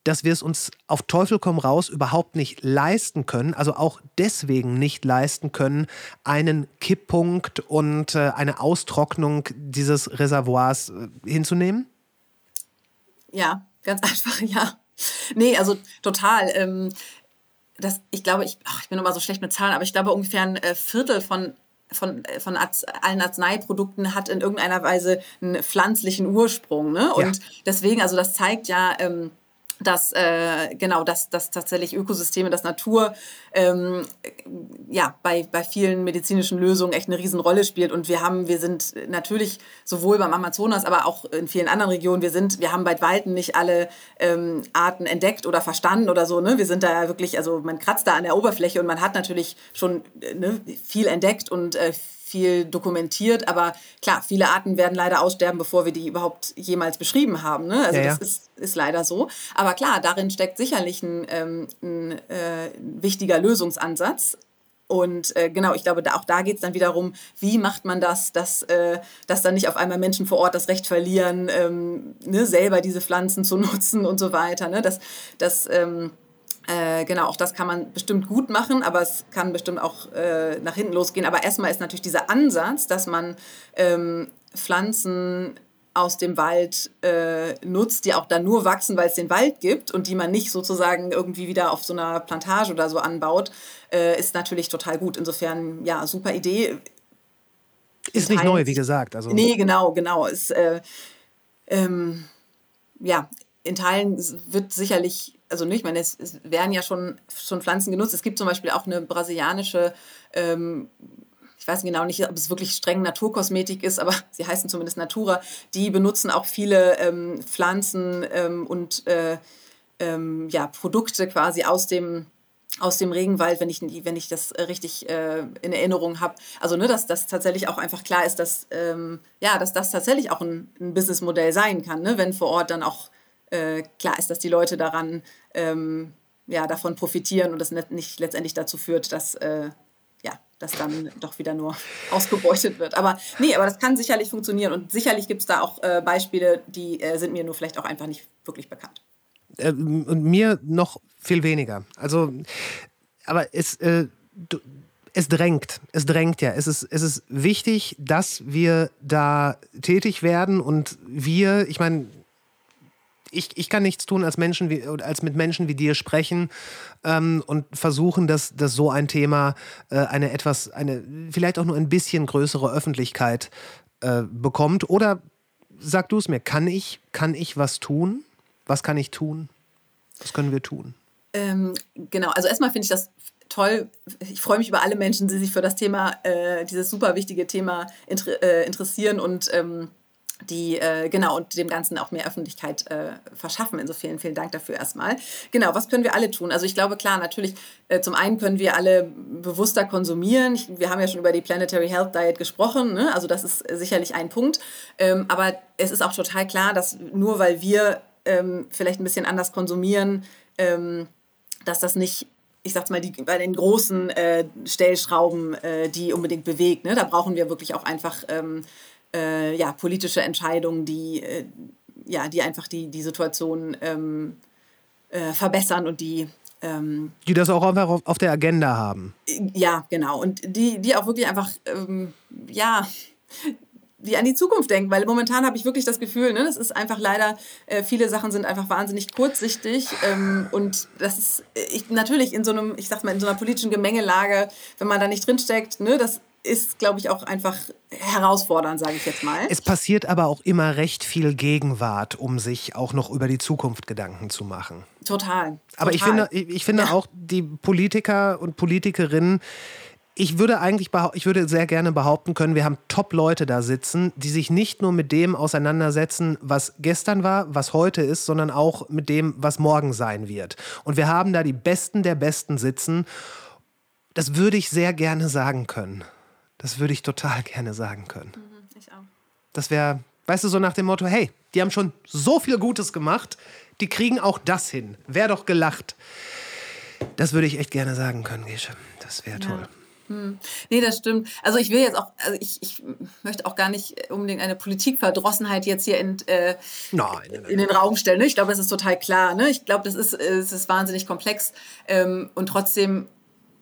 dass wir es uns auf Teufel komm raus überhaupt nicht leisten können, also auch deswegen nicht leisten können, einen Kipppunkt und äh, eine Austrocknung dieses Reservoirs äh, hinzunehmen? Ja, ganz einfach, ja. Nee, also total. Ähm, das, ich glaube, ich, ach, ich bin immer so schlecht mit Zahlen, aber ich glaube, ungefähr ein äh, Viertel von von, äh, von Arz allen Arzneiprodukten hat in irgendeiner Weise einen pflanzlichen Ursprung. Ne? Und ja. deswegen, also das zeigt ja, ähm, dass äh, genau dass, dass tatsächlich Ökosysteme, dass Natur ähm, ja bei, bei vielen medizinischen Lösungen echt eine Riesenrolle spielt. Und wir haben wir sind natürlich sowohl beim Amazonas aber auch in vielen anderen Regionen wir sind wir haben bei weitem nicht alle ähm, Arten entdeckt oder verstanden oder so ne? Wir sind da wirklich also man kratzt da an der Oberfläche und man hat natürlich schon äh, ne, viel entdeckt und äh, viel dokumentiert, aber klar, viele Arten werden leider aussterben, bevor wir die überhaupt jemals beschrieben haben. Ne? Also ja, ja. das ist, ist leider so. Aber klar, darin steckt sicherlich ein, ähm, ein äh, wichtiger Lösungsansatz. Und äh, genau, ich glaube, da, auch da geht es dann wieder darum, wie macht man das, dass, äh, dass dann nicht auf einmal Menschen vor Ort das Recht verlieren, ähm, ne, selber diese Pflanzen zu nutzen und so weiter. Ne? Das, das ähm, äh, genau, auch das kann man bestimmt gut machen, aber es kann bestimmt auch äh, nach hinten losgehen. Aber erstmal ist natürlich dieser Ansatz, dass man ähm, Pflanzen aus dem Wald äh, nutzt, die auch dann nur wachsen, weil es den Wald gibt und die man nicht sozusagen irgendwie wieder auf so einer Plantage oder so anbaut, äh, ist natürlich total gut. Insofern, ja, super Idee. Ist nicht neu, wie gesagt. Also. Nee, genau, genau. Ist, äh, ähm, ja, in Teilen wird sicherlich, also nicht, ich meine, es, es, werden ja schon, schon Pflanzen genutzt. Es gibt zum Beispiel auch eine brasilianische, ähm, ich weiß genau nicht, ob es wirklich streng Naturkosmetik ist, aber sie heißen zumindest Natura. Die benutzen auch viele ähm, Pflanzen ähm, und äh, ähm, ja, Produkte quasi aus dem aus dem Regenwald, wenn ich, wenn ich das richtig äh, in Erinnerung habe. Also, ne, dass das tatsächlich auch einfach klar ist, dass, ähm, ja, dass das tatsächlich auch ein, ein Businessmodell sein kann, ne? wenn vor Ort dann auch äh, klar ist, dass die Leute daran ähm, ja, davon profitieren und das nicht letztendlich dazu führt, dass äh, ja, das dann doch wieder nur ausgebeutet wird. Aber nee, aber das kann sicherlich funktionieren und sicherlich gibt es da auch äh, Beispiele, die äh, sind mir nur vielleicht auch einfach nicht wirklich bekannt. Äh, und mir noch viel weniger. Also, aber es, äh, es drängt, es drängt ja. Es ist, es ist wichtig, dass wir da tätig werden und wir, ich meine, ich, ich kann nichts tun, als, Menschen wie, als mit Menschen wie dir sprechen ähm, und versuchen, dass, dass so ein Thema äh, eine etwas, eine vielleicht auch nur ein bisschen größere Öffentlichkeit äh, bekommt. Oder sag du es mir, kann ich, kann ich was tun? Was kann ich tun? Was können wir tun? Ähm, genau, also erstmal finde ich das toll. Ich freue mich über alle Menschen, die sich für das Thema, äh, dieses super wichtige Thema inter äh, interessieren und ähm, die äh, genau und dem Ganzen auch mehr Öffentlichkeit äh, verschaffen. Insofern vielen Dank dafür erstmal. Genau, was können wir alle tun? Also ich glaube klar, natürlich äh, zum einen können wir alle bewusster konsumieren. Ich, wir haben ja schon über die Planetary Health Diet gesprochen, ne? also das ist sicherlich ein Punkt. Ähm, aber es ist auch total klar, dass nur weil wir ähm, vielleicht ein bisschen anders konsumieren, ähm, dass das nicht ich sag's mal, die, bei den großen äh, Stellschrauben, äh, die unbedingt bewegt. Ne? Da brauchen wir wirklich auch einfach ähm, äh, ja, politische Entscheidungen, die, äh, ja, die einfach die, die Situation ähm, äh, verbessern und die. Ähm, die das auch einfach auf der Agenda haben. Ja, genau. Und die, die auch wirklich einfach, ähm, ja, die an die Zukunft denken, weil momentan habe ich wirklich das Gefühl, ne, das ist einfach leider, äh, viele Sachen sind einfach wahnsinnig kurzsichtig ähm, und das ist ich, natürlich in so einem, ich sag mal, in so einer politischen Gemengelage, wenn man da nicht drinsteckt, ne, das ist, glaube ich, auch einfach herausfordernd, sage ich jetzt mal. Es passiert aber auch immer recht viel Gegenwart, um sich auch noch über die Zukunft Gedanken zu machen. Total. Aber ich finde, ich finde ja. auch die Politiker und Politikerinnen, ich würde eigentlich ich würde sehr gerne behaupten können, wir haben Top-Leute da sitzen, die sich nicht nur mit dem auseinandersetzen, was gestern war, was heute ist, sondern auch mit dem, was morgen sein wird. Und wir haben da die Besten der Besten sitzen. Das würde ich sehr gerne sagen können. Das würde ich total gerne sagen können. Mhm, ich auch. Das wäre, weißt du, so nach dem Motto, hey, die haben schon so viel Gutes gemacht, die kriegen auch das hin. Wäre doch gelacht. Das würde ich echt gerne sagen können, Gesche. Das wäre toll. Ja. Hm. Nee, das stimmt. Also ich will jetzt auch, also ich, ich möchte auch gar nicht unbedingt eine Politikverdrossenheit jetzt hier in, äh, nein, nein, nein. in den Raum stellen. Ne? Ich glaube, das ist total klar. Ne? Ich glaube, das ist, es ist wahnsinnig komplex. Ähm, und trotzdem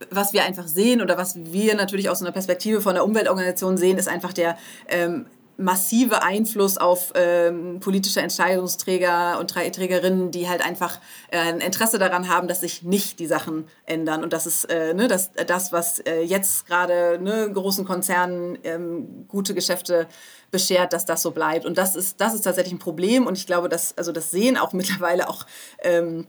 was wir einfach sehen oder was wir natürlich aus einer Perspektive von der Umweltorganisation sehen, ist einfach der ähm, massive Einfluss auf ähm, politische Entscheidungsträger und Trägerinnen, die halt einfach äh, ein Interesse daran haben, dass sich nicht die Sachen ändern und dass es äh, ne, dass das, was äh, jetzt gerade ne, großen Konzernen ähm, gute Geschäfte beschert, dass das so bleibt. Und das ist, das ist tatsächlich ein Problem und ich glaube, dass, also das sehen auch mittlerweile auch, ähm,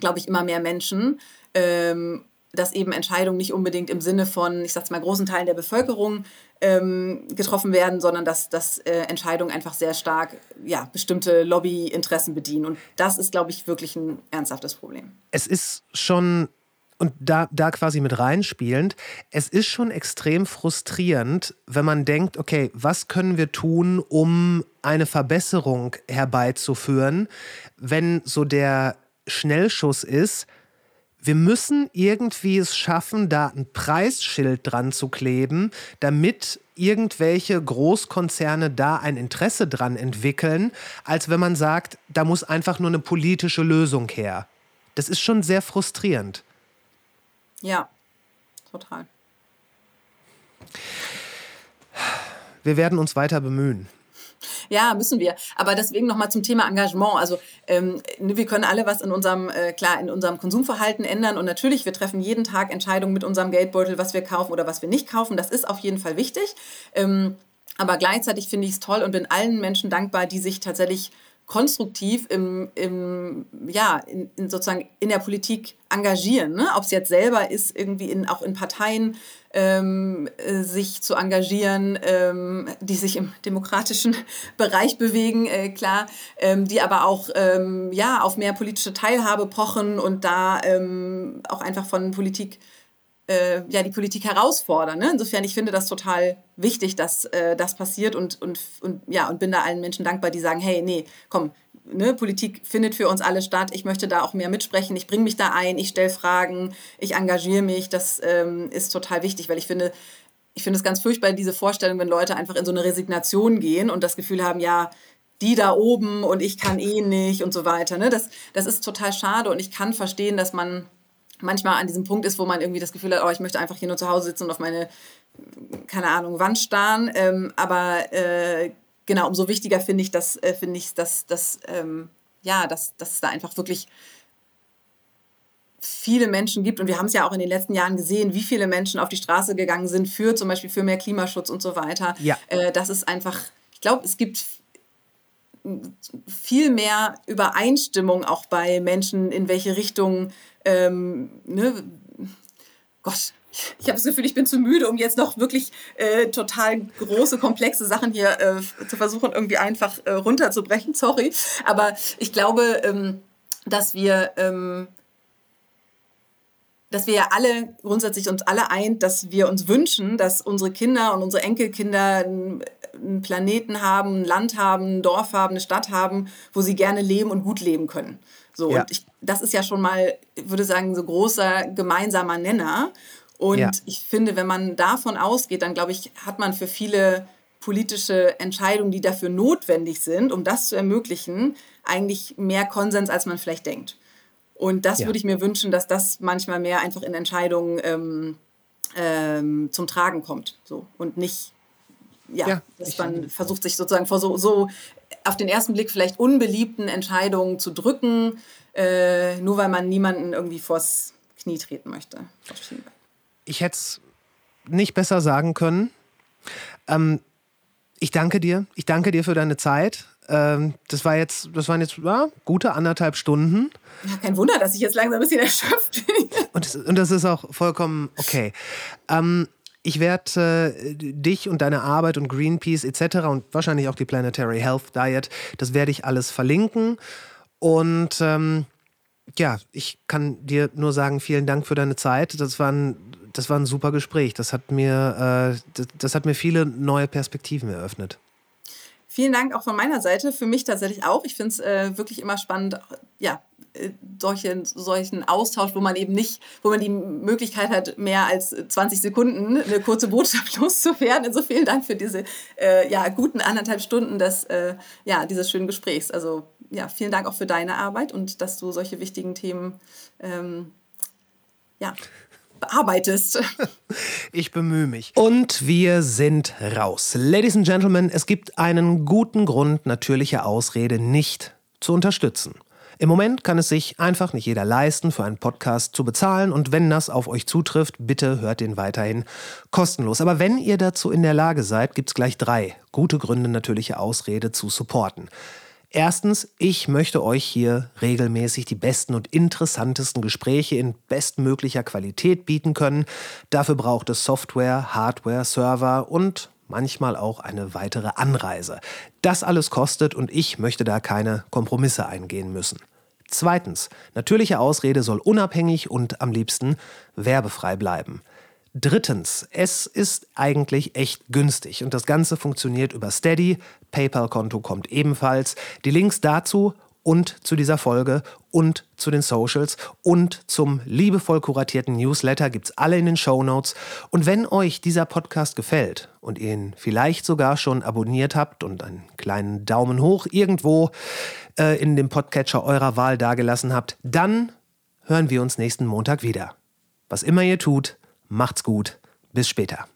glaube ich, immer mehr Menschen. Ähm, dass eben Entscheidungen nicht unbedingt im Sinne von, ich sag's mal, großen Teilen der Bevölkerung ähm, getroffen werden, sondern dass, dass äh, Entscheidungen einfach sehr stark ja, bestimmte Lobbyinteressen bedienen. Und das ist, glaube ich, wirklich ein ernsthaftes Problem. Es ist schon und da, da quasi mit reinspielend, es ist schon extrem frustrierend, wenn man denkt, okay, was können wir tun, um eine Verbesserung herbeizuführen, wenn so der Schnellschuss ist, wir müssen irgendwie es schaffen, da ein Preisschild dran zu kleben, damit irgendwelche Großkonzerne da ein Interesse dran entwickeln, als wenn man sagt, da muss einfach nur eine politische Lösung her. Das ist schon sehr frustrierend. Ja, total. Wir werden uns weiter bemühen. Ja, müssen wir. Aber deswegen nochmal zum Thema Engagement. Also ähm, wir können alle was in unserem, äh, klar, in unserem Konsumverhalten ändern. Und natürlich, wir treffen jeden Tag Entscheidungen mit unserem Geldbeutel, was wir kaufen oder was wir nicht kaufen. Das ist auf jeden Fall wichtig. Ähm, aber gleichzeitig finde ich es toll und bin allen Menschen dankbar, die sich tatsächlich konstruktiv im, im ja, in, in, sozusagen in der Politik engagieren. Ne? Ob es jetzt selber ist, irgendwie in, auch in Parteien ähm, äh, sich zu engagieren, ähm, die sich im demokratischen Bereich bewegen, äh, klar, ähm, die aber auch ähm, ja, auf mehr politische Teilhabe pochen und da ähm, auch einfach von Politik äh, ja, die Politik herausfordern. Ne? Insofern, ich finde das total wichtig, dass äh, das passiert und, und, und, ja, und bin da allen Menschen dankbar, die sagen, hey, nee, komm, ne, Politik findet für uns alle statt, ich möchte da auch mehr mitsprechen, ich bringe mich da ein, ich stelle Fragen, ich engagiere mich, das ähm, ist total wichtig, weil ich finde, ich finde es ganz furchtbar, diese Vorstellung, wenn Leute einfach in so eine Resignation gehen und das Gefühl haben, ja, die da oben und ich kann eh nicht und so weiter. Ne? Das, das ist total schade und ich kann verstehen, dass man manchmal an diesem Punkt ist, wo man irgendwie das Gefühl hat, oh, ich möchte einfach hier nur zu Hause sitzen und auf meine, keine Ahnung, Wand starren. Ähm, aber äh, genau, umso wichtiger finde ich, dass, äh, finde ich, dass, dass, ähm, ja, dass, dass es da einfach wirklich viele Menschen gibt und wir haben es ja auch in den letzten Jahren gesehen, wie viele Menschen auf die Straße gegangen sind für zum Beispiel für mehr Klimaschutz und so weiter. Ja. Äh, das ist einfach, ich glaube, es gibt viel mehr Übereinstimmung auch bei Menschen, in welche Richtung ähm, ne, Gott, ich habe das Gefühl, ich bin zu müde, um jetzt noch wirklich äh, total große, komplexe Sachen hier äh, zu versuchen, irgendwie einfach äh, runterzubrechen. Sorry. Aber ich glaube, ähm, dass wir. Ähm, dass wir ja alle grundsätzlich uns alle eint, dass wir uns wünschen, dass unsere Kinder und unsere Enkelkinder einen, Planeten haben, ein Land haben, ein Dorf haben, eine Stadt haben, wo sie gerne leben und gut leben können. So, ja. und ich, das ist ja schon mal, ich würde sagen, so großer gemeinsamer Nenner. Und ja. ich finde, wenn man davon ausgeht, dann glaube ich, hat man für viele politische Entscheidungen, die dafür notwendig sind, um das zu ermöglichen, eigentlich mehr Konsens, als man vielleicht denkt. Und das ja. würde ich mir wünschen, dass das manchmal mehr einfach in Entscheidungen ähm, ähm, zum Tragen kommt. So. Und nicht, ja, ja dass man versucht, sich sozusagen vor so, so auf den ersten Blick vielleicht unbeliebten Entscheidungen zu drücken, äh, nur weil man niemanden irgendwie vors Knie treten möchte. Ich hätte es nicht besser sagen können. Ähm, ich danke dir. Ich danke dir für deine Zeit. Ähm, das war jetzt, das waren jetzt ja, gute anderthalb Stunden. Ja, kein Wunder, dass ich jetzt langsam ein bisschen erschöpft bin. und, das, und das ist auch vollkommen okay. Ähm, ich werde äh, dich und deine Arbeit und Greenpeace etc. und wahrscheinlich auch die Planetary Health Diet, das werde ich alles verlinken. Und ähm, ja, ich kann dir nur sagen, vielen Dank für deine Zeit. Das war ein, das war ein super Gespräch. Das hat mir, äh, das, das hat mir viele neue Perspektiven eröffnet. Vielen Dank auch von meiner Seite. Für mich tatsächlich auch. Ich finde es äh, wirklich immer spannend, ja, äh, solche, solchen Austausch, wo man eben nicht, wo man die Möglichkeit hat, mehr als 20 Sekunden eine kurze Botschaft loszuwerden. Also vielen Dank für diese äh, ja, guten anderthalb Stunden des, äh, ja, dieses schönen Gesprächs. Also ja, vielen Dank auch für deine Arbeit und dass du solche wichtigen Themen ähm, ja, bearbeitest. Ich bemühe mich. Und wir sind raus. Ladies and Gentlemen, es gibt einen guten Grund, natürliche Ausrede nicht zu unterstützen. Im Moment kann es sich einfach nicht jeder leisten, für einen Podcast zu bezahlen und wenn das auf euch zutrifft, bitte hört den weiterhin kostenlos. Aber wenn ihr dazu in der Lage seid, gibt es gleich drei gute Gründe, natürliche Ausrede zu supporten. Erstens, ich möchte euch hier regelmäßig die besten und interessantesten Gespräche in bestmöglicher Qualität bieten können. Dafür braucht es Software, Hardware, Server und manchmal auch eine weitere Anreise. Das alles kostet und ich möchte da keine Kompromisse eingehen müssen. Zweitens, natürliche Ausrede soll unabhängig und am liebsten werbefrei bleiben. Drittens, es ist eigentlich echt günstig und das Ganze funktioniert über Steady. PayPal-Konto kommt ebenfalls. Die Links dazu und zu dieser Folge und zu den Socials und zum liebevoll kuratierten Newsletter gibt es alle in den Show Notes. Und wenn euch dieser Podcast gefällt und ihr ihn vielleicht sogar schon abonniert habt und einen kleinen Daumen hoch irgendwo äh, in dem Podcatcher eurer Wahl dagelassen habt, dann hören wir uns nächsten Montag wieder. Was immer ihr tut, macht's gut. Bis später.